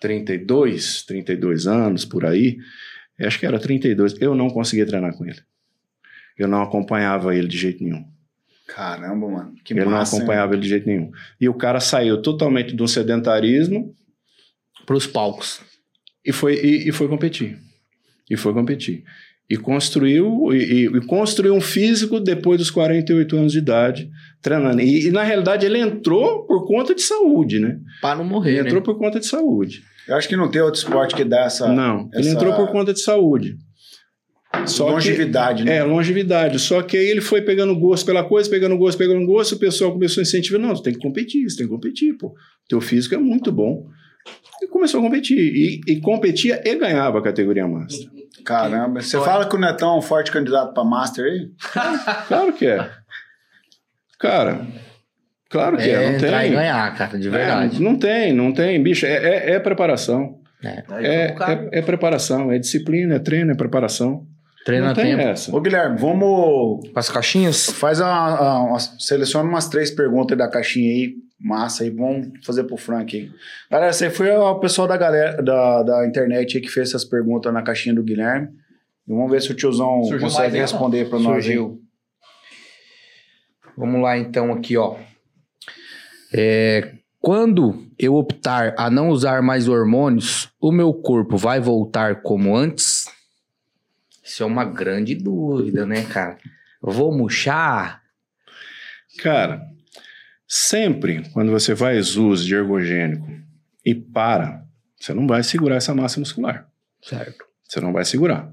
32, 32 anos, por aí, acho que era 32, eu não conseguia treinar com ele. Eu não acompanhava ele de jeito nenhum. Caramba, mano. Que ele não massa, hein? acompanhava ele de jeito nenhum. E o cara saiu totalmente do sedentarismo Pros palcos. e foi, e, e foi competir. E foi competir. E construiu, e, e- construiu um físico depois dos 48 anos de idade, treinando. E, e, na realidade ele entrou por conta de saúde, né? Pra não Ele morrer, entrou né? por conta de saúde. Eu acho que não tem outro esporte que dá essa, Não, ele essa entrou por conta de saúde. Só longevidade, que, né? É, longevidade. Só que aí ele foi pegando gosto pela coisa, pegando gosto, pegando gosto, o pessoal começou a incentivar, não, você tem que competir, você tem que competir, pô. Teu físico é muito bom. E começou a competir. E, e competia e ganhava a categoria Master. Caramba. Você Olha. fala que o Netão é um forte candidato pra Master aí? Claro que é. Cara, claro que é, É, não entrar e tem. ganhar, cara, de verdade. É, não tem, não tem. Bicho, é, é- é preparação. É, é, é preparação, é disciplina, é treino, é preparação. Treina não tem tempo. essa. Ô, Guilherme, vamos. As caixinhas? Faz a, a- uma- seleciona umas três perguntas da caixinha aí, massa aí, vamos fazer pro Frank aí. Galera, você foi o pessoal da galera da, da internet aí que fez essas perguntas na caixinha do Guilherme. E vamos ver se o tiozão Surgiu consegue responder pra nós. aí. Surgiu. Vamos lá então aqui, ó. É, quando eu optar a não usar mais hormônios, o meu corpo vai voltar como antes? Isso é uma grande dúvida, né, cara? Vou murchar? Cara, Sempre, quando você faz uso de ergogênico e para, você não vai segurar essa massa muscular. Certo. Você não vai segurar.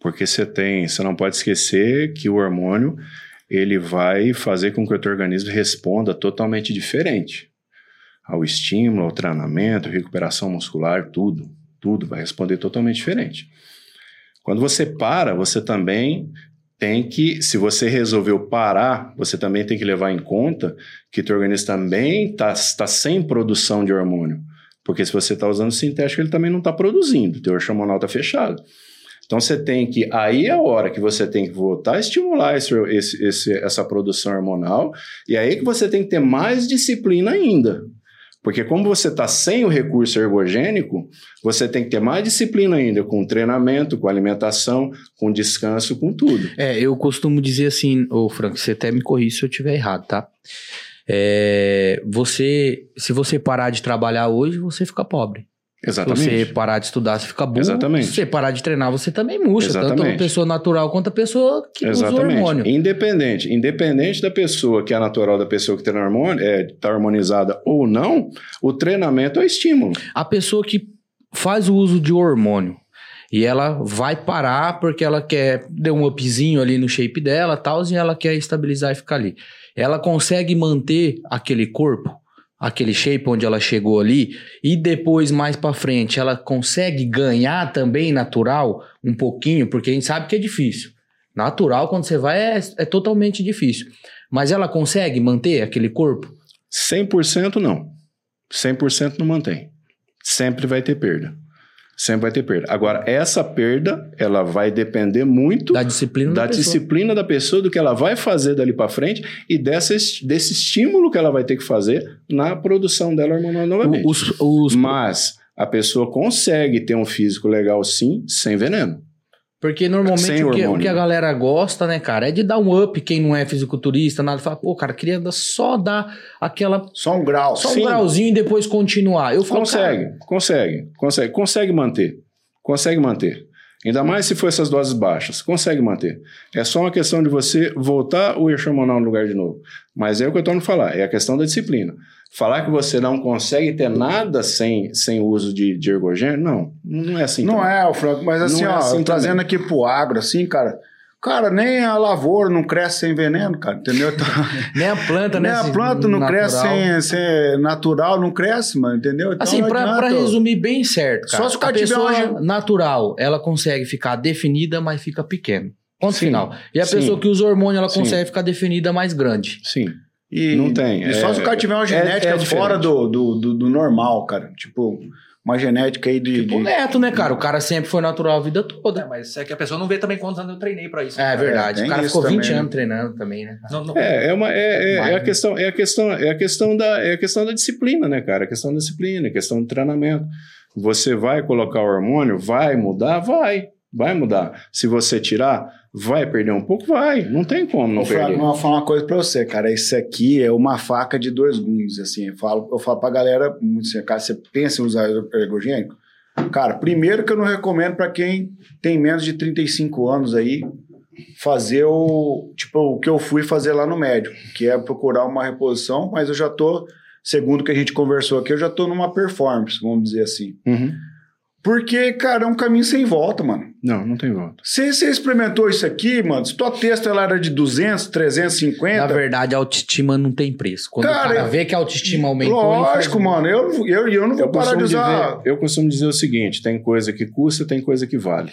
Porque você tem, você não pode esquecer que o hormônio ele vai fazer com que o teu organismo responda totalmente diferente ao estímulo, ao treinamento, recuperação muscular, tudo, tudo vai responder totalmente diferente. Quando você para, você também tem que, se você resolveu parar, você também tem que levar em conta que teu organismo também está tá sem produção de hormônio. Porque se você está usando sintético, ele também não está produzindo, teu hormonal está fechado. Então você tem que, aí é a hora que você tem que voltar a estimular esse, esse, esse, essa produção hormonal, e aí que você tem que ter mais disciplina ainda. Porque como você está sem o recurso ergogênico, você tem que ter mais disciplina ainda, com treinamento, com alimentação, com descanso, com tudo. É, eu costumo dizer assim, ô Frank, você até me corrige se eu estiver errado, tá? É, você, se você parar de trabalhar hoje, você fica pobre. Exatamente. Se você parar de estudar, você fica burro. Exatamente. Se você parar de treinar, você também murcha. Tanto a Exatamente. pessoa natural quanto a pessoa que usa Exatamente. hormônio. Independente, independente da pessoa que é natural da pessoa que tem hormônio, é, tá hormonizada ou não, o treinamento é estímulo. A pessoa que faz o uso de hormônio e ela vai parar porque ela quer dar um upzinho ali no shape dela tal, e ela quer estabilizar e ficar ali. Ela consegue manter aquele corpo, aquele shape onde ela chegou ali, e depois mais pra frente ela consegue ganhar também natural um pouquinho, porque a gente sabe que é difícil. Natural, quando você vai, é, é totalmente difícil. Mas ela consegue manter aquele corpo? 100% não. 100% não mantém. Sempre vai ter perda. Sempre vai ter perda. Agora, essa perda, ela vai depender muito Da disciplina da da pessoa. disciplina da pessoa, do que ela vai fazer dali para frente e dessa, desse estímulo que ela vai ter que fazer na produção dela hormonal novamente. Os, os, Mas a pessoa consegue ter um físico legal sim, sem veneno. Porque normalmente o que, o que a galera gosta, né, cara, é de dar um up quem não é fisiculturista, nada. Fala, pô, cara, queria dar- só dar aquela. Só um grau. Só Sim. um grauzinho e depois continuar. Eu falo, Consegue, cara, consegue, consegue, consegue manter. Consegue manter. Ainda mais se for essas doses baixas. Consegue manter. É só uma questão de você voltar o eixo hormonal no lugar de novo. Mas é o que eu estou falar, é a questão da disciplina. Falar que você não consegue ter nada sem, sem uso de, de ergogênio, não. Não é assim. Não também. é, o Franco, mas assim, Não é ó, assim trazendo aqui pro agro, assim, cara. Cara, nem a lavoura não cresce sem veneno, cara, entendeu? Então, nem a planta, nem né? a se- planta não natural. cresce sem, sem natural, não cresce, mano, entendeu? Então Assim, não pra, pra adianta. resumir bem certo, cara. Só se o a cara tiver pessoa uma- natural, ela consegue ficar definida, mas fica pequeno. Ponto Sim, final. E a sim. pessoa que usa hormônio, ela Sim. consegue ficar definida mais grande. Sim. E, Não tem, E só é- se o cara tiver uma é- genética é fora diferente. do, do, do, do normal, cara. Tipo, uma genética aí de. Tipo o de- neto, né, cara? O cara sempre foi natural a vida toda. É, mas é que a pessoa não vê também quantos anos eu treinei pra isso. É verdade. o cara ficou 20 também, né? anos treinando também, né? Não, não- É, é, uma, é, é- é a né? questão, é a questão, é a questão da, é a questão da disciplina, né, cara? A questão da disciplina, a questão do treinamento. Você vai colocar o hormônio, vai mudar, vai, vai mudar. Se você tirar, vai perder um pouco, vai. Não tem como não Fraga, perder. eu vou falar uma coisa pra você, cara. Isso aqui é uma faca de dois gumes, assim. Eu falo, eu falo pra galera, muito assim, cara, você pensa em usar ergogênico? Cara, primeiro que eu não recomendo pra quem tem menos de 35 anos aí fazer o, tipo, o que eu fui fazer lá no médico, que é procurar uma reposição, mas eu já tô, segundo o que a gente conversou aqui, eu já tô numa performance, vamos dizer assim. Uhum. Porque, cara, é um caminho sem volta, mano. Não, não tem volta. Se você experimentou isso aqui, mano, se tua testa ela era de 200, 350... Na verdade, a autoestima não tem preço. Quando Cara, o cara vê que a autoestima aumentou, Lógico, mano. Eu, eu, eu não vou Eu parar de usar. dizer, eu costumo dizer o seguinte: tem coisa que custa, tem coisa que vale.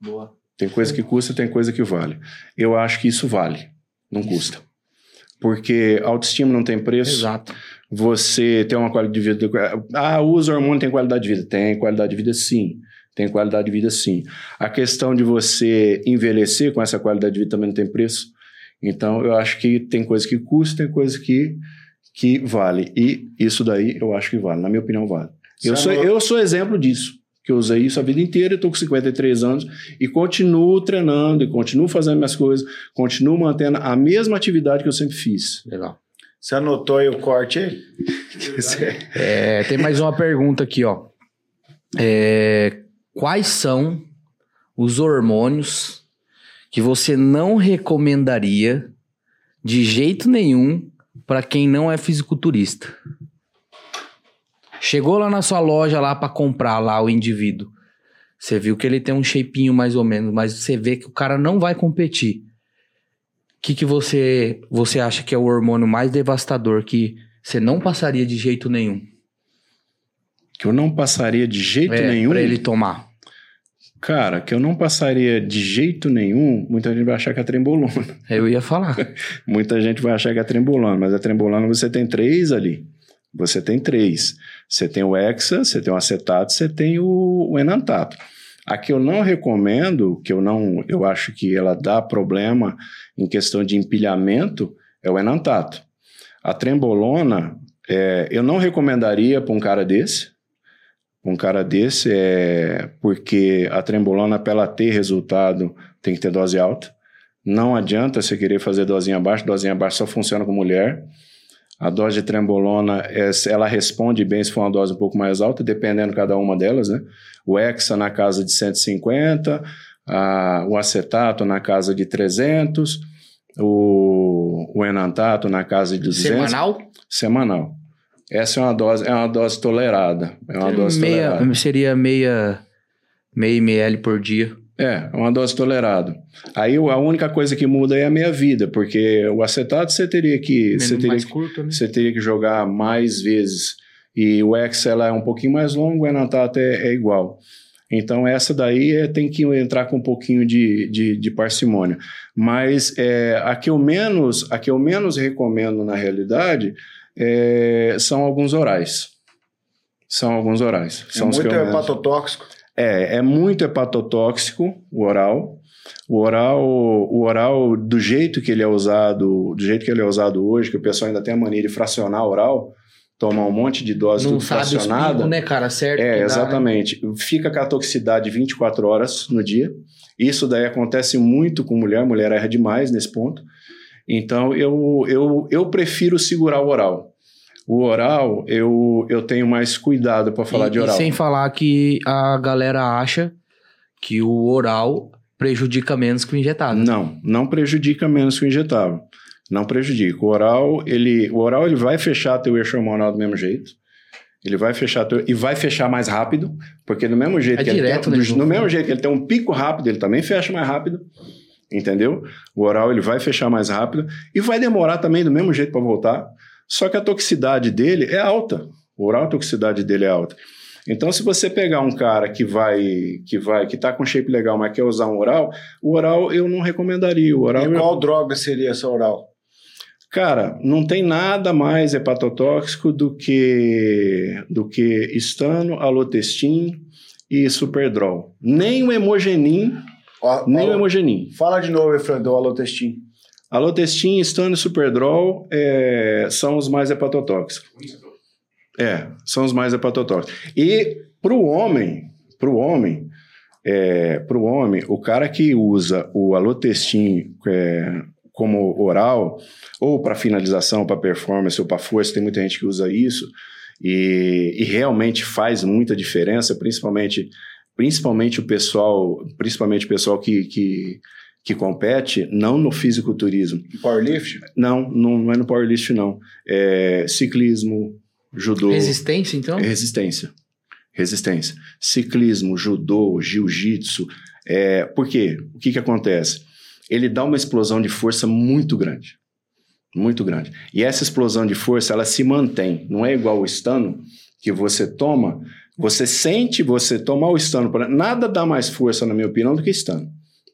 Boa. Tem coisa que custa, tem coisa que vale. Eu acho que isso vale, não custa. Porque autoestima não tem preço. Exato. Você tem uma qualidade de vida. Ah, usa hormônio, tem qualidade de vida. Tem qualidade de vida, sim. Tem qualidade de vida, sim. A questão de você envelhecer com essa qualidade de vida também não tem preço. Então, eu acho que tem coisa que custa, tem coisa que, que vale. E isso daí eu acho que vale. Na minha opinião, vale. Eu sou, não- eu sou exemplo disso. Que eu usei isso a vida inteira, eu tô com 53 anos e continuo treinando e continuo fazendo minhas coisas, continuo mantendo a mesma atividade que eu sempre fiz. Legal. Você anotou aí o corte aí? É, tem mais uma pergunta aqui, ó. É, quais são os hormônios que você não recomendaria de jeito nenhum pra quem não é fisiculturista. Chegou lá na sua loja lá pra comprar lá o indivíduo. Você viu que ele tem um shapinho mais ou menos, mas você vê que o cara não vai competir. O que, que você, você acha que é o hormônio mais devastador que você não passaria de jeito nenhum? Que eu não passaria de jeito É, nenhum. Pra ele tomar. Cara, que eu não passaria de jeito nenhum, muita gente vai achar que é trembolona. Eu ia falar. Muita gente vai achar que é trembolona, mas a trembolona você tem três ali. Você tem três. Você tem o hexa, você tem o acetato, você tem o, o enantato. A que eu não recomendo, que eu não, eu acho que ela dá problema em questão de empilhamento, é o enantato. A trembolona, é, eu não recomendaria para um cara desse. Um cara desse é porque a trembolona, para ela ter resultado, tem que ter dose alta. Não adianta você querer fazer dosinha abaixo, dosinha abaixo só funciona com mulher. A dose de trembolona, é, ela responde bem se for uma dose um pouco mais alta, dependendo cada uma delas, né? O hexa na casa de 150, a, o acetato na casa de 300, o, o enantato na casa de 200. Semanal? Semanal. Essa é uma dose, é uma dose tolerada. É uma dose meia, tolerada. seria meia, meia ml por dia. É, uma dose tolerada. Aí a única coisa que muda é a meia-vida, porque o acetato você teria que. Você teria mais que curto, né? você teria que jogar mais vezes. E o Excel é um pouquinho mais longo, o Enantato é, é igual. Então, essa daí é, tem que entrar com um pouquinho de, de, de parcimônia. Mas é, a, que eu menos, a que eu menos recomendo, na realidade, é, são alguns orais. São alguns orais. É São que muito hepatotóxico. é, é muito hepatotóxico o oral. O oral, o oral do jeito que ele é usado, do jeito que ele é usado hoje, que o pessoal ainda tem a mania de fracionar oral, tomar um monte de dose Não tudo sabe fracionada. né, cara? Certo. que dá, É, né? exatamente. Fica com a toxicidade 24 horas no dia. Isso daí acontece muito com mulher, mulher erra demais nesse ponto. Então, eu, eu, eu prefiro segurar o oral. O oral, eu, eu tenho mais cuidado para falar e, de oral. Sem falar que a galera acha que o oral prejudica menos que o injetável. Não, não prejudica menos que o injetável. Não prejudica. O oral, ele, o oral ele vai fechar teu eixo hormonal do mesmo jeito. Ele vai fechar teu, e vai fechar mais rápido, porque do mesmo jeito É que direto, ele né, tem, do, João? no mesmo jeito que ele tem um pico rápido, ele também fecha mais rápido. Entendeu? O oral ele vai fechar mais rápido e vai demorar também do mesmo jeito para voltar. Só que a toxicidade dele é alta. O oral, a toxicidade dele é alta. Então, se você pegar um cara que vai, que vai, que tá com shape legal, mas quer usar um oral, o oral eu não recomendaria. O oral E eu- qual droga seria essa oral? Cara, não tem nada mais hepatotóxico do que do que estano, alotestin e superdrol. Nem o hemogenin, nem o ó, hemogenin. Fala de novo, Efraim, do alotestin. Alotestin, estano e superdrol é, são os mais hepatotóxicos. É, são os mais hepatotóxicos. E para o homem, para o homem, é, para o homem, o cara que usa o alotestin é, como oral, ou para finalização, para performance, ou para força, tem muita gente que usa isso, e, e realmente faz muita diferença, principalmente, principalmente o pessoal, principalmente o pessoal que, que, que compete, não no fisiculturismo, Powerlift? não, não, não é no powerlift, não. É ciclismo, judô. Resistência, então? Resistência. Resistência. Ciclismo, judô, jiu-jitsu. É, por quê? O que, que acontece? Ele dá uma explosão de força muito grande. Muito grande. E essa explosão de força, ela se mantém. Não é igual o estano, que você toma, você sente, você tomar o estano. Nada dá mais força, na minha opinião, do que estano.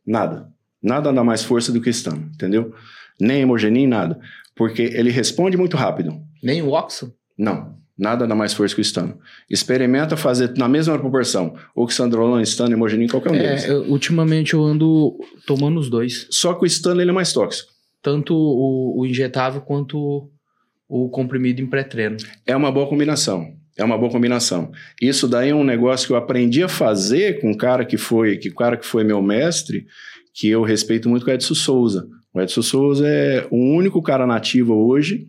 Nada. Nada dá mais força do que estano, entendeu? Nem hemogenin, nada. Porque ele responde muito rápido. Nem o Oxo? Não, nada dá mais força que o estano. Experimenta fazer na mesma proporção. Oxandrolona, estano, hemogenin, qualquer um deles. É, eu- ultimamente eu ando tomando os dois. Só que o estano ele é mais tóxico. Tanto o, o injetável quanto o, comprimido em pré-treino. É uma boa combinação. É uma boa combinação. Isso daí é um negócio que eu aprendi a fazer com um cara que foi, que o cara que foi meu mestre, que eu respeito muito, que é o Edson Souza. O Edson Souza é o único cara nativo hoje.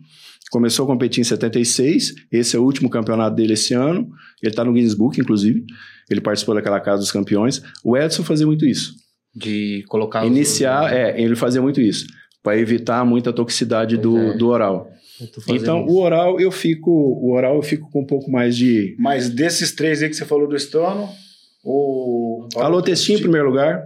Começou a competir em 76. Esse é o último campeonato dele esse ano. Ele está no Guinness Book, inclusive. Ele participou daquela Casa dos Campeões. O Edson fazia muito isso. De colocar os- Iniciar, é, ele fazia muito isso, para evitar muita toxicidade do, é. do oral. Então, isso. o oral eu fico, o oral eu fico com um pouco mais de Mas desses três aí que você falou do estano, o. Alotestin em primeiro lugar.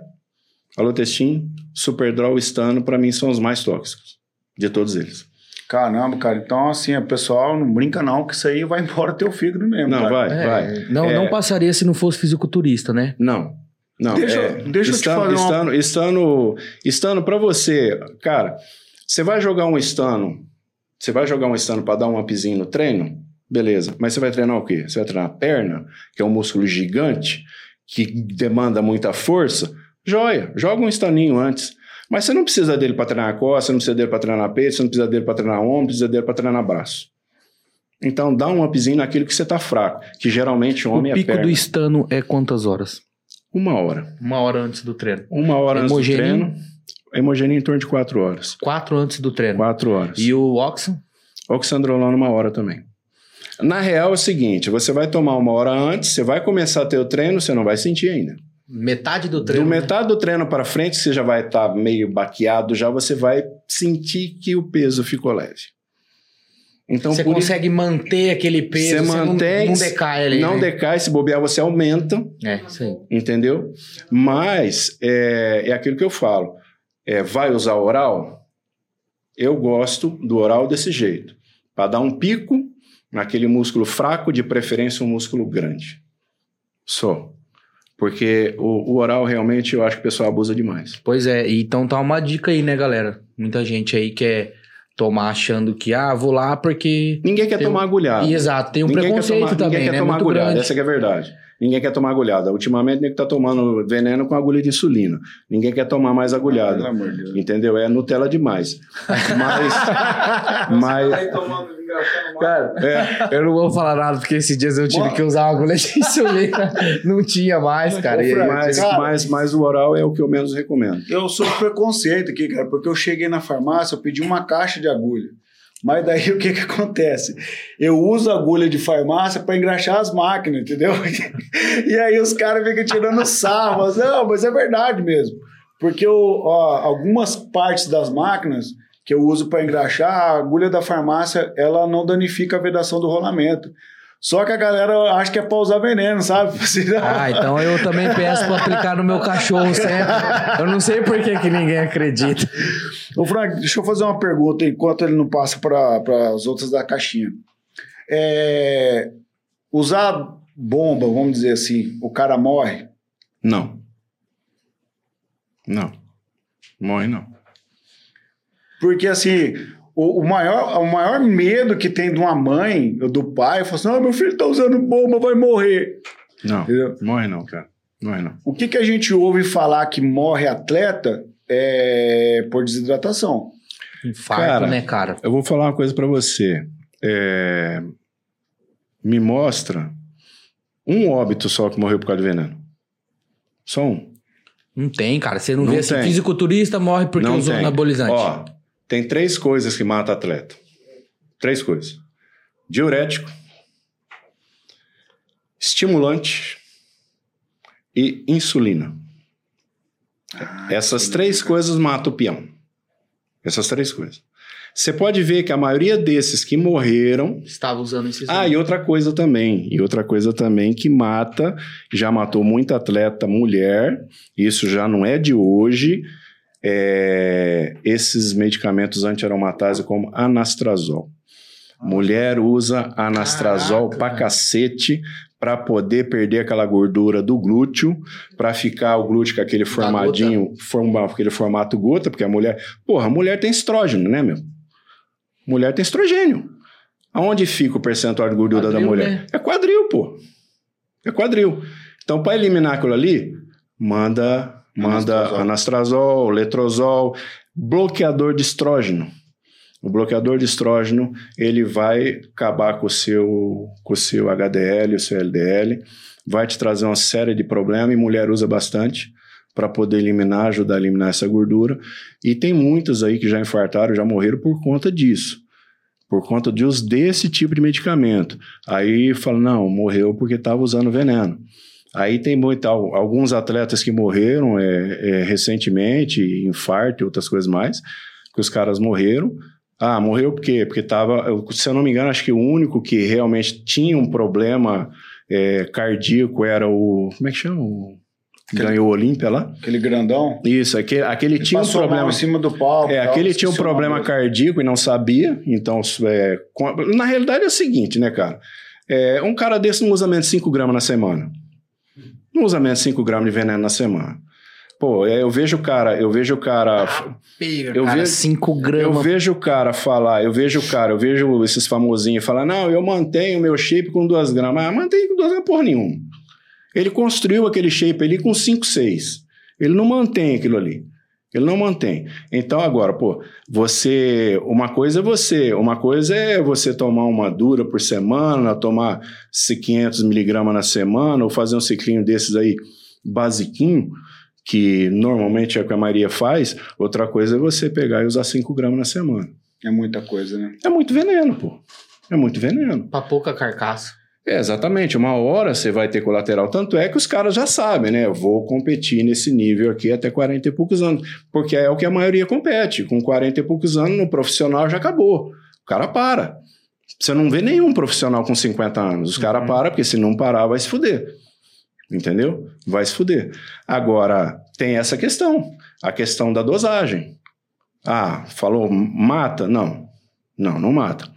Alotestin, Superdrol, Stano, pra mim são os mais tóxicos de todos eles. Caramba, cara. Então, assim, o pessoal não brinca não, que isso aí vai embora teu fígado mesmo. Não, cara. vai, É, vai. Não, É. não passaria se não fosse fisiculturista, né? Não. Não, Deixa eu- é, deixa eu te estano, fazer uma- estano, estano para você, cara, você vai jogar um estano, você vai jogar um estano para dar um upzinho no treino, beleza, mas você vai treinar o quê? Você vai treinar a perna, que é um músculo gigante, que demanda muita força, joia, joga um estaninho antes. Mas você não precisa dele para treinar a costa, você não precisa dele para treinar peito, você não precisa dele para treinar ombro, precisa dele para treinar braço. Então dá um upzinho naquilo que você tá fraco, que geralmente O homem é pico perna. do estano é quantas horas? Uma hora. Uma hora antes do treino. Uma hora antes do treino. Hemogenia em torno de quatro horas. Quatro antes do treino. Quatro horas. E o Oxon? Oxandrolona uma hora também. Na real é o seguinte, você vai tomar uma hora antes, você vai começar a ter o treino, você não vai sentir ainda. Metade do treino. Do né? metade do treino para frente, você já vai estar meio baqueado, já você vai sentir que o peso ficou leve. Então, você por isso- consegue manter aquele peso, Você você não- mantém- não, decai ali. não né? decai, se bobear, você aumenta, É, aí. entendeu? Mas é, é aquilo que eu falo. É, vai usar oral? Eu gosto do oral desse jeito. Para dar um pico naquele músculo fraco, de preferência um músculo grande. Só. Porque o, o oral realmente eu acho que o pessoal abusa demais. Pois é, então tá uma dica aí, né, galera? Muita gente aí quer tomar achando que, ah, vou lá porque. Ninguém quer Tem um- tomar agulhada. Exato, tem um Ninguém preconceito tomar- também, Ninguém quer né? tomar Muito agulhada, grande. essa que é a verdade. Ninguém quer tomar agulhada. Ultimamente, ninguém tá tomando veneno com agulha de insulina. Ninguém quer tomar mais Pelo agulhada. amor de Deus. Entendeu? É Nutella demais. Mas. mas Aí tomando, Cara, eu não vou falar nada, porque esses dias eu tive que usar uma agulha de insulina. Não tinha mais, cara. Aí- mas, cara- mas, mas o oral é o que eu menos recomendo. Eu sou preconceito aqui, cara, porque eu cheguei na farmácia, eu pedi uma caixa de agulha. Mas daí o que que acontece? Eu uso agulha de farmácia para engraxar as máquinas, entendeu? E aí os caras ficam tirando sarro. Mas, não, mas é verdade mesmo. Porque eu, ó, algumas partes das máquinas que eu uso para engraxar, a agulha da farmácia, ela não danifica a vedação do rolamento. Só que a galera acha que é pra usar veneno, sabe? Ah, então eu também peço pra aplicar no meu cachorro sempre. Eu não sei por que, que ninguém acredita. Ô, Frank, deixa eu fazer uma pergunta enquanto ele não passa para as outras da caixinha. É, usar bomba, vamos dizer assim, o cara morre. Não. Não. Morre não. Porque, assim, o, o maior, o maior medo que tem de uma mãe ou do pai é falar assim: ah, meu filho tá usando bomba, vai morrer. Não. Entendeu? Morre não, cara. Morre não. O que, que a gente ouve falar que morre atleta é por desidratação. Infarto, Cara, né, cara? Eu vou falar uma coisa pra você. É, Me mostra um óbito só que morreu por causa de veneno. Só um. Não tem, cara. Você não, Não vê assim, tem. fisiculturista morre porque Não usou tem. anabolizante. Ó, tem três coisas que matam atleta. Três coisas: diurético, estimulante e insulina. Essas três coisas matam o peão. Essas três coisas. Você pode ver que a maioria desses que morreram. Estava usando esses. Ah, e outra coisa também. E outra coisa também que mata, já matou muito atleta mulher. Isso já não é de hoje. É, esses medicamentos anti-aromatase como anastrazol. Mulher usa anastrazol Caraca, pra cacete para poder perder aquela gordura do glúteo, para ficar o glúteo com aquele formadinho, forma, aquele formato gota, porque a mulher, porra, a mulher tem estrógeno, né, meu? Mulher tem estrogênio. Aonde fica o percentual de gordura da Quadril, mulher? né? É quadril, pô. É quadril. Então, para eliminar aquilo ali, manda, manda Anastrazol. anastrazol, letrozol, bloqueador de estrógeno. O bloqueador de estrógeno, ele vai acabar com o seu, com o seu HDL, o seu LDL, vai te trazer uma série de problemas, e mulher usa bastante para poder eliminar, ajudar a eliminar essa gordura. E tem muitos aí que já infartaram, já morreram por conta disso. Por conta de uso desse tipo de medicamento. Aí fala, não, morreu porque estava usando veneno. Aí tem muito, al- alguns atletas que morreram é, é, recentemente, infarto e outras coisas mais, que os caras morreram. Ah, morreu por quê? Porque tava, eu- se eu não me engano, acho que o único que realmente tinha um problema é, cardíaco era o. Como é que chama? O, que ganhou o Olímpia lá? Aquele grandão. Isso, aquele, aquele Ele tinha um problema. em cima do palco. É, tal, aquele tinha um problema cardíaco e não sabia. Então, é, na realidade é o seguinte, né, cara? É, um cara desse não usa menos de 5 gramas na semana. Não usa menos de 5 gramas de veneno na semana. Pô, é, eu vejo o cara, eu vejo o cara. Pega, Eu cara, vejo- 5 Eu gramas. vejo o cara falar, eu vejo o cara, eu vejo esses famosinhos falar, não, eu mantenho o meu shape com 2 gramas. Ah, mantém com 2 gramas porra nenhuma. Ele construiu aquele shape ali com 5, 6. Ele não mantém aquilo ali. Ele não mantém. Então, agora, pô, você. Uma coisa é você. Uma coisa é você tomar uma dura por semana, tomar esse 500 miligramas na semana, ou fazer um ciclinho desses aí, basiquinho, que normalmente é o que a Maria faz. Outra coisa é você pegar e usar 5 gramas na semana. É muita coisa, né? É muito veneno, pô. É muito veneno. Pra pouca carcaça. É, exatamente. Uma hora você vai ter colateral. Tanto é que os caras já sabem, né? Eu vou competir nesse nível aqui até 40 e poucos anos. Porque é o que a maioria compete. Com 40 e poucos anos, no profissional já acabou. O cara para. Você não vê nenhum profissional com 50 anos. Os caras param, porque se não parar, vai se fuder. Entendeu? Vai se fuder. Agora, tem essa questão. A questão da dosagem. Ah, falou, mata? Não. Não, não mata.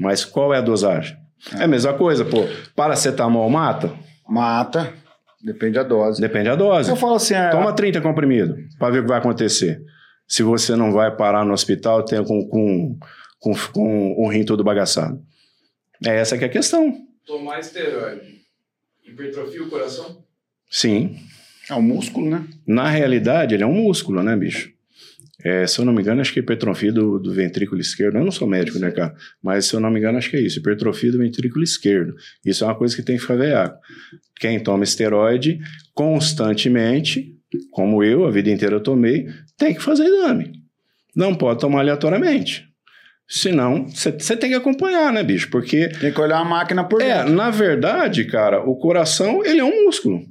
Mas qual é a dosagem? É a mesma coisa, pô. Paracetamol mata? Mata. Depende da dose. Depende da dose. Eu falo assim, é, Toma 30 comprimidos para ver o que vai acontecer. Se você não vai parar no hospital tem, com, com, com, com o rim todo bagaçado. É essa que é a questão. Tomar esteroide. Hipertrofia o coração? Sim. é um músculo, né? Na realidade, ele é um músculo, né, bicho? É, se eu não me engano, acho que é hipertrofia do, do ventrículo esquerdo. Eu não sou médico, né, cara? Mas se eu não me engano, acho que é isso. Hipertrofia do ventrículo esquerdo. Isso é uma coisa que tem que ficar veaco. Quem toma esteroide constantemente, como eu, a vida inteira eu tomei, tem que fazer exame. Não pode tomar aleatoriamente. Senão, você tem que acompanhar, né, bicho? Porque Tem que olhar a máquina por é, dentro. na verdade, cara, o coração, ele é um músculo.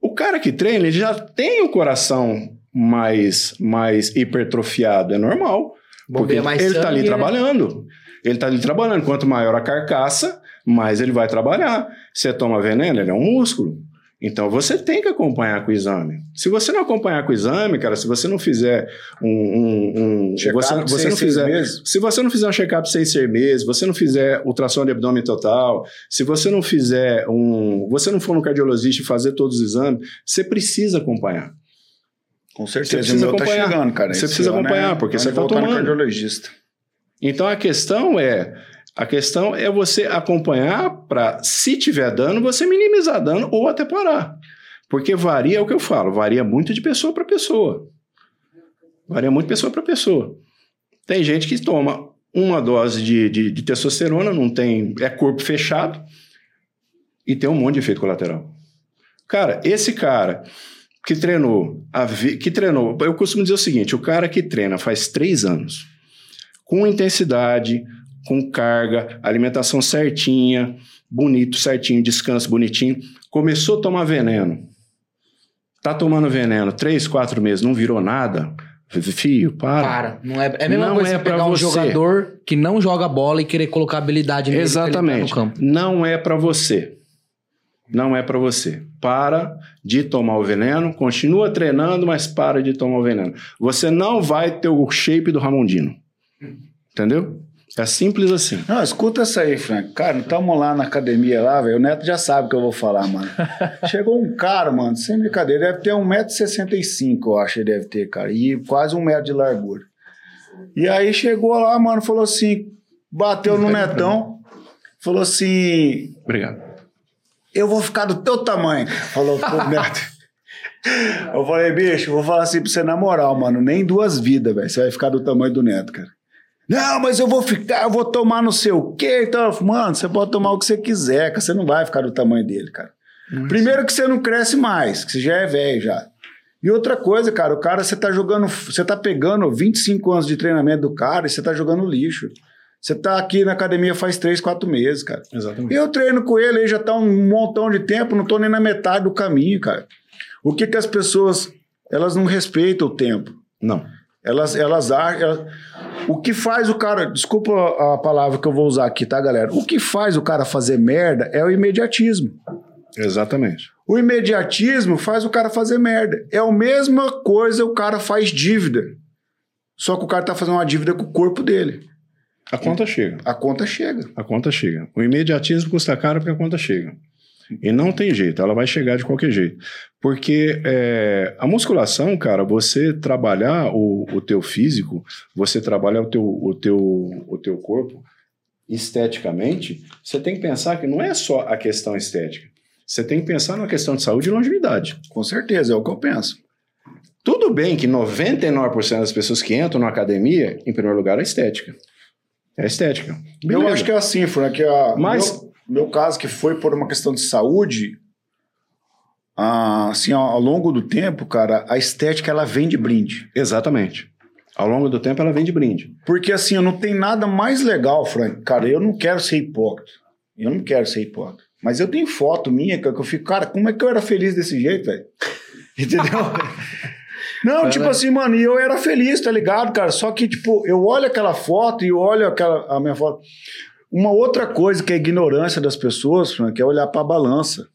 O cara que treina, ele já tem o coração mais, mais hipertrofiado, é normal. Porque Bombeia ele tá ali né? trabalhando. Ele tá ali trabalhando. Quanto maior a carcaça, mais ele vai trabalhar. Você toma veneno, ele é um músculo. Então você tem que acompanhar com o exame. Se você não acompanhar com o exame, cara, se você não fizer um. um, um Check-up você, você não fizer, meses. se você não fizer um check-up seis, seis meses, você não fizer ultrassom de abdômen total, se você não fizer um. Você não for no cardiologista e fazer todos os exames, você precisa acompanhar. Com Você certeza. precisa o meu acompanhar. tá chegando, cara. Você Esse precisa ano acompanhar, é porque você tá no tomando. cardiologista. Então a questão é. A questão é você acompanhar para, se tiver dano, você minimizar dano ou até parar. Porque varia, é o que eu falo, varia muito de pessoa para pessoa. Varia muito de pessoa para pessoa. Tem gente que toma uma dose de, de, de testosterona, não tem. é corpo fechado e tem um monte de efeito colateral. Cara, esse cara que treinou, a vi- que treinou, eu costumo dizer o seguinte: o cara que treina faz três anos, com intensidade, com carga, alimentação certinha, bonito, certinho, descanso bonitinho, começou a tomar veneno. Tá tomando veneno três, quatro meses, não virou nada. Fio, para. Para. Não é, é a mesma Não coisa é pegar um você. jogador que não joga bola e querer colocar habilidade nele Exatamente. no campo. Não é para você. Não é para você. Para de tomar o veneno, continua treinando, mas para de tomar o veneno. Você não vai ter o shape do Ramondino. Entendeu? É simples assim. Não, escuta essa aí, Frank. Cara, estamos lá na academia lá, velho. O Neto já sabe o que eu vou falar, mano. Chegou um cara, mano, sem brincadeira, deve ter 1,65m, eu acho ele deve ter, cara. E quase um metro de largura. E aí chegou lá, mano, falou assim, bateu no Netão, falou assim, Obrigado. Eu vou ficar do teu tamanho. Falou pro Neto. Eu falei, bicho, vou falar assim pra você na moral, mano. Nem duas vidas, velho. Você vai ficar do tamanho do Neto, cara. Não, mas eu vou ficar, eu vou tomar não sei o quê. Então, mano, você pode tomar o que você quiser, cara. Você não vai ficar do tamanho dele, cara. Primeiro que você não cresce mais, que você já é velho já. E outra coisa, cara, o cara, você tá jogando, você tá pegando 25 anos de treinamento do cara e você tá jogando lixo. Você tá aqui na academia faz 3, 4 meses, cara. Exatamente. Eu treino com ele aí já tá um montão de tempo, não tô nem na metade do caminho, cara. O que que as pessoas, elas não respeitam o tempo. Não. Elas, elas elas- O que faz o cara. Desculpa a palavra que eu vou usar aqui, tá, galera? O que faz o cara fazer merda é o imediatismo. Exatamente. O imediatismo faz o cara fazer merda. É a mesma coisa o cara faz dívida. Só que o cara tá fazendo uma dívida com o corpo dele. A conta chega. A conta chega. A conta chega. O imediatismo custa caro porque a conta chega. E não tem jeito, ela vai chegar de qualquer jeito. Porque é, a musculação, cara, você trabalhar o, o teu físico, você trabalhar o teu, o, teu, o teu corpo esteticamente, você tem que pensar que não é só a questão estética. Você tem que pensar na questão de saúde e longevidade. Com certeza, é o que eu penso. Tudo bem que 99% das pessoas que entram na academia, em primeiro lugar, é estética. É estética. Eu Beleza. acho que é assim, Fran, que a, Mas- meu, meu caso, que foi por uma questão de saúde, ah, assim, ao, ao longo do tempo, cara, a estética ela vem de brinde. Exatamente. Ao longo do tempo, ela vem de brinde. Porque assim, eu não tem nada mais legal, Frank. Cara, eu não quero ser hipócrita. Eu não quero ser hipócrita. Mas eu tenho foto minha, que eu fico, cara, como é que eu era feliz desse jeito, velho? Entendeu? Não, tipo assim, mano, e eu era feliz, tá ligado, cara? Só que, tipo, eu olho aquela foto e olho aquela, a minha foto. Uma outra coisa que é a ignorância das pessoas, Frank, é olhar pra balança.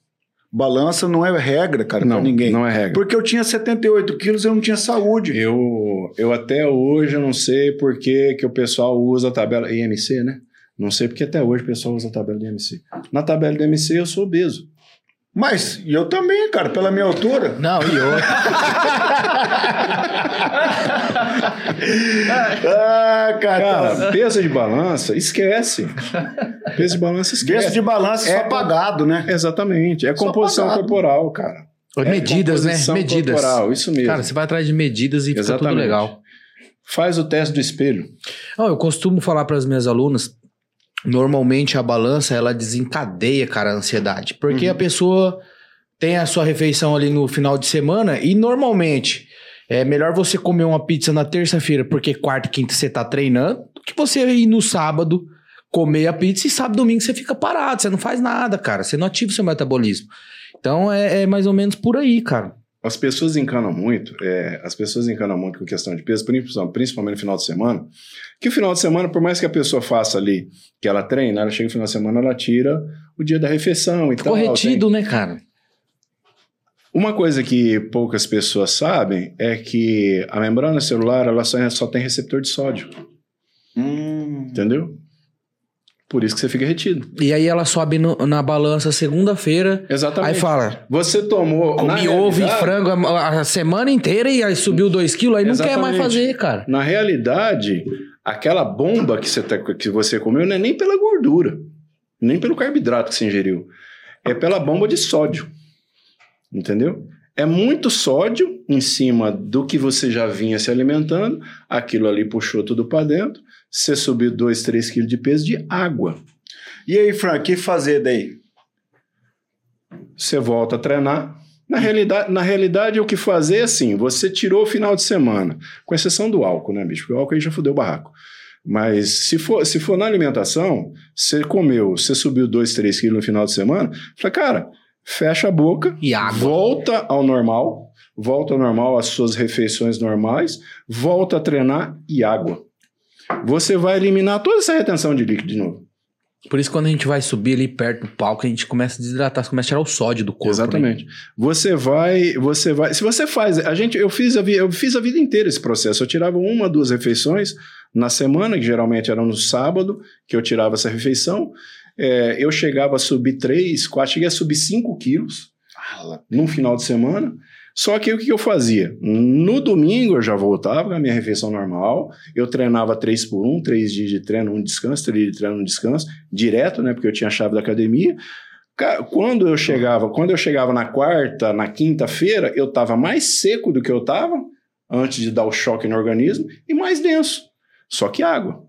Balança não é regra, cara, Não, pra ninguém. não é regra. Porque eu tinha 78 quilos e eu não tinha saúde. Eu, eu até hoje não sei por que, que o pessoal usa a tabela IMC, né? Não sei porque até hoje o pessoal usa a tabela IMC. Na tabela do IMC eu sou obeso. Mas eu também, cara, pela minha altura. Não, e outra. Ah, cara. Cara, peso de balança, esquece. Peso de balança, esquece. Gesto de balança é É só pagado, né? Exatamente. É Só composição pagado. corporal, cara. É medidas, né? composição Medidas. Corporal, isso mesmo. Cara, você vai atrás de medidas e fica tudo Exatamente. legal. Faz o teste do espelho. Não, eu costumo falar para as minhas alunas, normalmente a balança ela desencadeia, cara, a ansiedade, porque a pessoa tem a sua refeição ali no final de semana e normalmente é melhor você comer uma pizza na terça-feira, porque quarta e quinta você tá treinando, do que você ir no sábado comer a pizza e sábado e domingo você fica parado, você não faz nada, cara, você não ativa o seu metabolismo. Então é, é mais ou menos por aí, cara. As pessoas encanam muito, é, as pessoas encanam muito com questão de peso, principalmente no final de semana. Que o final de semana, por mais que a pessoa faça ali, que ela treina, ela chega no final de semana, ela tira o dia da refeição e Ficou tal. retido, né, cara? Uma coisa que poucas pessoas sabem é que a membrana celular ela só, só tem receptor de sódio, Hum. entendeu? Por isso que você fica retido. E aí ela sobe no- na balança segunda-feira, Exatamente. aí fala, Você tomou. Comi ovo e frango a, a semana inteira e aí subiu 2 quilos, aí não quer mais Exatamente. fazer, cara. Na realidade, aquela bomba que você, tá- que você comeu não é nem pela gordura, nem pelo carboidrato que você ingeriu. É pela bomba de sódio. Entendeu? É muito sódio em cima do que você já vinha se alimentando, aquilo ali puxou tudo para dentro, você subiu 2, 3 quilos de peso de água. E aí, Frank, o que fazer daí? Você volta a treinar. Na realidade, na realidade, o que fazer é assim: você tirou o final de semana, com exceção do álcool, né, bicho? Porque o álcool aí já fudeu o barraco. Mas se for, se for na alimentação, você comeu, você subiu 2, 3 quilos no final de semana, fala, cara, fecha a boca, E água. volta ao normal, volta ao normal, às suas refeições normais, volta a treinar e água. Você vai eliminar toda essa retenção de líquido de novo. Por isso, quando a gente vai subir ali perto do palco, a gente começa a desidratar, começa a tirar o sódio do corpo. né? Exatamente. Você vai, você vai. Se você faz, a gente, eu fiz a, eu fiz a vida inteira esse processo. Eu tirava uma, duas refeições na semana, que geralmente era no sábado, que eu tirava essa refeição. É, eu chegava a subir três, quatro, cheguei a subir cinco quilos num final de semana. Só que o que eu fazia? No domingo eu já voltava com a minha refeição normal. Eu treinava três por um, três dias de treino, um descanso, três dias de treino, um descanso, direto, né? Porque eu tinha a chave da academia. Ca- Quando eu chegava, quando eu chegava na quarta, na quinta-feira, eu estava mais seco do que eu estava antes de dar o choque no organismo e mais denso. Só que água.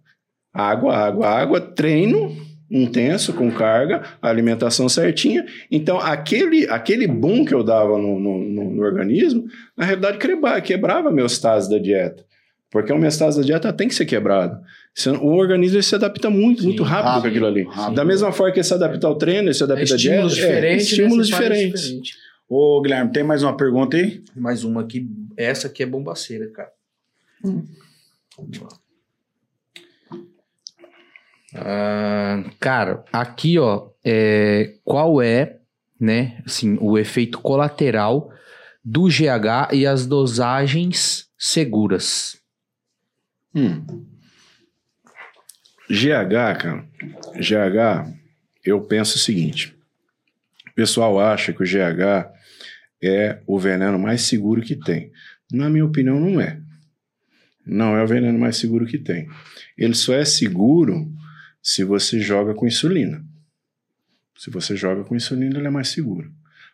Água, água, água, treino intenso, com carga, alimentação certinha. Então, aquele, aquele boom que eu dava no, no, no- no organismo, na realidade, quebra, quebrava a homeostase da dieta. Porque a homeostase da dieta tem que ser quebrada. Senão, O organismo se adapta muito, muito rápido, com rápido, aquilo ali. rápido. Da mesma forma que ele se adapta ao treino, ele se adapta à dieta. estímulos é, diferentes. estímulos diferentes. Ô, Guilherme, tem mais uma pergunta aí? Mais uma aqui, essa aqui é bombaceira, cara. Ah, cara, aqui, ó, é, qual é, né, assim, o efeito colateral do GH e as dosagens seguras? Hum. GH, cara. GH, eu penso o seguinte. O pessoal acha que o GH é o veneno mais seguro que tem. Na minha opinião, não é. Não é o veneno mais seguro que tem. Ele só é seguro se você joga com insulina. Se você joga com insulina, ele é mais seguro.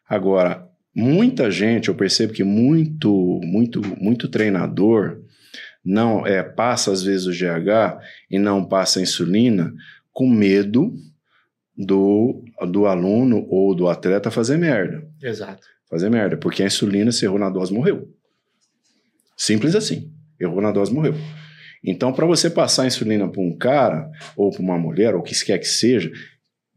Agora, muita gente, eu percebo que muito, muito, muito treinador não é passa às vezes o GH e não passa a insulina com medo do, do aluno ou do atleta fazer merda. Exato. Fazer merda, porque a insulina, se errou na dose, morreu. Simples assim. Errou na dose, morreu. Então, para você passar a insulina para um cara, ou para uma mulher, ou o que quer que seja,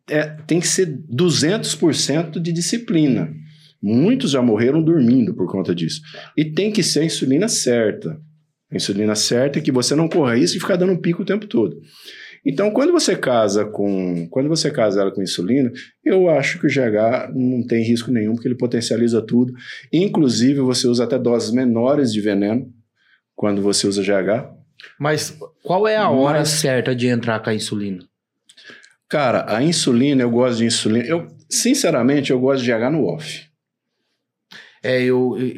é, tem que ser 200% de disciplina. Muitos já morreram dormindo por conta disso. E tem que ser a insulina certa. A insulina certa é que você não corra risco de ficar dando pico o tempo todo. Então, quando você casa com, quando você casa ela com insulina, eu acho que o GH não tem risco nenhum, porque ele potencializa tudo. Inclusive, você usa até doses menores de veneno quando você usa GH. Mas qual é a hora Mas- certa de entrar com a insulina? Cara, a insulina, eu gosto de insulina. Eu, sinceramente, eu gosto de GH no off. É, eu, eu,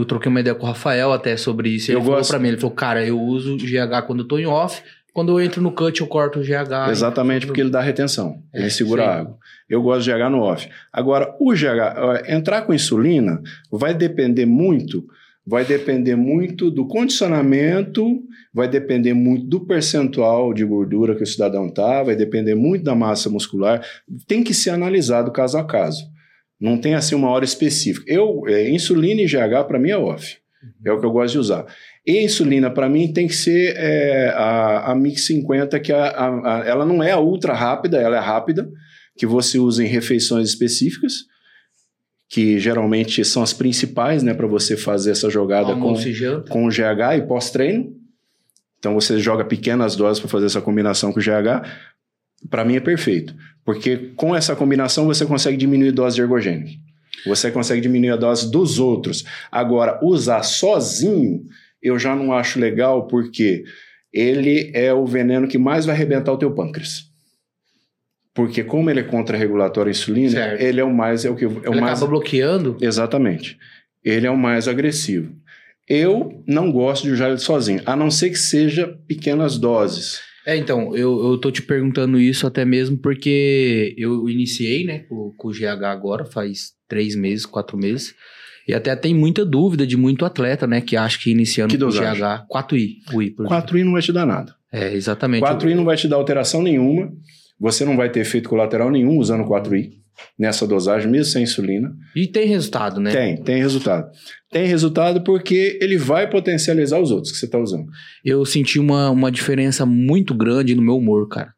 eu troquei uma ideia com o Rafael até sobre isso. Ele Eu falou gosto- pra mim, ele falou, cara, eu uso GH quando eu tô em off, quando eu entro no cut eu corto o GH. Exatamente porque ele dá retenção. É, ele segura sim. a água. Eu gosto de GH no off. Agora, o GH, entrar com insulina vai depender muito, vai depender muito do condicionamento, vai depender muito do percentual de gordura que o cidadão tá, vai depender muito da massa muscular. Tem que ser analisado caso a caso. Não tem assim uma hora específica. Eu, é, insulina e GH para mim é off. É o que eu gosto de usar. E insulina, para mim, tem que ser é, a, a Mix 50, que a, a- a- ela não é ultra rápida, ela é rápida, que você usa em refeições específicas, que geralmente são as principais, né, para você fazer essa jogada com, Almoço com o GH e pós-treino. Então você joga pequenas doses para fazer essa combinação com o GH. Para mim é perfeito, porque com essa combinação você consegue diminuir a dose de ergogênico. Você consegue diminuir a dose dos outros. Agora, usar sozinho, eu já não acho legal, porque ele é o veneno que mais vai arrebentar o teu pâncreas. Porque como ele é contra-regulatório à insulina, Certo. ele é o mais é o que é o ele mais acaba bloqueando. Exatamente. Ele é o mais agressivo. Eu não gosto de usar ele sozinho, a não ser que seja pequenas doses. É, então, eu, eu tô te perguntando isso até mesmo porque eu iniciei, né, com, com o GH agora, faz três meses, quatro meses. E até tem muita dúvida de muito atleta, né, que acha que iniciando Que com o? GH, 4I, o I, por exemplo. 4i não vai te dar nada. É, exatamente. 4i não vai te dar alteração nenhuma. Você não vai ter efeito colateral nenhum usando 4i nessa dosagem, mesmo sem insulina. E tem resultado, né? Tem, tem resultado. Tem resultado porque ele vai potencializar os outros que você está usando. Eu senti uma, uma diferença muito grande no meu humor, cara.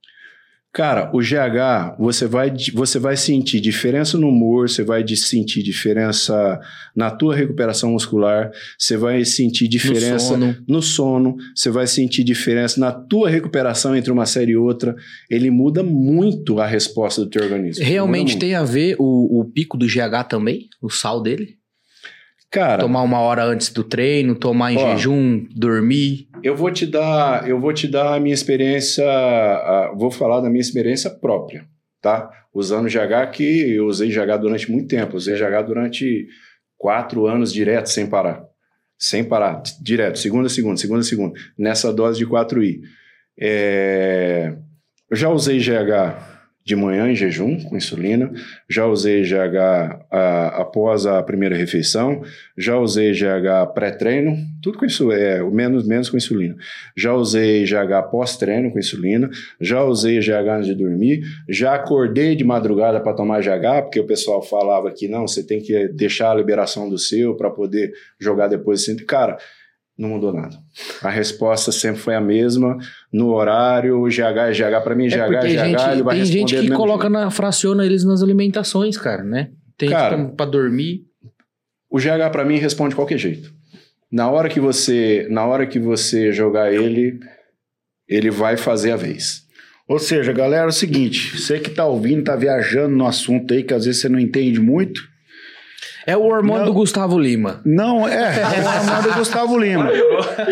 Cara, o GH, você vai, você vai sentir diferença no humor, você vai sentir diferença na tua recuperação muscular, você vai sentir diferença No sono. no sono, você vai sentir diferença na tua recuperação entre uma série e outra. Ele muda muito a resposta do teu organismo. Realmente tem a ver o, o pico do GH também? O sal dele? Cara, Tomar uma hora antes do treino, tomar em Ó. jejum, dormir. Eu vou te dar, eu vou te dar a minha experiência, vou falar da minha experiência própria, tá? Usando GH que eu usei GH durante muito tempo, usei GH durante quatro anos direto sem parar, sem parar, direto, segunda, segunda, segunda, segunda, nessa dose de 4i. É, Eu já usei GH de manhã em jejum com insulina, já usei GH após a primeira refeição, já usei GH pré-treino, tudo com isso é o menos menos com insulina. Já usei GH pós-treino com insulina, já usei GH antes de dormir, já acordei de madrugada para tomar GH, porque o pessoal falava que não, você tem que deixar a liberação do seu para poder jogar depois. Cara, não mudou nada. A resposta sempre foi a mesma, no horário, GH é GH, para mim GH É porque GH, gente, ele vai tem gente que coloca jeito. na, fraciona eles nas alimentações, cara, né? Tem Cara, que pra dormir. O GH para mim responde de qualquer jeito. Na hora que você, na hora que você jogar ele, ele vai fazer a vez. Ou seja, galera, é o seguinte, você que tá ouvindo, tá viajando no assunto aí, que às vezes você não entende muito, É o hormônio Não. do Gustavo Lima. Não, é, é o Armando Gustavo Lima.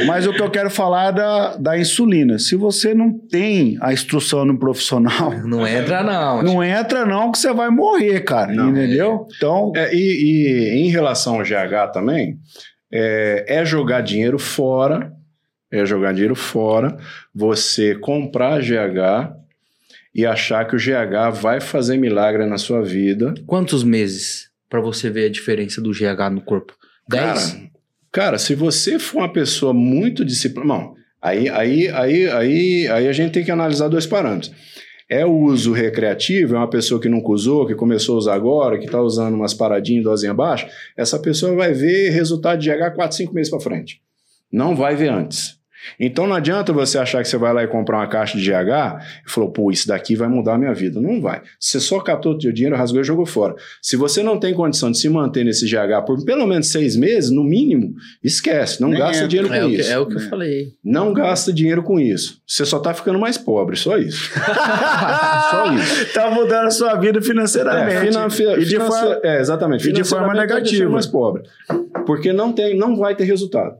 Mas o que eu quero falar é da, da insulina. Se você não tem a instrução no profissional, Não entra, não. não entra não que você vai morrer, cara. Não. entendeu? Então, É, e, e em relação ao GH também, é, é jogar dinheiro fora, é jogar dinheiro fora, você comprar GH e achar que o GH vai fazer milagre na sua vida. Quantos meses pra você ver a diferença do GH no corpo? Dez? Cara, cara, se você for uma pessoa muito disciplinada, aí, aí, aí, aí, aí a gente tem que analisar dois parâmetros. É o uso recreativo, é uma pessoa que nunca usou, que começou a usar agora, que está usando umas paradinhas, dosinha abaixo, essa pessoa vai ver resultado de GH 4, 5 meses para frente. Não vai ver antes. Então não adianta você achar que você vai lá e comprar uma caixa de GH e falou, pô, isso daqui vai mudar a minha vida. Não vai. Você só catou o teu dinheiro, rasgou e jogou fora. Se você não tem condição de se manter nesse GH por pelo menos seis meses, no mínimo, esquece. Não Nem gasta dinheiro com É, o que, isso. é o que eu É. falei. Não gasta dinheiro com isso. Você só tá ficando mais pobre, só isso. só isso. tá mudando a sua vida financeiramente. É, finan- fi- e de forma, é, exatamente. e de forma tá negativa. mais pobre. Porque não tem, não vai ter resultado.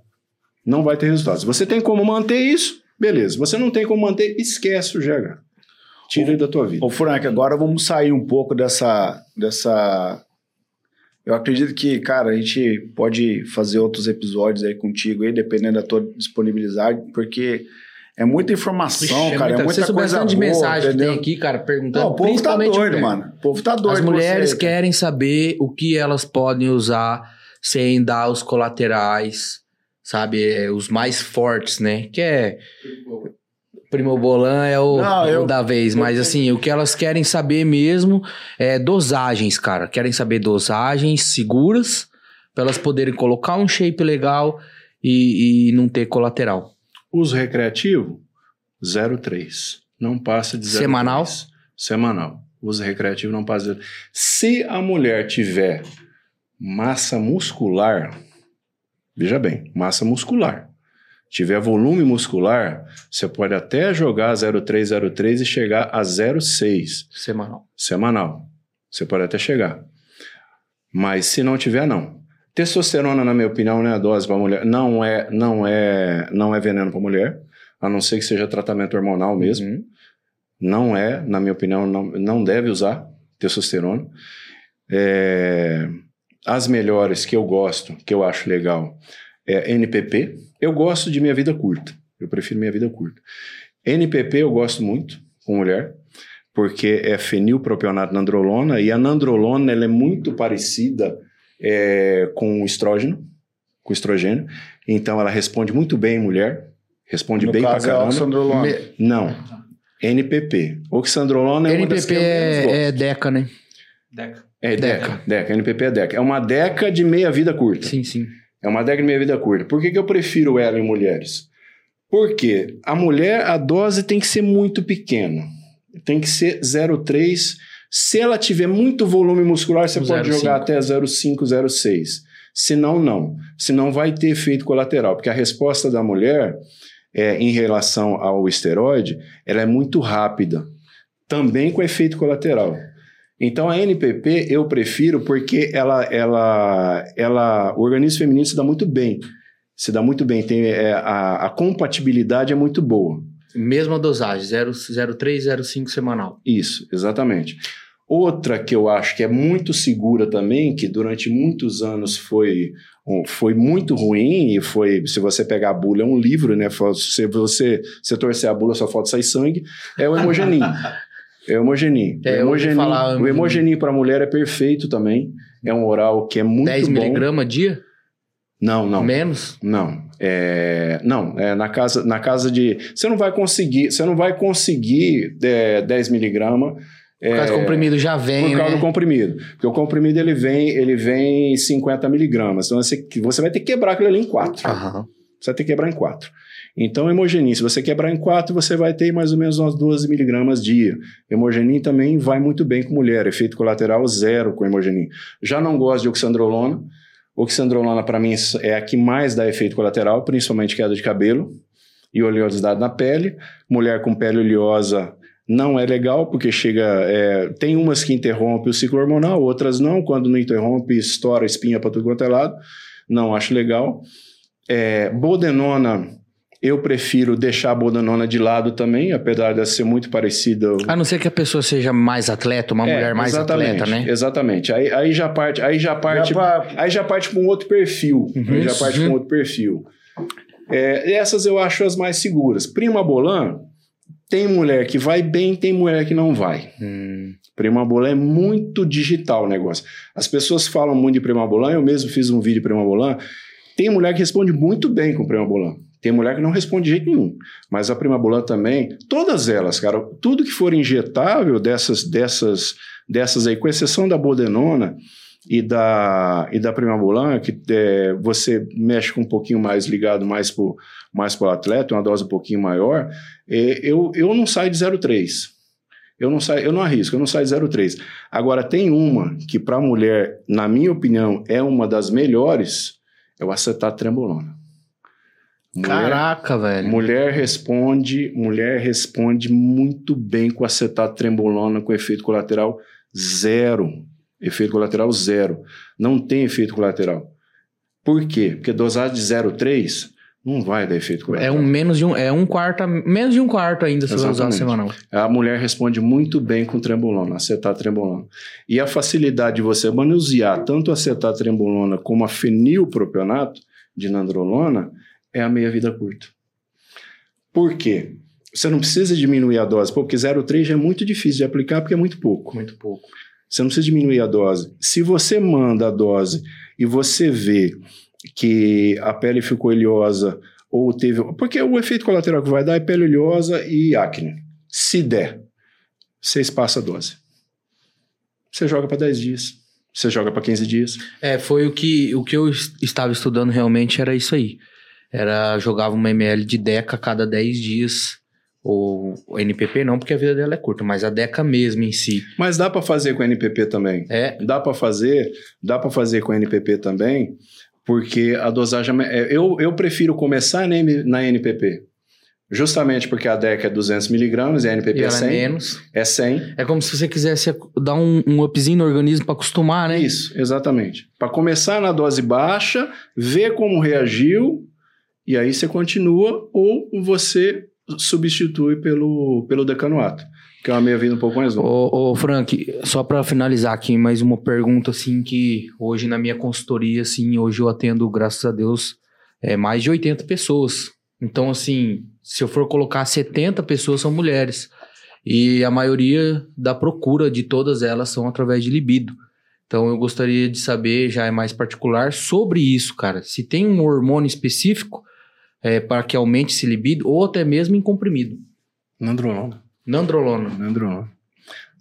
Não vai ter resultado. Se você tem como manter isso, beleza. Você não tem como manter, esquece o GH. Tira ele da tua vida. Ô, Frank, agora vamos sair um pouco dessa, dessa. Eu acredito que, cara, a gente pode fazer outros episódios aí contigo aí, dependendo da tua disponibilidade, porque é muita informação, cara, é muita Se soubesse coisa tanto de boa, mensagem que entendeu? tem aqui, cara, perguntando. Não, o povo tá principalmente doido, mano. O povo tá doido. As mulheres você, cara. querem saber o que elas podem usar sem dar os colaterais, sabe? É, os mais fortes, né? Que é. Primo Bolan é o, Não, o eu- da vez, mas assim, o que elas querem saber mesmo é dosagens, cara. Querem saber dosagens seguras para elas poderem colocar um shape legal e, e não ter colateral. Uso recreativo, 0,3. Não passa de 0,3. Semanal? Semanal. Uso recreativo não passa de 0,3. Se a mulher tiver massa muscular, veja bem, massa muscular. Tiver volume muscular, você pode até jogar 0,3, 0,3 e chegar a 0,6 Semanal. semanal. Você pode até chegar. Mas se não tiver, não. Testosterona, na minha opinião, não é a dose para mulher. Não é, não é, não é veneno para mulher, a não ser que seja tratamento hormonal mesmo. Uhum. Não é, na minha opinião, não, não deve usar testosterona. É, as melhores que eu gosto, que eu acho legal, é NPP. Eu gosto de minha vida curta. Eu prefiro minha vida curta. NPP eu gosto muito com mulher, porque é fenilpropionato nandrolona e a nandrolona ela é muito parecida é, com o estrógeno, com o estrogênio. Então ela responde muito bem em mulher, responde No bem pra caso, é caramba. oxandrolona. Me- Não. NPP. Oxandrolona é uma das NPP que eu menos gosto. é, é Deca, né? Deca. É DECA, DECA, NPP é DECA. É uma DECA de meia vida curta. Sim, sim. É uma DECA de meia vida curta. Por que, que eu prefiro ela em mulheres? Porque a mulher, a dose tem que ser muito pequena. Tem que ser 0,3. Se ela tiver muito volume muscular, você pode 0,5. jogar até 0,5, 0,6. Senão, não. Senão vai ter efeito colateral. Porque a resposta da mulher é, em relação ao esteroide, ela é muito rápida. Também com efeito colateral. Então a NPP eu prefiro porque ela, ela, ela, o organismo feminino se dá muito bem, se dá muito bem, tem é, a, a compatibilidade é muito boa. Mesma dosagem, 0,3, 0,5 semanal. Isso, exatamente. Outra que eu acho que é muito segura também, que durante muitos anos foi, foi muito ruim, e foi, se você pegar a bula, é um livro, né? Se você, você torcer a bula, só falta sair sangue, é o hemogenin. É o hemogenin. É, o eu ouvi hemogenin, falar, o hemogenin para mulher é perfeito também. É um oral que é muito 10 bom. miligramas dia? Não, não. Menos? Não, é, não, é na casa, na casa de, você não vai conseguir, você não vai conseguir é, 10 miligramas Por causa do comprimido já vem, por causa né? do comprimido, porque o comprimido ele vem, ele vem 50 miligramas, então você, você vai ter que quebrar aquilo ali em quatro, Aham. você vai ter que quebrar em quatro. Então, hemogenin, se você quebrar em quatro, você vai ter mais ou menos umas 12 miligramas dia. Hemogenin também vai muito bem com mulher, efeito colateral zero com hemogenin. Já não gosto de oxandrolona. Oxandrolona, para mim, é a que mais dá efeito colateral, principalmente queda de cabelo e oleosidade na pele. Mulher com pele oleosa não é legal, porque chega. é, tem umas que interrompe o ciclo hormonal, outras não. Quando não interrompe, estoura espinha para tudo quanto é lado. Não acho legal. É, bodenona, eu prefiro deixar a bodenona de lado também, apesar de ser muito parecida. A não ser que a pessoa seja mais atleta, uma É, mulher mais atleta, né? Exatamente. Aí, aí já parte, aí já parte, Já pra- aí já parte para um outro perfil. Aí já parte para um outro perfil. É, essas eu acho as mais seguras. Prima Bolan, tem mulher que vai bem, tem mulher que não vai. Hum, Prima Bolan é muito digital o negócio. As pessoas falam muito de Prima Bolan, eu mesmo fiz um vídeo de Prima Bolan. Tem mulher que responde muito bem com Prima Bolan. Tem mulher que não responde de jeito nenhum. Mas a Prima Bolan também, todas elas, cara, tudo que for injetável dessas, dessas, dessas aí, com exceção da Bodenona e da, e da Prima Bolan, que é, você mexe com um pouquinho mais ligado mais pro, mais pro atleta, uma dose um pouquinho maior, é, eu, eu não saio de 0,3. Eu não saio, eu não arrisco, eu não saio de 0,3. Agora, tem uma que, para mulher, na minha opinião, é uma das melhores, é o acetato trembolona. Mulher, Caraca, velho. mulher responde, mulher responde muito bem com acetato trembolona com efeito colateral zero. Efeito colateral zero. Não tem efeito colateral. Por quê? Porque dosagem de 0,3 não vai dar efeito É colateral. um menos de um, é um quarto, menos de um quarto ainda se você usar semanal. A mulher responde muito bem com trembolona, acetato trembolona. E a facilidade de você manusear tanto acetato trembolona como a fenilpropionato de nandrolona é a meia-vida curta. Por quê? Você não precisa diminuir a dose, porque 0,3 já é muito difícil de aplicar porque é muito pouco. Muito pouco. Você não precisa diminuir a dose. Se você manda a dose e você vê que a pele ficou oleosa ou teve. Porque o efeito colateral que vai dar é pele oleosa e acne. Se der, você espaça a dose. Você joga para 10 dias. Você joga para 15 dias. É, foi o que, o que eu es- estava estudando realmente era isso aí. Era, jogava uma ml de Deca a cada 10 dias. Ou o NPP não, porque a vida dela é curta, mas a Deca mesmo em si. Mas dá para fazer com NPP também. É, Dá para fazer, dá para fazer com NPP também, porque a dosagem é- eu, eu prefiro começar na, NPP. Justamente porque a DEC é 200 miligramas e a NPP e é ela é 100. menos. É 100. É como se você quisesse dar um, um upzinho no organismo pra acostumar, né? Isso, exatamente. Para começar na dose baixa, ver como reagiu, e aí você continua, ou você substitui pelo, pelo decanoato, que é uma meia-vida um pouco mais longa. Ô, ô, Frank, só pra finalizar aqui, mais uma pergunta, assim, que hoje na minha consultoria, assim, hoje eu atendo, graças a Deus, é, mais de 80 pessoas. Então, assim, se eu for colocar 70 pessoas são mulheres. E a maioria da procura de todas elas são através de libido. Então, eu gostaria de saber, já é mais particular, sobre isso, cara. Se tem um hormônio específico é, para que aumente esse libido, ou até mesmo em comprimido. Nandrolona. Nandrolona. Nandrolona.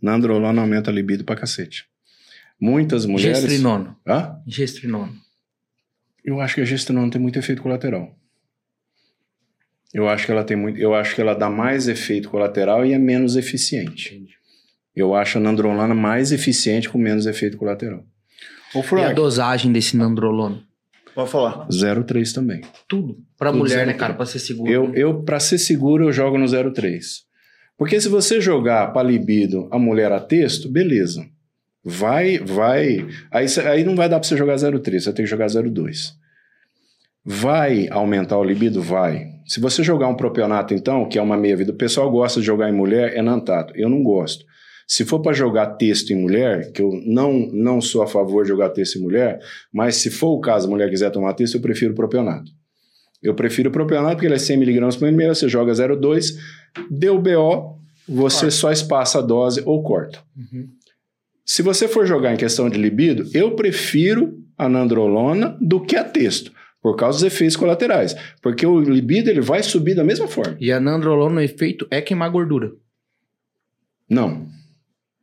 Nandrolona aumenta a libido pra cacete. Muitas mulheres... Gestrinona. Hã? Gestrinona. Eu acho que a gestrinona tem muito efeito colateral. Eu acho que ela tem muito, eu acho que ela dá mais efeito colateral e é menos eficiente. Eu acho a nandrolona mais eficiente com menos efeito colateral. Ô, E a dosagem desse nandrolona? Pode falar. 0,3 também. Tudo. Pra Tudo mulher, zero né, três. cara? Pra ser seguro. Eu, eu para ser seguro, eu jogo no 0,3. Porque se você jogar para libido a mulher a texto, beleza. Vai, vai. Aí, aí não vai dar para você jogar 0,3, você tem que jogar 0,2. Vai aumentar o libido? Vai. Se você jogar um propionato, então, que é uma meia-vida, o pessoal gosta de jogar em mulher, é nantato. Eu não gosto. Se for para jogar texto em mulher, que eu não, não sou a favor de jogar texto em mulher, mas se for o caso, a mulher quiser tomar texto, eu prefiro propionato. Eu prefiro o propionato porque ele é 100 mg por ml, você joga 0,2, deu BO, você só espaça a dose ou corta. Uhum. Se você for jogar em questão de libido, eu prefiro a nandrolona do que a texto, por causa dos efeitos colaterais. Porque o libido ele vai subir da mesma forma. E a nandrolona, o efeito é queimar gordura. Não.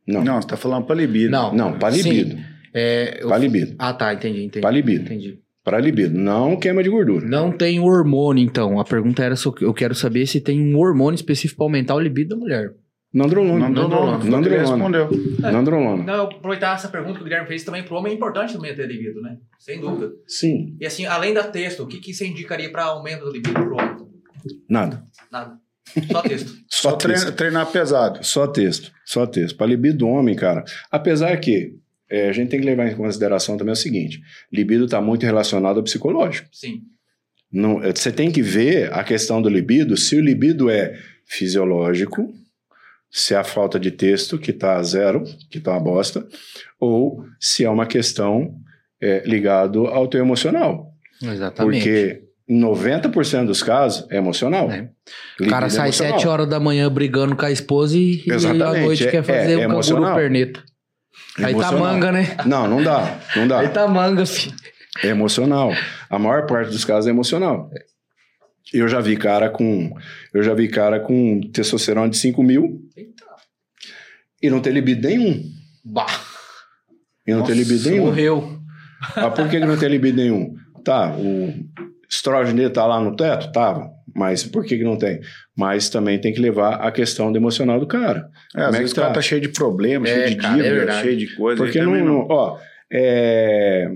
Não. Não, Não, você tá falando pra libido. Não. para Sim. libido. É, eu- Para libido. Ah, tá. Entendi, entendi. Para libido. Entendi. Para libido. Não queima de gordura. Não tem hormônio, então. A pergunta era se eu- eu quero saber se tem um hormônio específico pra aumentar o libido da mulher. Nandrolona. Nandrolona. Ele Nandrolona. respondeu. Nandrolona. Não, eu aproveitar essa pergunta que o Guilherme fez também pro homem é importante também ter libido, né? Sem dúvida. Sim. E assim, além da texto, o que, que você indicaria para aumento da libido pro homem? Nada. Nada. Só texto. Só, Só texto. treinar pesado. Só texto. Só texto. Para libido do homem, cara. Apesar que é, a gente tem que levar em consideração também o seguinte: libido está muito relacionado ao psicológico. Sim. Não, é, você tem que ver a questão do libido, se o libido é fisiológico, se é a falta de texto, que está zero, que está uma bosta, ou se é uma questão é, ligado ao teu emocional. Exatamente. Porque 90% dos casos é emocional. É. O cara é sai emocional. 7 horas da manhã brigando com a esposa e, e à Exatamente, noite é- quer fazer é o canguru emocional. perneta. Aí tá Emocional. manga, né? Não, não dá, não dá. Aí tá manga, filho. É emocional. A maior parte dos casos é emocional. Eu já vi cara com. Eu já vi cara com testosterona de 5 mil Eita. e não ter libido nenhum. Bah, E não ter libido nenhum. morreu. Ah, por que, que não tem libido nenhum? Tá, o dele tá lá no teto? Tava. Mas por que, que não tem? Mas também tem que levar a questão do emocional do cara. É, às Como é vezes que o cara tá? tá cheio de problemas, É, cheio de cara, é dívida, verdade. cheio de coisa. Porque não, não- Ó, é,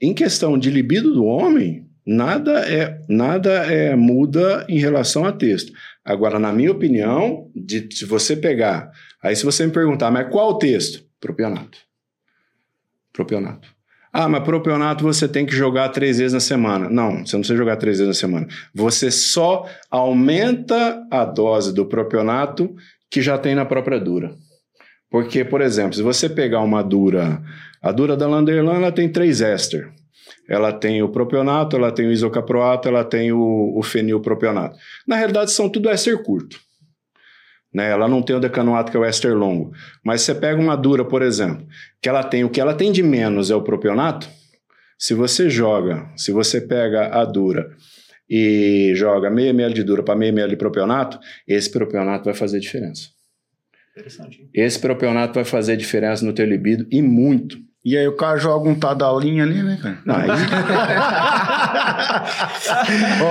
em questão de libido do homem, nada é nada é muda em relação a texto. Agora, na minha opinião, de, se você pegar, aí se você me perguntar, mas qual o texto? Propionato. Propionato. Ah, mas propionato você tem que jogar três vezes na semana. Não, você não precisa jogar três vezes na semana. Você só aumenta a dose do propionato que já tem na própria dura. Porque, por exemplo, se você pegar uma dura, a dura da Landerlan, ela tem três éster. Ela tem o propionato, ela tem o isocaproato, ela tem o, o fenilpropionato. Na realidade, são tudo éster curto. Né? Ela não tem o decanoato, que é o éster longo. Mas você pega uma dura, por exemplo, que ela tem, o que ela tem de menos é o propionato. Se você joga, se você pega a dura e joga meio ml de dura para meio ml de propionato, esse propionato vai fazer diferença. Esse propionato vai fazer diferença no teu libido e muito. E aí o cara joga um tadalinho ali, né, cara? Não, aí,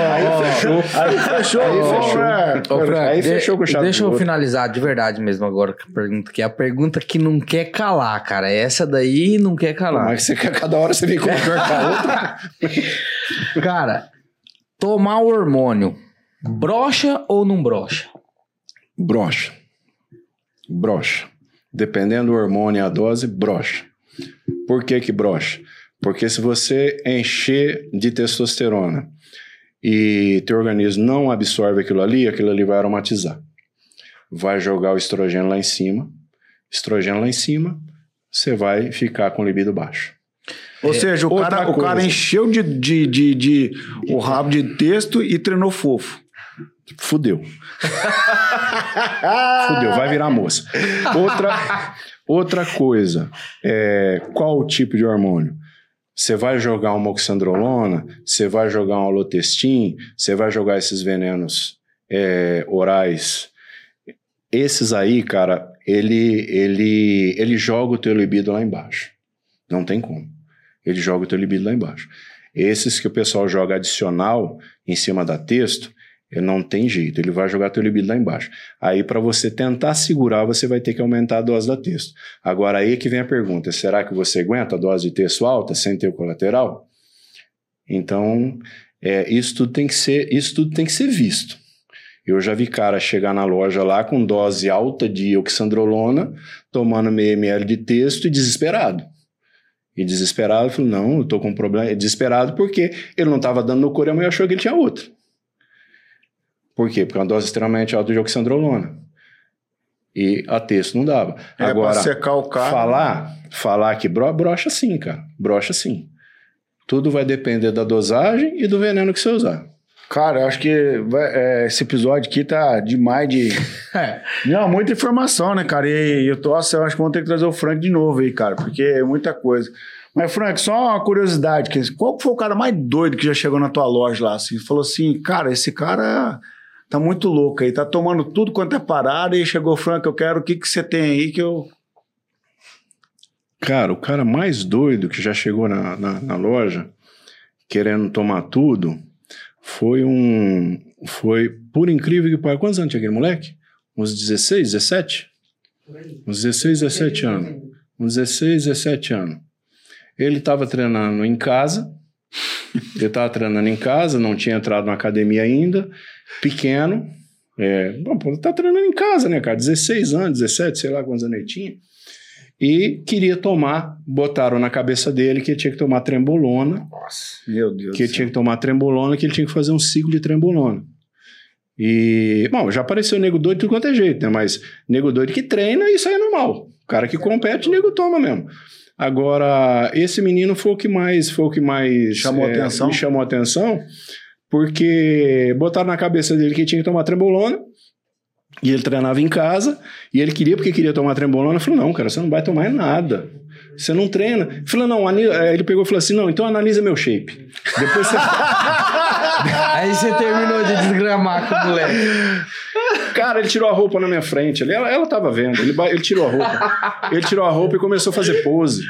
aí fechou. Aí fechou. Aí fechou. é. Ô, Frank, Aí de- fechou com chave Deixa de eu finalizar de verdade mesmo agora com a pergunta, que é a pergunta que não quer calar, cara. Essa daí não quer calar. mas você quer cada hora você vem com outra. Cara, tomar o hormônio, brocha ou não brocha? Brocha. Brocha. Dependendo do hormônio e a dose, brocha. Por que que brocha? Porque se você encher de testosterona e teu organismo não absorve aquilo ali, aquilo ali vai aromatizar. Vai jogar o estrogênio lá em cima. Estrogênio lá em cima, você vai ficar com libido baixo. Ou seja, o cara, o cara encheu de, de, de, de- o rabo de texto e treinou fofo. Fudeu. Fudeu, vai virar moça. Outra, outra coisa, é, qual o tipo de hormônio? Você vai jogar uma oxandrolona, você vai jogar um alotestin, você vai jogar esses venenos é, orais. Esses aí, cara, ele, ele, ele joga o teu libido lá embaixo. Não tem como. Ele joga o teu libido lá embaixo. Esses que o pessoal joga adicional em cima da texto, ele não tem jeito, ele vai jogar teu libido lá embaixo. Aí, para você tentar segurar, você vai ter que aumentar a dose da texto. Agora, aí que vem a pergunta: será que você aguenta a dose de texto alta sem ter o colateral? Então, é, isso, tudo tem que ser, isso tudo tem que ser visto. Eu já vi cara chegar na loja lá com dose alta de oxandrolona, tomando meio ml de texto e desesperado. E desesperado, falou: não, eu tô com um problema. Desesperado porque ele não estava dando no corama e achou que ele tinha outro. Por quê? Porque é uma dose extremamente alta de oxandrolona. E a texto não dava. É Agora, secar o cara. falar, falar que bro, brocha sim, cara. Brocha sim. Tudo vai depender da dosagem e do veneno que você usar. Cara, eu acho que vai- é, esse episódio aqui tá demais de. É. Não, muita informação, né, cara? E eu tô, nossa, eu acho que vamos ter que trazer o Frank de novo aí, cara, porque é muita coisa. Mas, Frank, só uma curiosidade: qual foi o cara mais doido que já chegou na tua loja lá? Assim, falou assim, cara, esse cara tá muito louco aí, tá tomando tudo quanto é parada, e chegou Frank, eu quero o que, que você tem aí que eu. Cara, o cara mais doido que já chegou na, na, na loja, querendo tomar tudo, foi um. Foi, por incrível que pareça. Quantos anos tinha aquele moleque? uns 16, 17? Uns 16, 17 anos. Uns 16, 17 anos. Ele estava treinando em casa. Ele estava treinando em casa, não tinha entrado na academia ainda, pequeno. É, bom, tá treinando em casa, né, cara? 16 anos, 17, sei lá quantos anos ele tinha. E queria tomar, botaram na cabeça dele que ele tinha que tomar trembolona, Meu Deus que ele tinha que tomar trembolona, que ele tinha que fazer um ciclo de trembolona. E, bom, já apareceu nego doido de tudo quanto é jeito, né? Mas nego doido que treina, isso aí é normal. O cara que compete, nego toma mesmo. Agora, esse menino foi o que mais, foi o que mais Chamou é, atenção? me chamou atenção, porque botaram na cabeça dele que tinha que tomar trembolona, e ele treinava em casa, e ele queria porque queria tomar trembolona. Eu falei, não, cara, você não vai tomar nada. Você não treina. Ele falou, não, ele pegou e falou assim, não, então analisa meu shape. Depois você... Aí você terminou de desgramar com o moleque. Cara, ele tirou a roupa na minha frente. ali, Ela, ela tava vendo. Ele, ele tirou a roupa. Ele tirou a roupa e começou a fazer pose.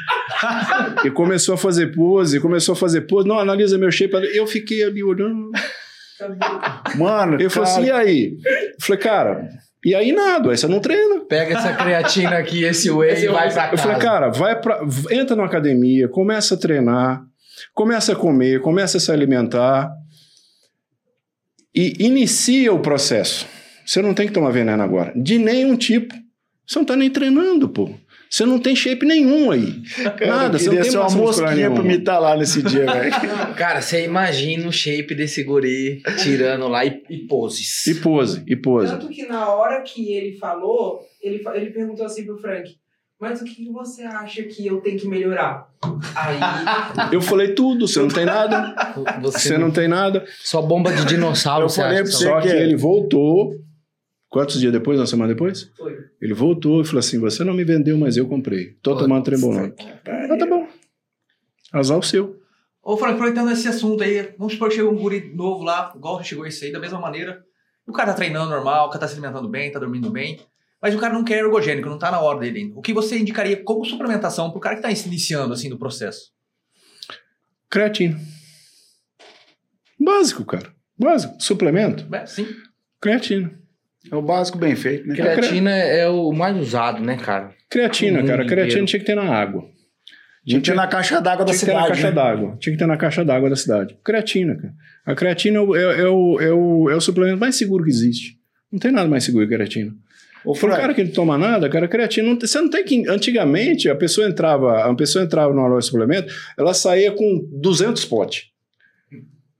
E começou a fazer pose, começou a fazer pose. Não, analisa meu shape. Eu fiquei ali olhando. Mano, Ele falou assim: e aí? Eu falei, cara, e aí nada, aí você não treina. Pega essa creatina aqui, esse whey e vai pra Eu casa. falei, cara, vai pra, entra numa academia, começa a treinar, começa a comer, começa a se alimentar e inicia o processo. Você não tem que tomar veneno agora, de nenhum tipo. Você não tá nem treinando, pô. Você não tem shape nenhum aí. Nada, você não queria tem ser uma mosquinha pra me estar lá nesse dia, velho. Cara, você imagina o shape desse guri tirando lá e, e poses. E pose, e pose. Tanto que na hora que ele falou, ele, ele perguntou assim pro Frank, mas o que você acha que eu tenho que melhorar? Aí, Eu falei tudo, você não tem nada, Você, você não tem nada. Só bomba de dinossauro, Eu você falei acha pra que você só- Só que que- ele voltou. Quantos dias depois? Uma semana depois? foi. Ele voltou e falou assim: Você não me vendeu, mas eu comprei. Tô tomando trembolona. Ah, tá bom. Azar o seu. Ô, Frank, aproveitando esse assunto aí, vamos supor que chegou um guri novo lá, igual chegou esse aí, da mesma maneira. O cara tá treinando normal, o cara tá se alimentando bem, tá dormindo bem, mas o cara não quer ergogênico, não tá na hora dele ainda. O que você indicaria como suplementação pro cara que tá se iniciando, assim, no processo? Creatina. Básico, cara. Básico. Suplemento. É, sim. Creatina. É o básico bem feito, né? Creatina é o mais usado, né, cara? Creatina, cara. Creatina inteiro. tinha que ter na água. Tinha que ter na caixa d'água da Tinha que ter na cidade. caixa né? d'água. Tinha que ter na caixa d'água da cidade. Creatina, cara. A creatina é o, é, é o, é, o, é o suplemento mais seguro que existe. Não tem nada mais seguro que creatina. Ô, Para o cara que não toma nada, cara, creatina, não tem- você não tem que. Antigamente, a pessoa entrava, a pessoa entrava numa loja de suplemento, ela saía com 200 potes.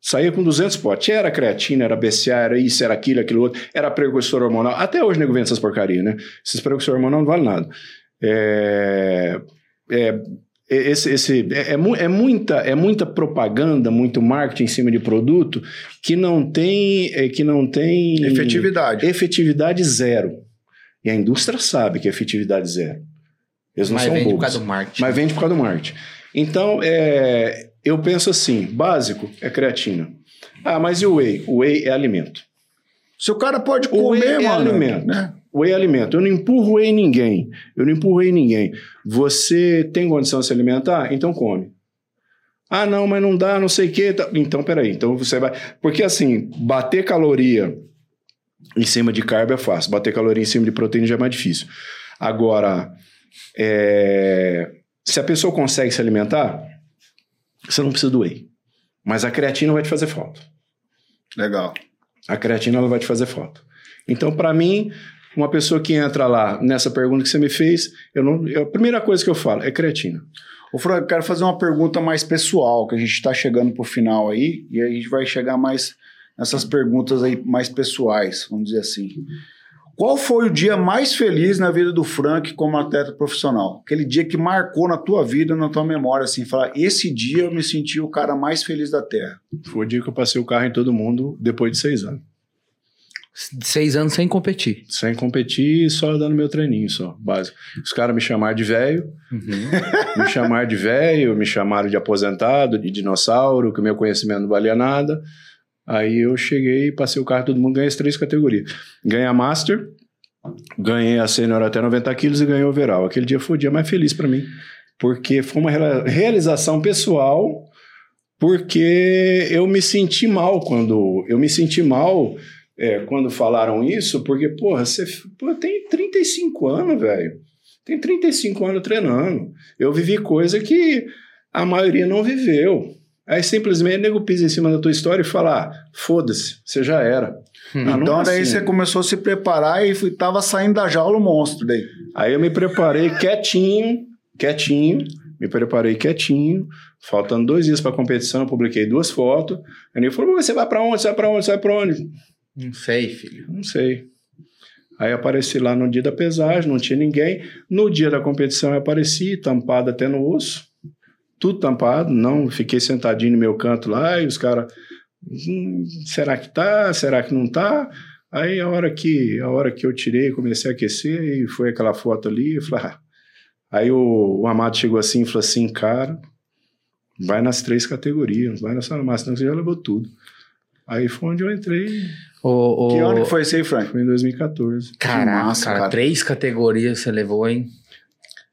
Saía com 200 potes. Era creatina, era BCA, era isso, era aquilo, aquilo outro. Era precursor hormonal. Até hoje, nego vende essas porcarias, né? Esses precursor hormonal não vale nada. É, é, esse, esse, é, é é muita, é muita propaganda, muito marketing em cima de produto que não tem. é, que não tem efetividade. efetividade zero. E a indústria sabe que é efetividade zero. Eles não Mas são vende por bobos. causa do marketing. Mas vende por causa do marketing. Então, é, eu penso assim, básico é creatina. Ah, mas e o whey? O whey é alimento. Se o cara pode O whey comer, é mano. alimento. Né? O whey é alimento. Eu não empurro whey em ninguém. Eu não empurro whey em ninguém. Você tem condição de se alimentar? Então come. Ah, não, mas não dá, não sei o quê. Então, peraí. Então você vai. Porque assim, bater caloria em cima de carbo é fácil. Bater caloria em cima de proteína já é mais difícil. Agora, é, se a pessoa consegue se alimentar, você não precisa do whey. Mas a creatina vai te fazer falta. Legal. A creatina ela vai te fazer falta. Então, para mim, uma pessoa que entra lá nessa pergunta que você me fez, eu não, eu- a primeira coisa que eu falo é creatina. Ô, Frank, eu quero fazer uma pergunta mais pessoal, que a gente está chegando pro final aí, e aí a gente vai chegar mais nessas perguntas aí mais pessoais, vamos dizer assim. Qual foi o dia mais feliz na vida do Frank como atleta profissional? Aquele dia que marcou na tua vida, na tua memória, assim, falar, esse dia eu me senti o cara mais feliz da Terra. Foi o dia que eu passei o carro em todo mundo depois de seis anos. Seis anos sem competir. Sem competir, só dando meu treininho, só, básico. Os caras me chamaram de velho, me chamaram de velho, me chamaram de aposentado, de dinossauro, que meu conhecimento não valia nada. Aí eu cheguei, passei o carro, todo mundo ganhei as três categorias. Ganhei a Master, ganhei a Senior até 90 quilos e ganhei o Overall. Aquele dia foi o dia mais feliz para mim, porque foi uma realização pessoal, porque eu me senti mal quando... Eu me senti mal é, quando falaram isso, porque, porra, você pô, tem 35 anos, velho. Tem 35 anos treinando. Eu vivi coisa que a maioria não viveu. Aí simplesmente o nego pisa em cima da tua história e fala: ah, foda-se, você já era. Ah, não então é daí assim. você começou a se preparar e fui, tava saindo da jaula o monstro daí. Aí eu me preparei quietinho, quietinho, me preparei quietinho. Faltando dois dias para a competição, eu publiquei duas fotos. Aí ele falou: "Mas você vai para onde? Você vai para onde? Você vai para onde? Não sei, filho. Não sei. Aí apareci lá no dia da pesagem, não tinha ninguém. No dia da competição eu apareci, tampado até no osso. Tudo tampado, não. Fiquei sentadinho no meu canto lá e os caras. "Hum, será que tá? Será que não tá? Aí a hora que, a hora que eu tirei, comecei a aquecer e foi aquela foto ali. Eu falei, ah. Aí o, o Amado chegou assim e falou assim: cara, vai nas três categorias, vai na sala máxima, senão você já levou tudo. Aí foi onde eu entrei, Ô, ô, Que ano que foi isso aí, Frank? foi em 2014. Caraca, massa, cara, cara. três categorias você levou, hein?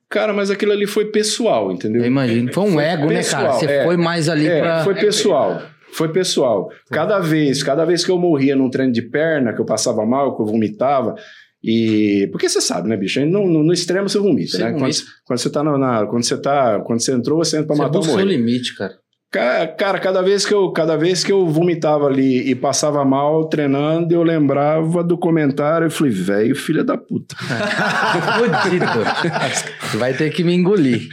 Cara, mas aquilo ali foi pessoal, entendeu? Eu imagino. Foi um Foi ego, né, cara? pessoal, Você é. foi mais ali É, pra. foi pessoal. Foi pessoal. Cada vez, cada vez que eu morria num treino de perna, que eu passava mal, que eu vomitava, e. Porque você sabe, né, bicho? No, no, no extremo você vomita, Você né? vomita. Quando, quando você tá na, na- Quando você tá. Quando você entrou, você entra pra Você matar ou busca o limite, cara. Ca- Cara, cada vez que eu, cada vez que eu vomitava ali e passava mal treinando, eu lembrava do comentário e falei, velho, filha da puta. Fudido. Vai ter que me engolir.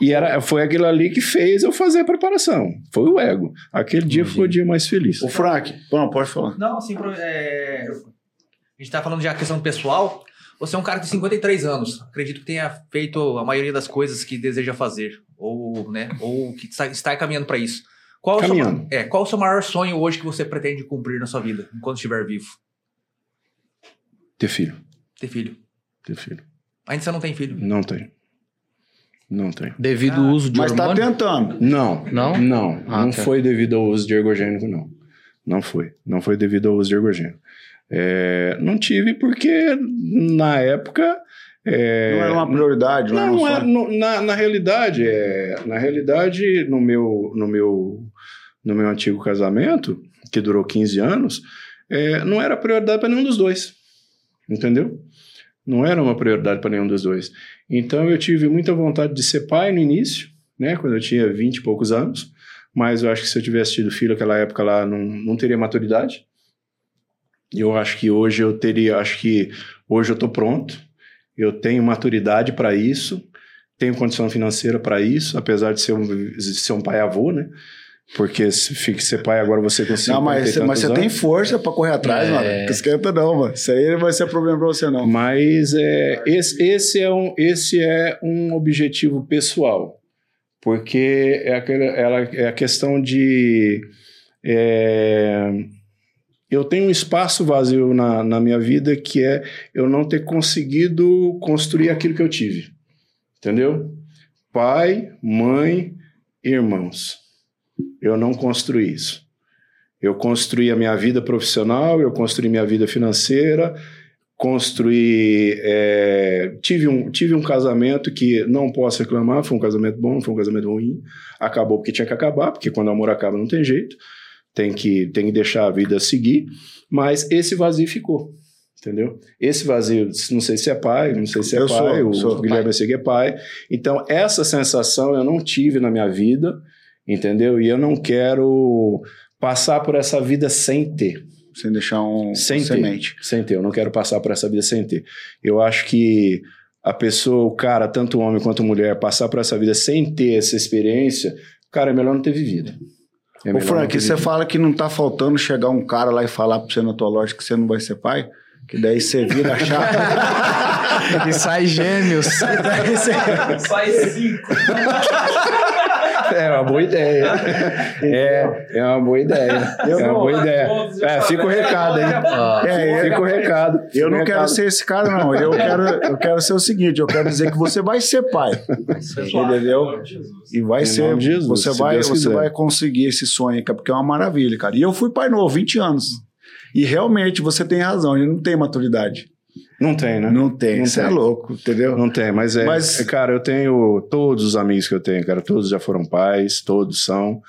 E era, foi aquilo ali que fez eu fazer a preparação. Foi o ego. Aquele dia foi o dia mais feliz. O Frank, não, pode falar. Não, assim, é, a gente tá falando já a questão pessoal. Você é um cara de 53 anos. Acredito que tenha feito a maioria das coisas que deseja fazer. Ou, né, ou que está, está caminhando para isso. Qual o seu, Caminhando. é, qual o seu maior sonho hoje que você pretende cumprir na sua vida, enquanto estiver vivo? Ter filho. Ter filho. Ter filho. Ainda você não tem filho. Não tem. Não tem. Devido ao uso de Mas tá hormônio. tentando. Não. Não? Não. Ah, não tá. foi devido ao uso de ergogênico, não. Não foi. Não foi devido ao uso de ergogênico. É, não tive porque, na época... é, Não era uma prioridade, não, Não, era não era, no- na, na realidade, é, na realidade, no meu, no meu, no meu antigo casamento, que durou 15 anos, é, não era prioridade para nenhum dos dois. Entendeu? Não era uma prioridade para nenhum dos dois. Então eu tive muita vontade de ser pai no início, né, quando eu tinha 20 e poucos anos, mas eu acho que se eu tivesse tido filho naquela época lá, não, não teria maturidade. Eu acho que hoje eu teria, acho que hoje eu estou pronto, eu tenho maturidade para isso, tenho condição financeira para isso, apesar de ser um, de ser um pai avô, né? Porque se fica ser pai agora você consegue. Não, mas, mas você tem força pra correr atrás, É. mano. Não esquenta não, mano. Isso aí não vai ser problema pra você, não. Mas é, esse, esse, é um, esse é um objetivo pessoal, porque é, aquela, ela, é a questão de. é, eu tenho um espaço vazio na, na minha vida que é eu não ter conseguido construir aquilo que eu tive. Entendeu? Pai, mãe, irmãos. Eu não construí isso. Eu construí a minha vida profissional, eu construí minha vida financeira, construí. é, tive, um, tive um casamento que não posso reclamar, foi um casamento bom, foi um casamento ruim. Acabou porque tinha que acabar, porque quando o amor acaba não tem jeito, tem que, tem que deixar a vida seguir. Mas esse vazio ficou. Entendeu? Esse vazio, não sei se é pai, não sei se é Eu pai, sou, o sou Guilherme. Segui é pai. Então, essa sensação eu não tive na minha vida, entendeu? E eu não quero passar por essa vida sem ter. Sem deixar um Sem ter. semente. Sem ter, eu não quero passar por essa vida sem ter. Eu acho que a pessoa, o cara, tanto homem quanto mulher, passar por essa vida sem ter essa experiência, cara, é melhor não ter vivido. É Ô, Frank, você fala que não tá faltando chegar um cara lá e falar pra você na tua loja que você não vai ser pai? Que daí você vira a chave. E sai gêmeos. Sai cinco. É uma boa ideia. É, é uma boa ideia. É uma boa ideia. É, fica o recado, hein? É, Fica o recado. Eu não quero ser esse cara, não. Eu quero, eu quero ser o seguinte: eu quero dizer que você vai ser pai. Entendeu? E vai Em ser. Jesus, você vai, Deus você quiser. vai conseguir esse sonho, cara, porque é uma maravilha, cara. E eu fui pai novo, 20 anos. E realmente você tem razão, ele não tem maturidade. Não tem, né? Não tem, isso é louco, entendeu? Não tem, mas é, Mas- Cara, eu tenho todos os amigos que eu tenho, cara, todos já foram pais, todos são.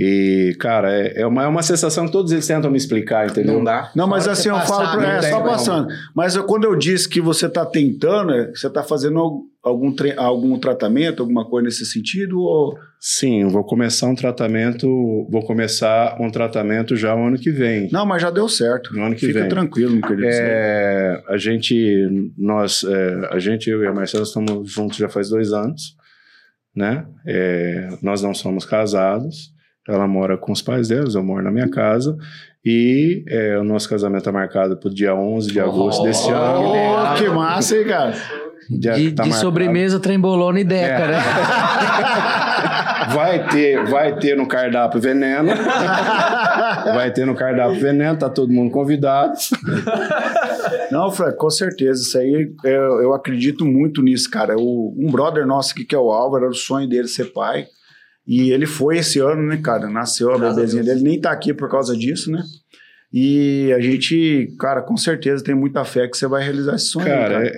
E, cara, é, é, uma, é uma sensação que todos eles tentam me explicar, entendeu? Não dá. Não, mas Só assim, eu falo, pra- é tem só passando. Mas eu- quando eu disse que você tá tentando, é, você tá fazendo al- algum, tre- algum tratamento, alguma coisa nesse sentido? Ou... Sim, eu vou começar um tratamento, vou começar um tratamento já o ano que vem. Não, mas já deu certo. No ano que Fica vem. tranquilo, meu querido. É, a gente, nós, é, a gente, eu e a Marcela estamos juntos já faz dois anos, né? É, nós não somos casados. Ela mora com os pais deles, eu moro na minha casa. E é, o nosso casamento está marcado para o dia 11 de agosto desse ano. Oh, que massa, hein, cara? Dia De, tá de sobremesa, trembolona e deca, É. né? Vai ter, vai ter no cardápio veneno. Vai ter no cardápio veneno, tá todo mundo convidado. Não, Fred, com certeza. Isso aí, eu, eu acredito muito nisso, cara. O, um brother nosso aqui, que é o Álvaro, era o sonho dele ser pai. E ele foi esse ano, né, cara? Nasceu a Graças bebezinha dele, nem tá aqui por causa disso, né? E a gente, cara, com certeza tem muita fé que você vai realizar esse sonho. né, Cara, é,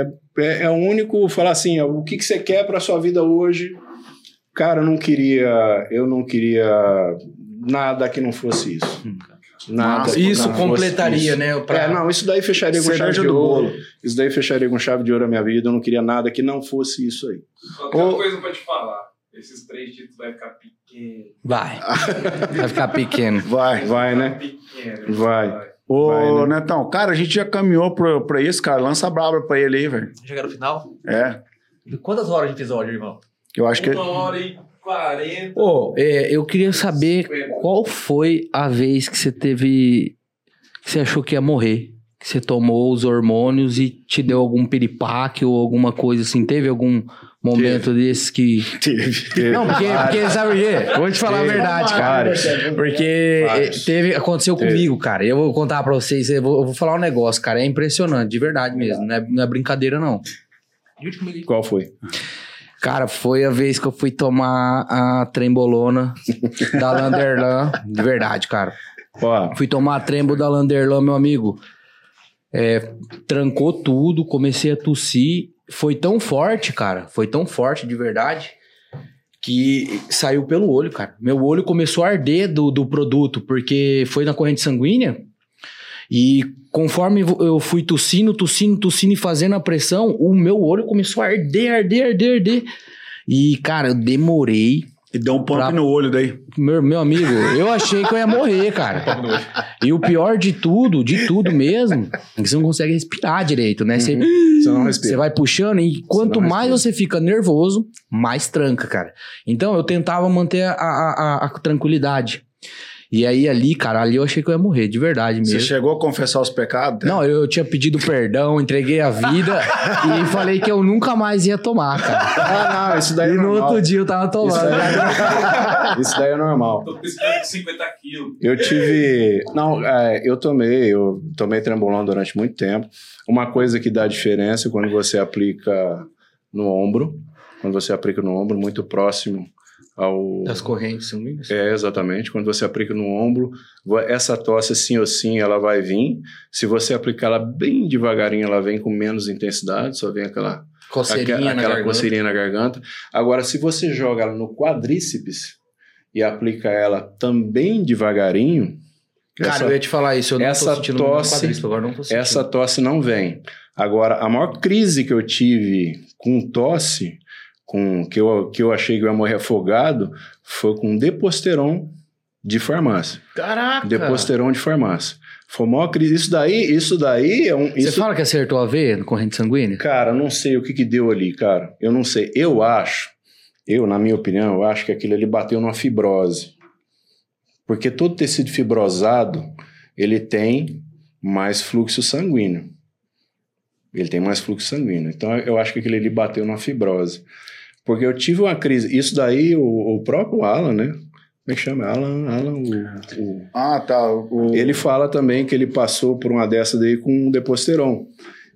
é, é, é o único falar assim, ó, o que, que você quer pra sua vida hoje? Cara, eu não queria, eu não queria nada que não fosse isso. Nada. Nossa, que Isso não fosse completaria, isso. né? Pra... É, não, isso daí fecharia com chave de do ouro. bolo. Isso daí fecharia com chave de ouro a minha vida. Eu não queria nada que não fosse isso aí. Só tem Ô. uma coisa pra te falar. Esses três títulos vai ficar pequeno. Vai. Vai ficar pequeno. Vai. Vai, né? Pequeno. Vai. Ô, Vai, né? Netão, cara, a gente já caminhou pra, pra isso, cara. Lança a braba pra ele aí, velho. Chegar no final. É. Quantas horas de episódio, irmão? Eu acho que. Uma hora e quarenta. Ô, é, eu queria saber qual foi a vez que você teve. que você achou que ia morrer. Que você tomou os hormônios e te deu algum piripaque ou alguma coisa assim. Teve algum momento desses que. Teve. Não, porque, porque sabe o quê? Vou te falar a Teve. verdade, cara. Porque Vários. eh, teve, aconteceu Teve. comigo, cara. Eu vou contar pra vocês, eu vou, eu vou falar um negócio, cara. É impressionante, de verdade mesmo. Não é, não é brincadeira, não. Qual foi? Cara, foi a vez que eu fui tomar a trembolona da Landerlan. De verdade, cara. Ó, Fui tomar a trembo da Landerlan, meu amigo. É, trancou tudo, comecei a tossir. Foi tão forte, cara. Foi tão forte, de verdade, que saiu pelo olho, cara. Meu olho começou a arder do, do produto, porque foi na corrente sanguínea. E conforme eu fui tossindo, tossindo, tossindo e fazendo a pressão, o meu olho começou a arder, arder, arder, arder. E, cara, eu demorei E deu um pump Pra- no olho daí. meu, meu amigo, eu achei que eu ia morrer, cara. E o pior de tudo, de tudo mesmo, é que você não consegue respirar direito, né? Você, você não você respira. vai puxando e quanto não mais você fica nervoso, mais tranca, cara. Então eu tentava manter a, a, a- a tranquilidade. E aí ali, cara, ali eu achei que eu ia morrer, de verdade Você mesmo. chegou a confessar os pecados? Não, eu tinha pedido perdão, entreguei a vida e falei que eu nunca mais ia tomar, cara. Ah, não, isso daí E é no normal. outro dia eu tava Isso tomando. daí, isso daí é normal. Tô precisando de 50 quilos. Eu tive. Não, é, eu tomei, eu tomei trembolona durante muito tempo. Uma coisa que dá diferença quando você aplica no ombro, quando você aplica no ombro, muito próximo ao. Das correntes sanguíneas? É, exatamente. Quando você aplica no ombro, essa tosse, sim ou sim, ela vai vir. Se você aplicar ela bem devagarinho, ela vem com menos intensidade, só vem aquela, Coceirinha aquela, na aquela garganta. coceirinha na garganta. Agora, se você joga ela no quadríceps e aplica ela também devagarinho, Cara, essa- eu ia te falar isso, eu não essa tô tosse- agora não tô essa tosse não vem. Agora, a maior crise que eu tive com tosse, com que eu, que eu achei que eu ia morrer afogado, foi com Deposteron de farmácia. Caraca! Deposteron de farmácia. Foi maior crise. Isso daí, isso daí é um. Você Isso, fala que acertou a veia no corrente sanguínea? Cara, não sei o que, que deu ali, cara. Eu não sei. Eu acho, eu, na minha opinião, eu acho que aquilo ali bateu numa fibrose. Porque todo tecido fibrosado, ele tem mais fluxo sanguíneo. Ele tem mais fluxo sanguíneo. Então, eu acho que aquilo ali bateu numa fibrose. Porque eu tive uma crise. Isso daí, o, o próprio Alan, né? Como é que chama? Alan, Alan o- o, Ah, tá. O... ele fala também que ele passou por uma dessa daí com deposteron.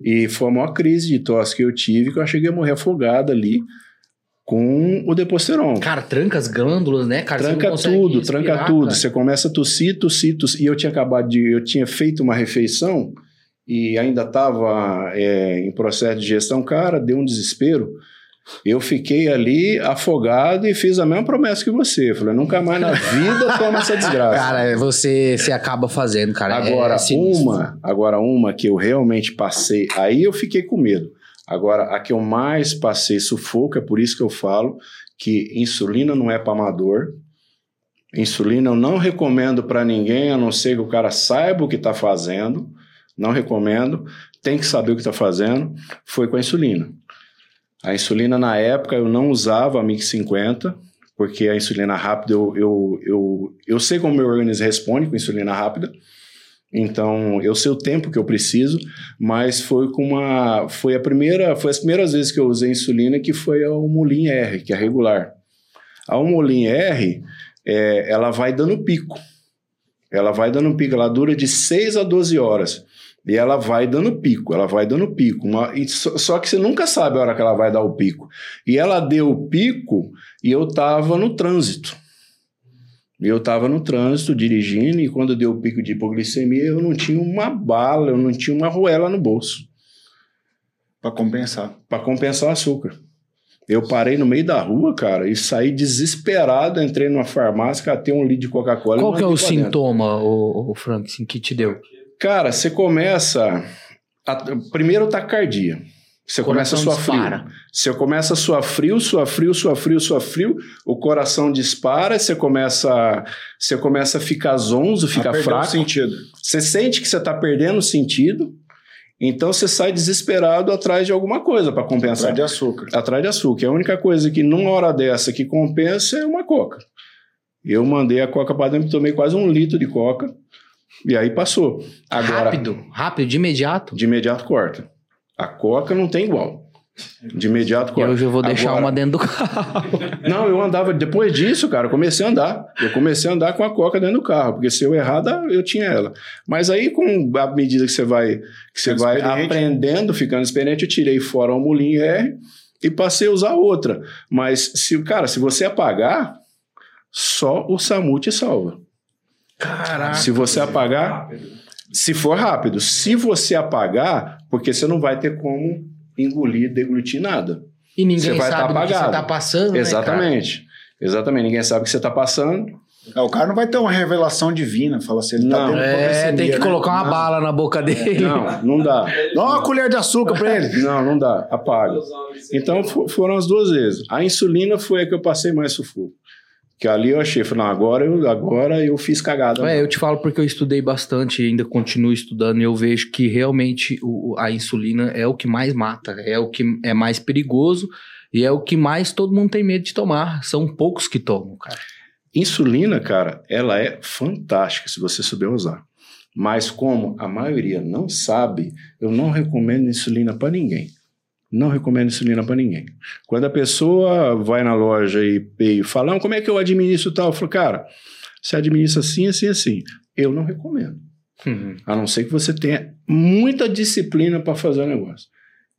E foi a maior crise de tosse que eu tive, que eu cheguei a morrer afogado ali com o deposteron. Cara, tranca as glândulas, né, cara? Tranca tudo, respirar, tranca tudo. cara. Você começa a tossir, tossir, tossir. E eu tinha acabado de. Eu tinha feito uma refeição e ainda estava em processo de digestão. Cara, deu um desespero. Eu fiquei ali afogado e fiz a mesma promessa que você. Falei, nunca mais na vida toma essa desgraça. Cara, você, você acaba fazendo, cara. É- Agora, é uma, agora uma que eu realmente passei, aí eu fiquei com medo. Agora, a que eu mais passei sufoco, é por isso que eu falo que insulina não é para amador. Insulina eu não recomendo para ninguém, a não ser que o cara saiba o que está fazendo. Não recomendo. Tem que saber o que está fazendo. Foi com a insulina. A insulina, na época, eu não usava a MIC 50, porque a insulina rápida, eu, eu, eu, eu sei como meu organismo responde com insulina rápida. Então, eu sei o tempo que eu preciso, mas foi com uma. Foi a primeira. Foi as primeiras vezes que eu usei insulina que foi a Humulin R, que é regular. A Humulin R, é, ela vai dando pico. Ela vai dando pico, ela dura de 6 a 12 horas. E ela vai dando pico, ela vai dando pico. Uma- e só, só que você nunca sabe a hora que ela vai dar o pico. E ela deu o pico e eu tava no trânsito. Eu tava no trânsito dirigindo e quando deu o pico de hipoglicemia eu não tinha uma bala, eu não tinha uma ruela no bolso Pra compensar. para compensar o açúcar. Eu parei no meio da rua, cara, e saí desesperado, entrei numa farmácia, catei um litro de Coca-Cola. e Qual que é o sintoma, o, Frank, assim, que te deu? Cara, você começa. A, primeiro, taquicardia. Você começa a suar frio. Você começa a suar frio, suar frio, suar frio, suar frio. O coração dispara, você começa, você começa a ficar zonzo, fica A perder o fraco. sentido. Você sente que você está perdendo o sentido. Então você sai desesperado atrás de alguma coisa para compensar Atrás de açúcar. atrás de açúcar. A única coisa que numa hora dessa que compensa é uma coca. Eu mandei a coca para dentro, tomei quase um litro de coca e aí passou. Agora, Rápido, rápido, de imediato. de imediato corta. A coca não tem igual. De imediato E corta. hoje eu vou deixar Agora- uma dentro do carro. Não, eu andava. Depois disso, cara, eu comecei a andar. Eu comecei a andar com a coca dentro do carro, porque se eu errada, eu tinha ela. Mas aí, com a medida que você vai, que você vai experiente. aprendendo, ficando experiente, eu tirei fora o molinho R e passei a usar outra. Mas, se, cara, se você apagar, só o SAMU te salva. Caraca. Se você apagar, se for rápido. Se você apagar, porque você não vai ter como engolir, deglutir nada. E ninguém Você vai sabe tá do que você apagado. tá passando, né, cara? Exatamente. Exatamente. Ninguém sabe o que você está passando. É, o cara não vai ter uma revelação divina. Fala assim, ele Não. tá tendo É, tem que né? colocar uma Não. bala na boca dele. Não, não dá. Dá uma colher de açúcar pra ele. Não, não dá. Apaga. Então fo- foram as duas vezes. A insulina foi a que eu passei mais sufoco. Que ali eu achei, falei, não, agora eu, agora eu fiz cagada. É, eu te falo porque eu estudei bastante e ainda continuo estudando e eu vejo que realmente o- a insulina é o que mais mata, é o que é mais perigoso e é o que mais todo mundo tem medo de tomar. São poucos que tomam, cara. Insulina, cara, ela é fantástica se você souber usar. Mas como a maioria não sabe, eu não recomendo insulina para ninguém. Não recomendo insulina para ninguém. Quando a pessoa vai na loja e, e fala, "Não, como é que eu administro tal? Eu falo, cara, você administra assim, assim, assim. Eu não recomendo. A não ser que você tenha muita disciplina para fazer o negócio.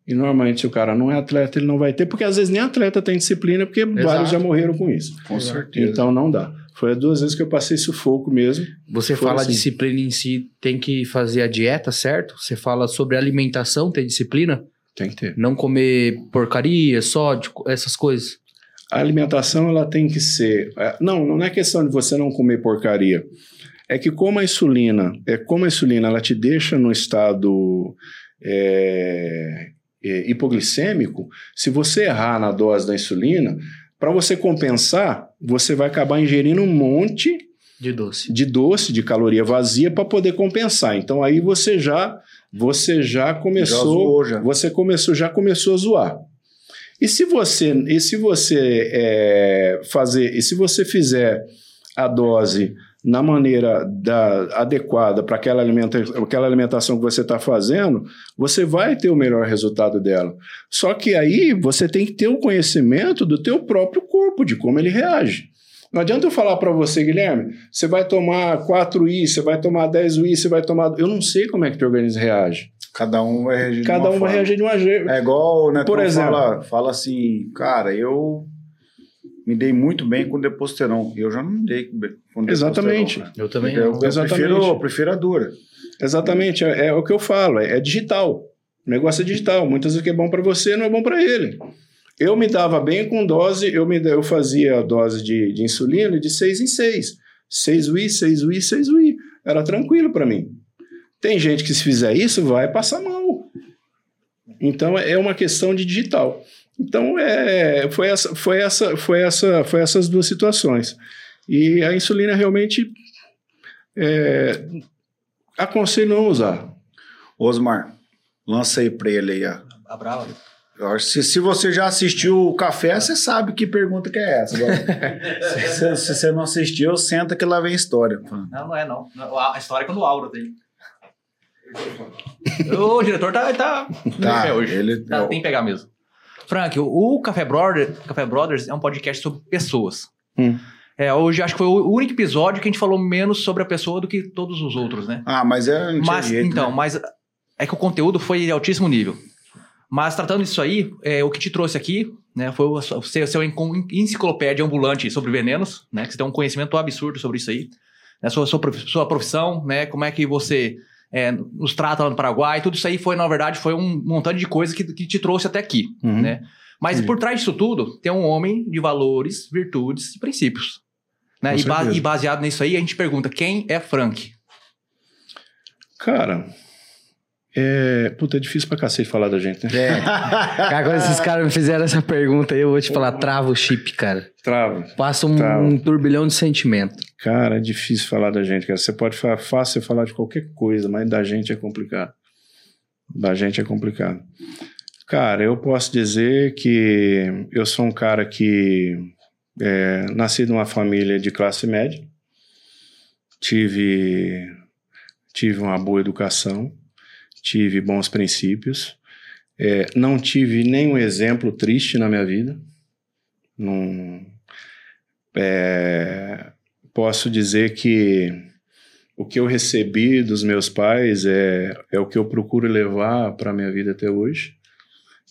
E normalmente, se o cara não é atleta, ele não vai ter, porque às vezes nem atleta tem disciplina, porque vários já morreram com isso. Com certeza. Então não dá. Foi as duas vezes que eu passei sufoco mesmo. Você Foi fala assim. disciplina em si, tem que fazer a dieta, certo? Você fala sobre alimentação, ter disciplina? Tem que ter. Não comer porcaria, sódio, essas coisas. A alimentação ela tem que ser. é, Não, não é questão de você não comer porcaria. É que como a insulina, é como a insulina ela te deixa no estado é, é, hipoglicêmico, se você errar na dose da insulina, para você compensar, você vai acabar ingerindo um monte De doce. de doce, de caloria vazia para poder compensar. Então aí você já você já Já começou zoou, já. você começou já começou a zoar. E se você e se você é, fazer e se você fizer a dose na maneira da, adequada para aquela, alimenta, aquela alimentação que você está fazendo, você vai ter o melhor resultado dela. Só que aí você tem que ter o conhecimento do teu próprio corpo, de como ele reage. Não adianta eu falar para você, Guilherme, você vai tomar 4I, você vai tomar 10UI, você vai tomar... Eu não sei como é que teu organismo reage. Cada um vai reagir de Cada uma um vai forma. reagir de uma jeito. É igual, né? Por Por exemplo. Fala, fala assim, cara, eu me dei muito bem com deposteron. Eu já não me dei com deposteron. Exatamente. cara. Eu também Eu, não. eu Exatamente. prefiro, eu prefiro a dura. Exatamente, é, é o que eu falo, é, é digital. O negócio é digital. Muitas vezes o que é bom para você não é bom para ele. Eu me dava bem com dose, eu, me, eu fazia a dose de, de insulina de 6 em 6. 6 UI, 6 UI, 6 UI. Era tranquilo para mim. Tem gente que se fizer isso vai passar mal. Então é uma questão de digital. Então é, foi, essa, foi, essa, foi, essa, foi essas duas situações. E a insulina realmente é, aconselho não usar. Osmar, lança aí pra ele aí, ó. A brava. Se, se você já assistiu o café, você sabe que pergunta que é essa. Se, se- você não assistiu, senta que lá vem a história. Não, não é não. A história é quando o Auro tem. o diretor tá, tá, Tá, é hoje. ele- Tá, tem que pegar mesmo. Frank, o, Café, Brother, Café Brothers é um podcast sobre pessoas. Hum. É, hoje acho que foi o único episódio que a gente falou menos sobre a pessoa do que todos os outros, né? Ah, mas é. Mas, jeito, então, né? mas é que o conteúdo foi de altíssimo nível. Mas tratando disso aí, é, o que te trouxe aqui, né, foi o seu, seu enciclopédia ambulante sobre venenos, né, que você tem um conhecimento absurdo sobre isso aí. Né, sua, sua, prof- sua profissão, né, como é que você é, nos trata lá no Paraguai, tudo isso aí foi, na verdade, foi um montante de coisa que, que te trouxe até aqui, Uhum. né? Mas Entendi. por trás disso tudo, tem um homem de valores, virtudes e princípios. Né? E, ba- e baseado nisso aí, a gente pergunta, quem é Frank? Cara, é. Puta, é difícil pra cacete falar da gente, né? É. Quando esses caras me fizeram essa pergunta aí, eu vou te falar, trava o chip, cara. Trava. Passa um, Trava. um turbilhão de sentimento. Cara, é difícil falar da gente, cara. Você pode falar fácil você falar de qualquer coisa, mas da gente é complicado. Da gente é complicado. Cara, eu posso dizer que eu sou um cara que é, nasci numa família de classe média, tive, tive uma boa educação, tive bons princípios, é, não tive nenhum exemplo triste na minha vida. Não, é, posso dizer que o que eu recebi dos meus pais é, é o que eu procuro levar para a minha vida até hoje,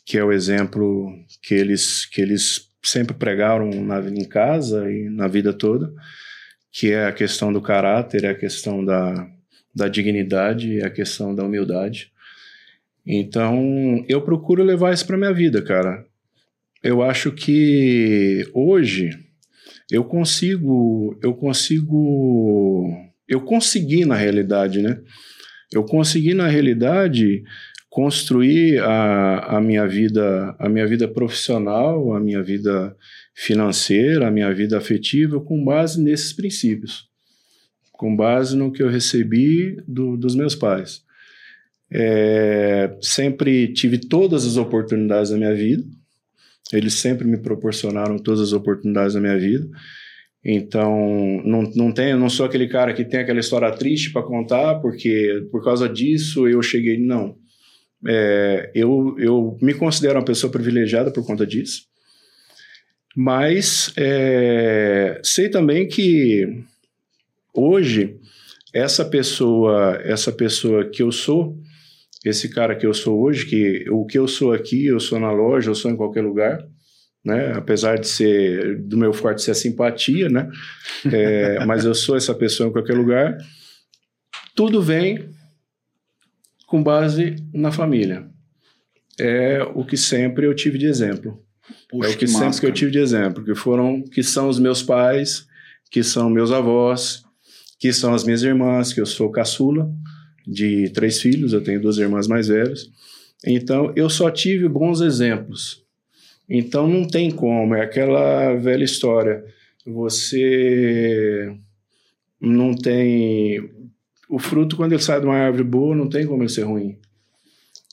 que é o exemplo que eles, que eles sempre pregaram na, em casa e na vida toda, que é a questão do caráter, é a questão da, da dignidade, a questão da humildade. Então, eu procuro levar isso para minha vida, cara. Eu acho que hoje eu consigo, eu consigo, eu consegui na realidade, né? Eu consegui na realidade construir a, a minha vida, a minha vida profissional, a minha vida financeira, a minha vida afetiva com base nesses princípios, com base no que eu recebi do, dos meus pais. É, sempre tive todas as oportunidades da minha vida. Eles sempre me proporcionaram todas as oportunidades da minha vida. Então, não, não, tenho, não sou aquele cara que tem aquela história triste para contar, porque por causa disso eu cheguei. Não. É, eu, eu me considero uma pessoa privilegiada por conta disso. Mas é, sei também que hoje essa pessoa, essa pessoa que eu sou, esse cara que eu sou hoje, que o que eu sou aqui, eu sou na loja, eu sou em qualquer lugar, né? Apesar de ser do meu forte ser a simpatia, né? É, mas eu sou essa pessoa em qualquer lugar. Tudo vem com base na família. É o que sempre eu tive de exemplo. É o que, sempre massa, que eu tive de exemplo, que foram, que são os meus pais, que são meus avós, que são as minhas irmãs, que eu sou caçula de três filhos, eu tenho duas irmãs mais velhas. Então, eu só tive bons exemplos. Então, não tem como, é aquela velha história. Você não tem. O fruto, quando ele sai de uma árvore boa, não tem como ele ser ruim.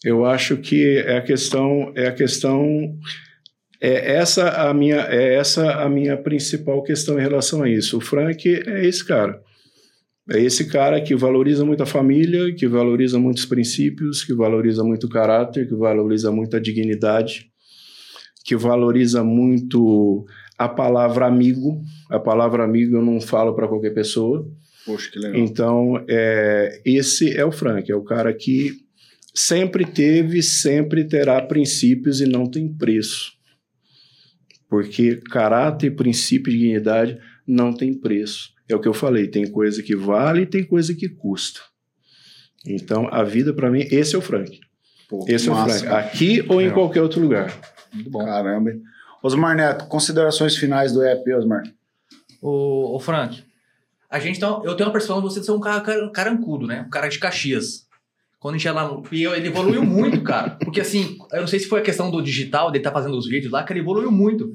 Eu acho que é a questão, é a questão é essa a minha é essa a minha principal questão em relação a isso. O Frank é esse cara. É esse cara que valoriza muito a família, que valoriza muitos princípios, que valoriza muito o caráter, que valoriza muito a dignidade, que valoriza muito a palavra amigo. A palavra amigo eu não falo para qualquer pessoa. Poxa, que legal. Então, é, esse é o Frank, é o cara que sempre teve, sempre terá princípios e não tem preço. Porque caráter, princípio e dignidade não tem preço. É o que eu falei, tem coisa que vale e tem coisa que custa. Então, a vida para mim, esse é o Frank. Pô, Esse é o massa, Frank. cara. Aqui ou em Legal. qualquer outro lugar. Muito bom. Caramba. Osmar Neto, considerações finais do app, Osmar. Ô, ô Frank, a gente tá, eu tenho uma percepção de você ser um cara car- carancudo, né? Um cara de Caxias. Quando a gente ia lá no. E eu- ele evoluiu muito, cara. Porque assim, eu não sei se foi a questão do digital, dele tá fazendo os vídeos lá, que ele evoluiu muito.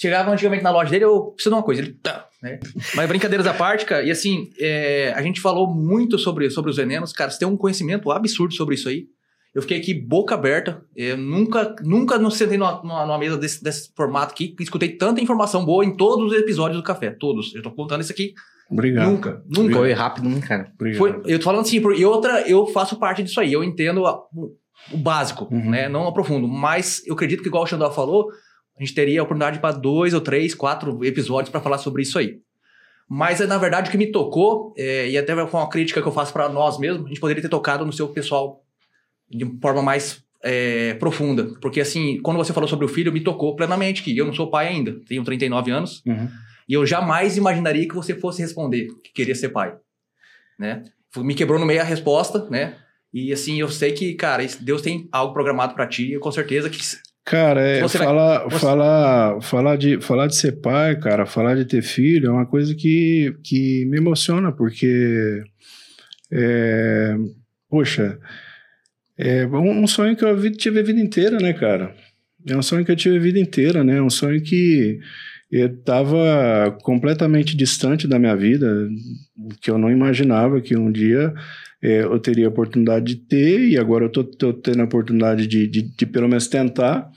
Chegava antigamente na loja dele, eu preciso de uma coisa. Ele. Tá, né? Mas brincadeiras à parte, cara, e assim, é, a gente falou muito sobre, sobre os venenos, cara. Você tem um conhecimento absurdo sobre isso aí. Eu fiquei aqui boca aberta. Eu nunca, nunca não sentei numa, numa, numa mesa desse, desse formato aqui. e Escutei tanta informação boa em todos os episódios do café. Todos. Eu tô contando isso aqui. Obrigado. Nunca. Nunca. Foi rápido, né, cara? Obrigado. Foi, eu tô falando assim, por- e outra, eu faço parte disso aí, eu entendo a- o, o básico, Uhum. né? Não aprofundo. Mas eu acredito que, igual o Xandó falou, a gente teria a oportunidade para dois ou três, quatro episódios para falar sobre isso aí. Mas, é, na verdade, o que me tocou, é, e até foi uma crítica que eu faço para nós mesmos, a gente poderia ter tocado no seu pessoal de forma mais é, profunda. Porque, assim, quando você falou sobre o filho, me tocou plenamente que eu não sou pai ainda, tenho 39 anos, Uhum. e eu jamais imaginaria que você fosse responder que queria ser pai, né? Me quebrou no meio a resposta, né? E assim, eu sei que, cara, Deus tem algo programado pra ti, e com certeza que Cara, é, Você vai- falar, falar, falar, de, falar de ser pai, cara, falar de ter filho é uma coisa que, que me emociona, porque, é, poxa, é um, um sonho que eu vi- tive a vida inteira, né, cara? É um sonho que eu tive a vida inteira, né? Um sonho que estava completamente distante da minha vida, que eu não imaginava que um dia é, eu teria a oportunidade de ter, e agora eu tô tendo a oportunidade de, de, de pelo menos tentar,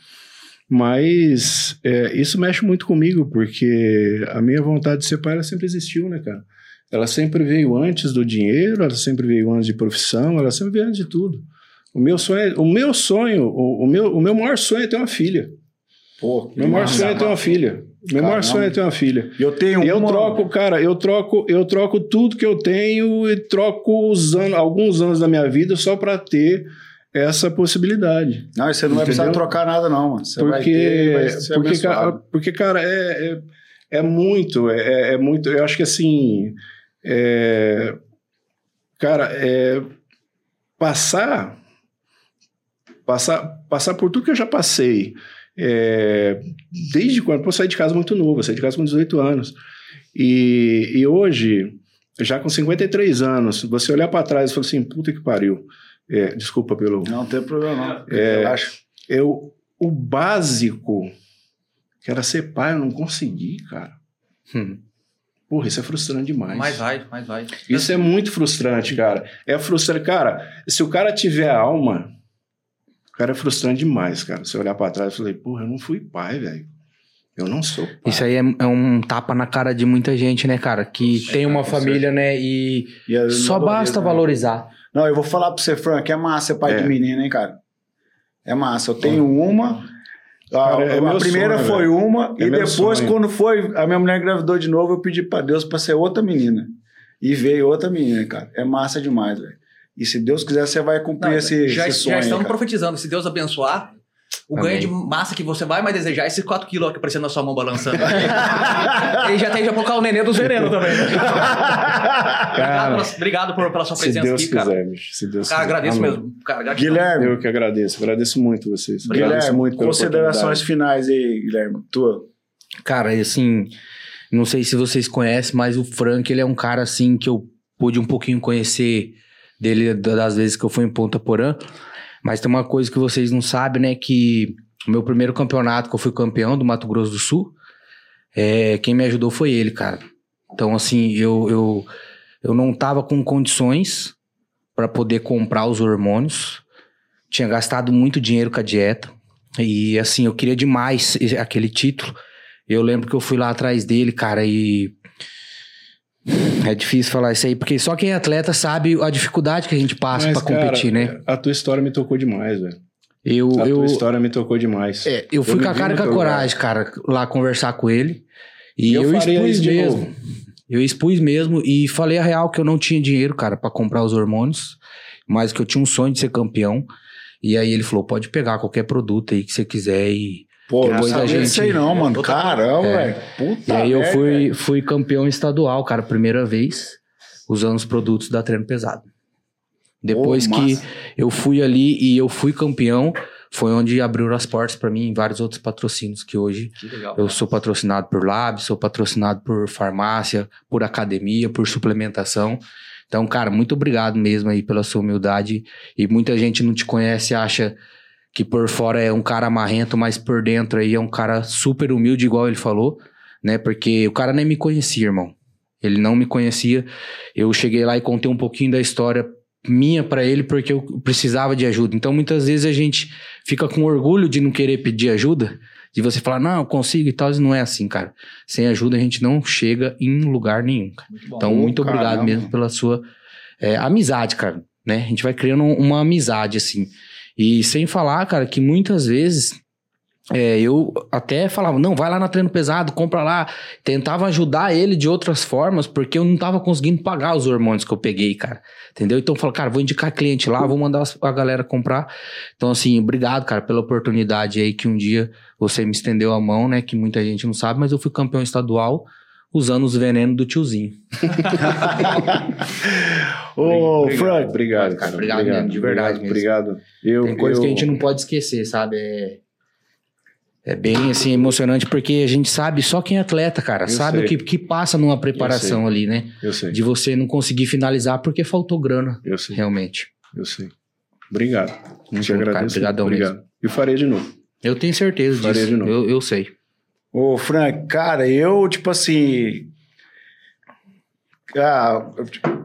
mas é, isso mexe muito comigo, porque a minha vontade de ser pai, ela sempre existiu, né, cara? Ela sempre veio antes do dinheiro, ela sempre veio antes de profissão, ela sempre veio antes de tudo. O meu sonho, o meu sonho, o, o meu, o meu maior sonho é ter uma filha. Pô, Meu maior sonho é ter uma filha. Meu maior Caramba. sonho é ter uma filha. Eu tenho eu uma- troco, cara, eu troco, eu troco tudo que eu tenho e troco os anos, alguns anos da minha vida só para ter essa possibilidade. Não, você não vai precisar Entendeu? trocar nada, não, mano. Você vai Porque, ter porque, cara, porque, cara, é, é, é muito, é, é muito. Eu acho que assim, é, cara, é, passar, passar, passar por tudo que eu já passei. é, desde quando eu saí de casa muito novo, eu saí de casa com 18 anos. E, e hoje, já com 53 anos, você olhar para trás e falar assim, puta que pariu. É, desculpa pelo. Não tem problema, não. É, Eu acho. Eu, o básico, que era ser pai, eu não consegui, cara. Hum. Porra, isso é frustrante demais. mais vai, mais vai. Isso é muito frustrante, cara. É frustrante. Cara, se o cara tiver alma, o cara é frustrante demais, cara. Você olhar pra trás e falar, porra, eu não fui pai, velho. Eu não sou pai. Isso aí é, é um tapa na cara de muita gente, né, cara? Que tem uma família, né? E E eu só basta valorizo, né? Não, eu vou falar pra você, Frank, é massa ser pai É. de menina, hein, cara? É massa. Eu tenho uma. A, Cara, é a primeira sonho, foi velho. uma, É e depois, sonho. quando foi, a minha mulher engravidou de novo, eu pedi pra Deus pra ser outra menina. E veio outra menina, cara. É massa demais, velho. E se Deus quiser, você vai cumprir Não, esse, já, esse já sonho. aí, estamos cara. profetizando. Se Deus abençoar, o Amém. ganho de massa que você vai mais desejar é esses 4 quilos aqui aparecendo na sua mão balançando. e já tem já colocar o nenê dos venenos também. obrigado, pela, obrigado por, pela sua Se presença Deus aqui, cara. quiser, bicho. Se Deus Cara, quiser. agradeço Amém. mesmo. Cara. Guilherme, Eu que agradeço. Agradeço muito vocês. agradeço Guilherme, muito considerações finais aí, Guilherme. Tua. Cara, e assim, não sei se vocês conhecem, mas o Frank, ele é um cara assim que eu pude um pouquinho conhecer dele da- das vezes que eu fui em Ponta Porã. Mas tem uma coisa que vocês não sabem, né? Que o meu primeiro campeonato, que eu fui campeão do Mato Grosso do Sul, é, quem me ajudou foi ele, cara. Então, assim, eu, eu, eu não tava com condições para poder comprar os hormônios. Tinha gastado muito dinheiro com a dieta. E, assim, eu queria demais aquele título. Eu lembro que eu fui lá atrás dele, cara, e. É difícil falar isso aí, porque só quem é atleta sabe a dificuldade que a gente passa Mas, pra competir, né? A tua história me tocou demais, velho. Eu, A eu, tua história me tocou demais. é, eu fui eu com a cara e com a teu lugar. coragem, cara, lá conversar com ele. E Eu eu, expus mesmo. Eu expus mesmo e falei a real que eu não tinha dinheiro, cara, pra comprar os hormônios, mas que eu tinha um sonho de ser campeão. E aí ele falou: pode pegar qualquer produto aí que você quiser e Pô, não Depois a sabia gente- aí não, mano. Caramba, É. velho. Puta E aí eu fui, velho. fui campeão estadual, cara, primeira vez, usando os produtos da Treino Pesado. Depois Pô, que eu fui ali e eu fui campeão, foi onde abriu as portas para mim em vários outros patrocínios que hoje Que legal. eu sou patrocinado por Lab, sou patrocinado por farmácia, por academia, por suplementação. Então, cara, muito obrigado mesmo aí pela sua humildade. E muita gente não te conhece, acha que por fora é um cara marrento, mas por dentro aí é um cara super humilde, igual ele falou, né? Porque o cara nem me conhecia, irmão. Ele não me conhecia. Eu cheguei lá e contei um pouquinho da história minha pra ele porque eu precisava de ajuda. Então, muitas vezes a gente fica com orgulho de não querer pedir ajuda, de você falar, não, eu consigo e tal, e não é assim, cara. Sem ajuda a gente não chega em lugar nenhum. Muito bom. Então, muito obrigado caramba. mesmo pela sua é, amizade, cara. Né? A gente vai criando uma amizade, assim. E sem falar, cara, que muitas vezes é, eu até falava, não, vai lá na treino pesado, compra lá. Tentava ajudar ele de outras formas, porque eu não tava conseguindo pagar os hormônios que eu peguei, cara. Entendeu? Então eu falo, cara, vou indicar cliente lá, vou mandar a galera comprar. Então, assim, obrigado, cara, pela oportunidade aí que um dia você me estendeu a mão, né? Que muita gente não sabe, mas eu fui campeão estadual usando os venenos do tiozinho. Ô, Obrigado, Frank, Obrigado, cara. Obrigado mesmo, de verdade obrigado, Obrigado. Eu, Tem coisa eu, que a gente não pode esquecer, sabe? É, é bem assim emocionante porque a gente sabe só quem é atleta, cara, Eu sabe sei. o que, que passa numa preparação ali, né? Eu sei, De você não conseguir finalizar porque faltou grana, eu sei, realmente. eu sei. Obrigado. Muito Te bom, cara. agradeço. Obrigadão Obrigado. E farei de novo. Eu tenho certeza Faria disso. de novo. Eu, eu sei. Ô, Frank, cara, eu, tipo assim. Ah,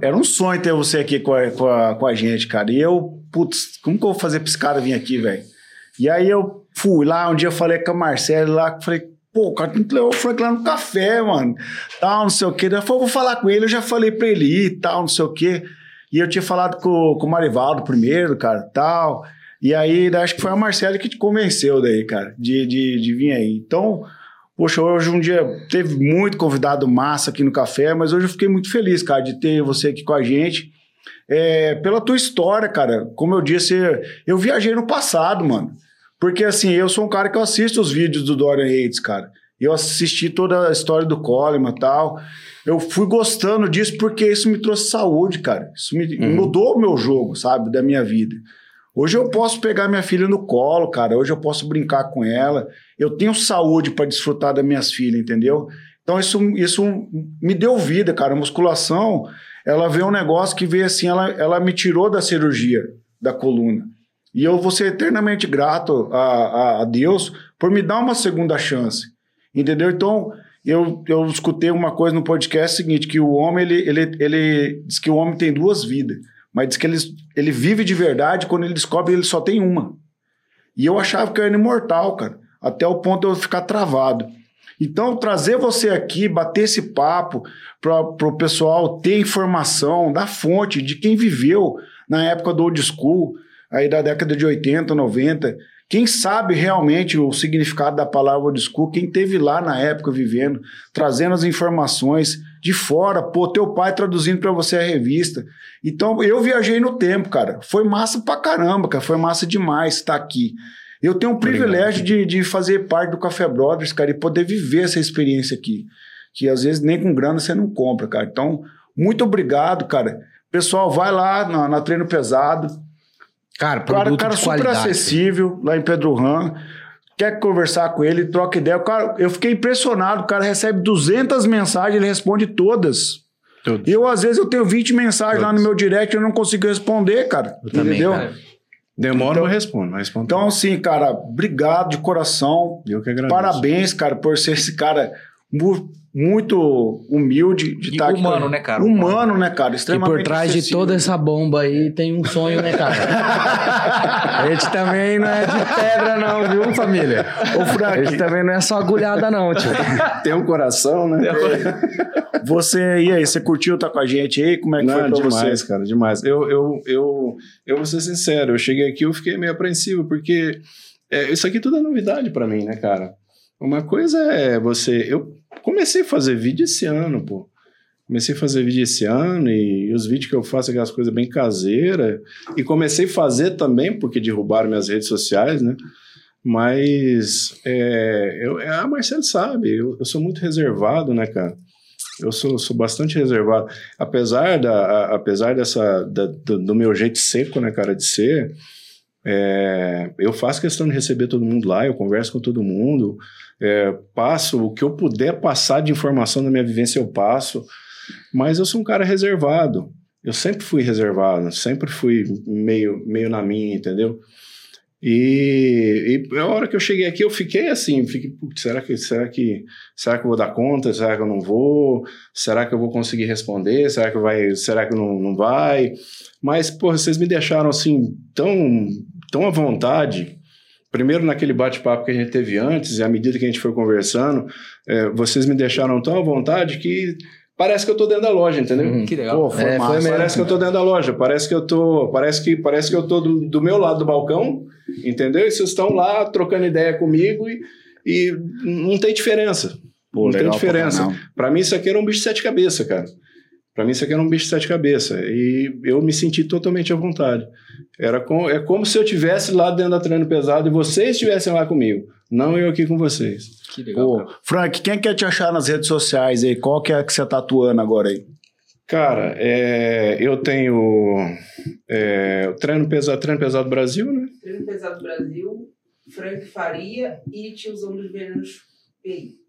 era um sonho ter você aqui com a, com a, com a gente, cara. E eu, putz, como que eu vou fazer pra esse cara vir aqui, velho? E aí eu fui lá, um dia eu falei com a Marcela lá, falei, pô, cara tem que o Frank lá no café, mano. Tal, não sei o quê. Ela falou, vou falar com ele, eu já falei pra ele ir, tal, não sei o quê. E eu tinha falado com, com o Marivaldo primeiro, cara, tal. E aí, acho que foi a Marcela que te convenceu daí, cara, de, de, de vir aí. Então, poxa, hoje um dia teve muito convidado massa aqui no café, mas hoje eu fiquei muito feliz, cara, de ter você aqui com a gente. É, pela tua história, cara, como eu disse, eu viajei no passado, mano. Porque assim, eu sou um cara que eu assisto os vídeos do Dorian Yates, cara. Eu assisti toda a história do Coleman e tal. Eu fui gostando disso porque isso me trouxe saúde, cara. Isso me Uhum. mudou o meu jogo, sabe, da minha vida. Hoje eu posso pegar minha filha no colo, cara. Hoje eu posso brincar com ela. Eu tenho saúde para desfrutar das minhas filhas, entendeu? Então isso, isso me deu vida, cara. A musculação, ela veio um negócio que veio assim, ela, ela me tirou da cirurgia da coluna. E eu vou ser eternamente grato a, a, a Deus por me dar uma segunda chance, entendeu? Então eu, eu escutei uma coisa no podcast seguinte, que o homem, ele, ele, ele diz que o homem tem duas vidas, mas diz que ele, ele vive de verdade quando ele descobre que ele só tem uma. E eu achava que eu era imortal, cara, até o ponto de eu ficar travado. Então, trazer você aqui, bater esse papo para o pessoal ter informação da fonte de quem viveu na época do old school, aí da década de 80, 90, quem sabe realmente o significado da palavra old school, quem teve lá na época vivendo, trazendo as informações de fora, pô, teu pai traduzindo para você a revista. Então, eu viajei no tempo, cara. Foi massa pra caramba, cara. Foi massa demais estar aqui. Eu tenho o privilégio de, de fazer parte do Café Brothers, cara, e poder viver essa experiência aqui. Que às vezes nem com grana você não compra, cara. Então, muito obrigado, cara. Pessoal, vai lá na, na Treino Pesado. Cara, Cara, produto cara de super qualidade. acessível lá em Pedro Ram. Quer conversar com ele, troca ideia. O cara, eu fiquei impressionado. O cara recebe 200 mensagens, ele responde todas. Todos. Eu, às vezes, eu tenho 20 mensagens lá no meu direct e eu não consigo responder, cara. Eu também, entendeu? cara. Demora, Então- eu respondo. Eu respondo. Então, assim, cara, obrigado de coração. eu que agradeço. Parabéns, cara, por ser esse cara muito humilde de E estar aqui. humano, né, cara? Humano, né, cara? E Extremamente por trás de acessível. toda essa bomba aí tem um sonho, né, cara? a gente também não é de pedra, não, viu, família? Ô, A Frank, gente também não é só agulhada, não, tio. Tem um coração, né? você, e aí, você curtiu estar com a gente aí? Como é que Não, foi pra demais, você? cara, demais. Eu, eu, eu, eu vou ser sincero, eu cheguei aqui eu fiquei meio apreensivo, porque é, isso aqui tudo é novidade pra mim, né, cara? Uma coisa é você. Eu comecei a fazer vídeo esse ano, pô. Comecei a fazer vídeo esse ano e, os vídeos que eu faço é aquelas coisas bem caseiras. E comecei a fazer também, porque derrubaram minhas redes sociais, né? Mas é, eu, a Marcelo sabe, eu, eu sou muito reservado, né, cara? Eu sou, sou bastante reservado. Apesar, da, a- apesar dessa, da- do, do meu jeito seco, né, cara, de ser, É, eu faço questão de receber todo mundo lá, eu converso com todo mundo, é, passo o que eu puder passar de informação da minha vivência, eu passo. Mas eu sou um cara reservado. Eu sempre fui reservado, sempre fui meio, meio na minha, entendeu? E, e a hora que eu cheguei aqui, eu fiquei assim, fiquei, será que, será que, será que eu vou dar conta? Será que eu não vou? Será que eu vou conseguir responder? Será que vai, será que não, não vai? Mas, pô, vocês me deixaram assim tão, tão à vontade. Primeiro naquele bate-papo que a gente teve antes, e à medida que a gente foi conversando, é, vocês me deixaram tão à vontade que parece que eu tô dentro da loja, entendeu? Hum, que legal. Pô, foi É, massa. foi. Parece que eu tô dentro da loja, parece que eu tô, parece que parece que eu tô do, do meu lado do balcão, entendeu? E vocês estão lá trocando ideia comigo e, e não tem diferença. Pô, não tem diferença. Pra mim isso aqui era um bicho de sete cabeças, cara. Pra mim isso aqui era um bicho de sete cabeças e eu me senti totalmente à vontade. Era com, é como se eu tivesse lá dentro da treino pesado e vocês estivessem lá comigo, não eu aqui com vocês. Que legal. Pô. Frank, quem quer te achar nas redes sociais aí? Qual que é que você tá atuando agora aí? Cara, é, eu tenho é, o treino pesado, treino pesado Brasil, né? Treino Pesado Brasil, Frank Faria e Tiozão dos Venenos PI.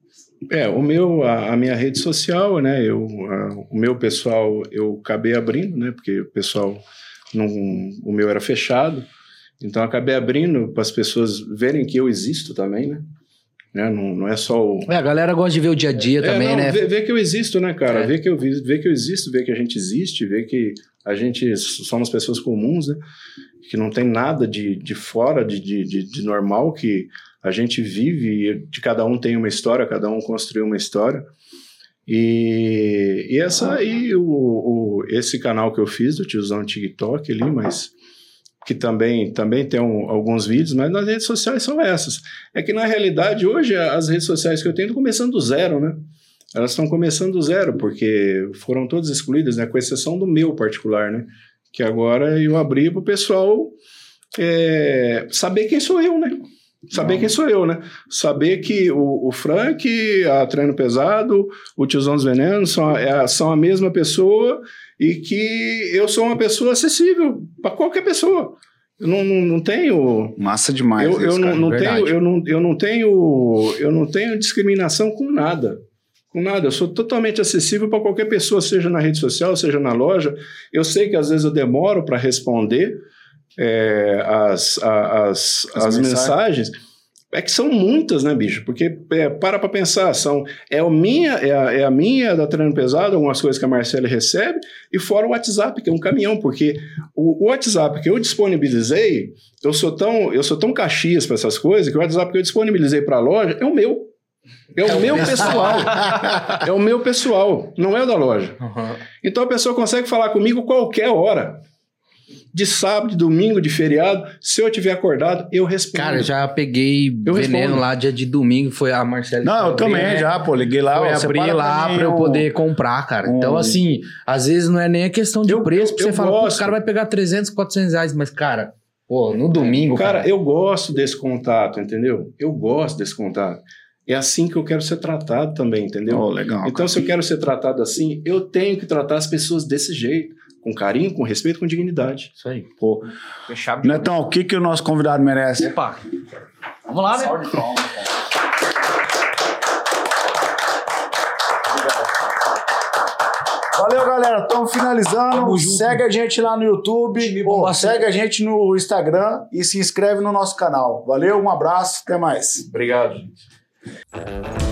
É, o meu, a, a minha rede social, né? Eu, a- o meu pessoal eu acabei abrindo, né? Porque o pessoal não, o meu era fechado, então acabei abrindo para as pessoas verem que eu existo também, né? né? Não, não é só o É, a galera gosta de ver o dia a dia É, também, não, né? Ver, ver que eu existo, né, cara? É. Ver, que eu, ver que eu existo, ver que a gente existe, ver que a gente somos pessoas comuns, né? Que não tem nada de, de fora de, de, de normal, que a gente vive de cada um tem uma história, cada um construiu uma história. E, e essa aí, o, o, esse canal que eu fiz do tiozão TikTok ali, mas que também, também tem um- alguns vídeos, mas nas redes sociais são essas. É que na realidade, hoje, as redes sociais que eu tenho estão começando do zero, né? Elas estão começando do zero, porque foram todas excluídas, né? Com exceção do meu particular, né? Que agora eu abri para o pessoal é, saber quem sou eu, né? Saber quem sou eu, né? Saber que o, o Frank, a Treino Pesado, o Tiozão dos Venenos são, a- é são a mesma pessoa e que eu sou uma pessoa acessível para qualquer pessoa. Eu não, não, não tenho Massa demais. eu, eu não, cara. não verdade. tenho, eu, não, eu, não tenho, eu não tenho discriminação com nada. Com nada. Eu sou totalmente acessível para qualquer pessoa, seja na rede social, seja na loja. Eu sei que às vezes eu demoro para responder é, as, a- as, As as, mensagens. mensagens. É que são muitas, né, bicho? Porque é, para para pensar, são, é, o minha, é, a, é a minha da Treino Pesado, algumas coisas que a Marcela recebe, e fora o WhatsApp, que é um caminhão, porque o, o WhatsApp que eu disponibilizei, eu sou tão, eu sou tão caxias para essas coisas que o WhatsApp que eu disponibilizei para a loja é o meu. É o meu pessoal. é o meu pessoal, não é o da loja. Então a pessoa consegue falar comigo qualquer hora. De sábado, de domingo, de feriado. Se eu tiver acordado, eu respondo. Cara, eu já peguei Eu veneno respondo. lá dia de domingo, foi a Marcela. Não, eu também abri, né? já, pô. Liguei lá. Foi ó, abrir separa lá pra eu poder comprar, cara. um- Então, assim, às vezes não é nem a questão de Eu- preço, eu- você eu falar, pô, o cara vai pegar 300, 400 reais, mas, cara, pô, no domingo, cara. Cara, eu gosto desse contato, entendeu? Eu gosto desse contato. É assim que eu quero ser tratado também, entendeu? Ó, legal. Então, se eu quero ser tratado assim, eu tenho que tratar as pessoas desse jeito. Com carinho, com respeito, com dignidade. Isso aí. Pô. Fechado. Netão, o que, que o nosso convidado merece? Opa. Vamos lá, né? Valeu, galera. Estamos finalizando. Tamo junto. Segue a gente lá no YouTube. Pô, segue a gente no Instagram e se inscreve no nosso canal. Valeu, um abraço, até mais. Obrigado, gente.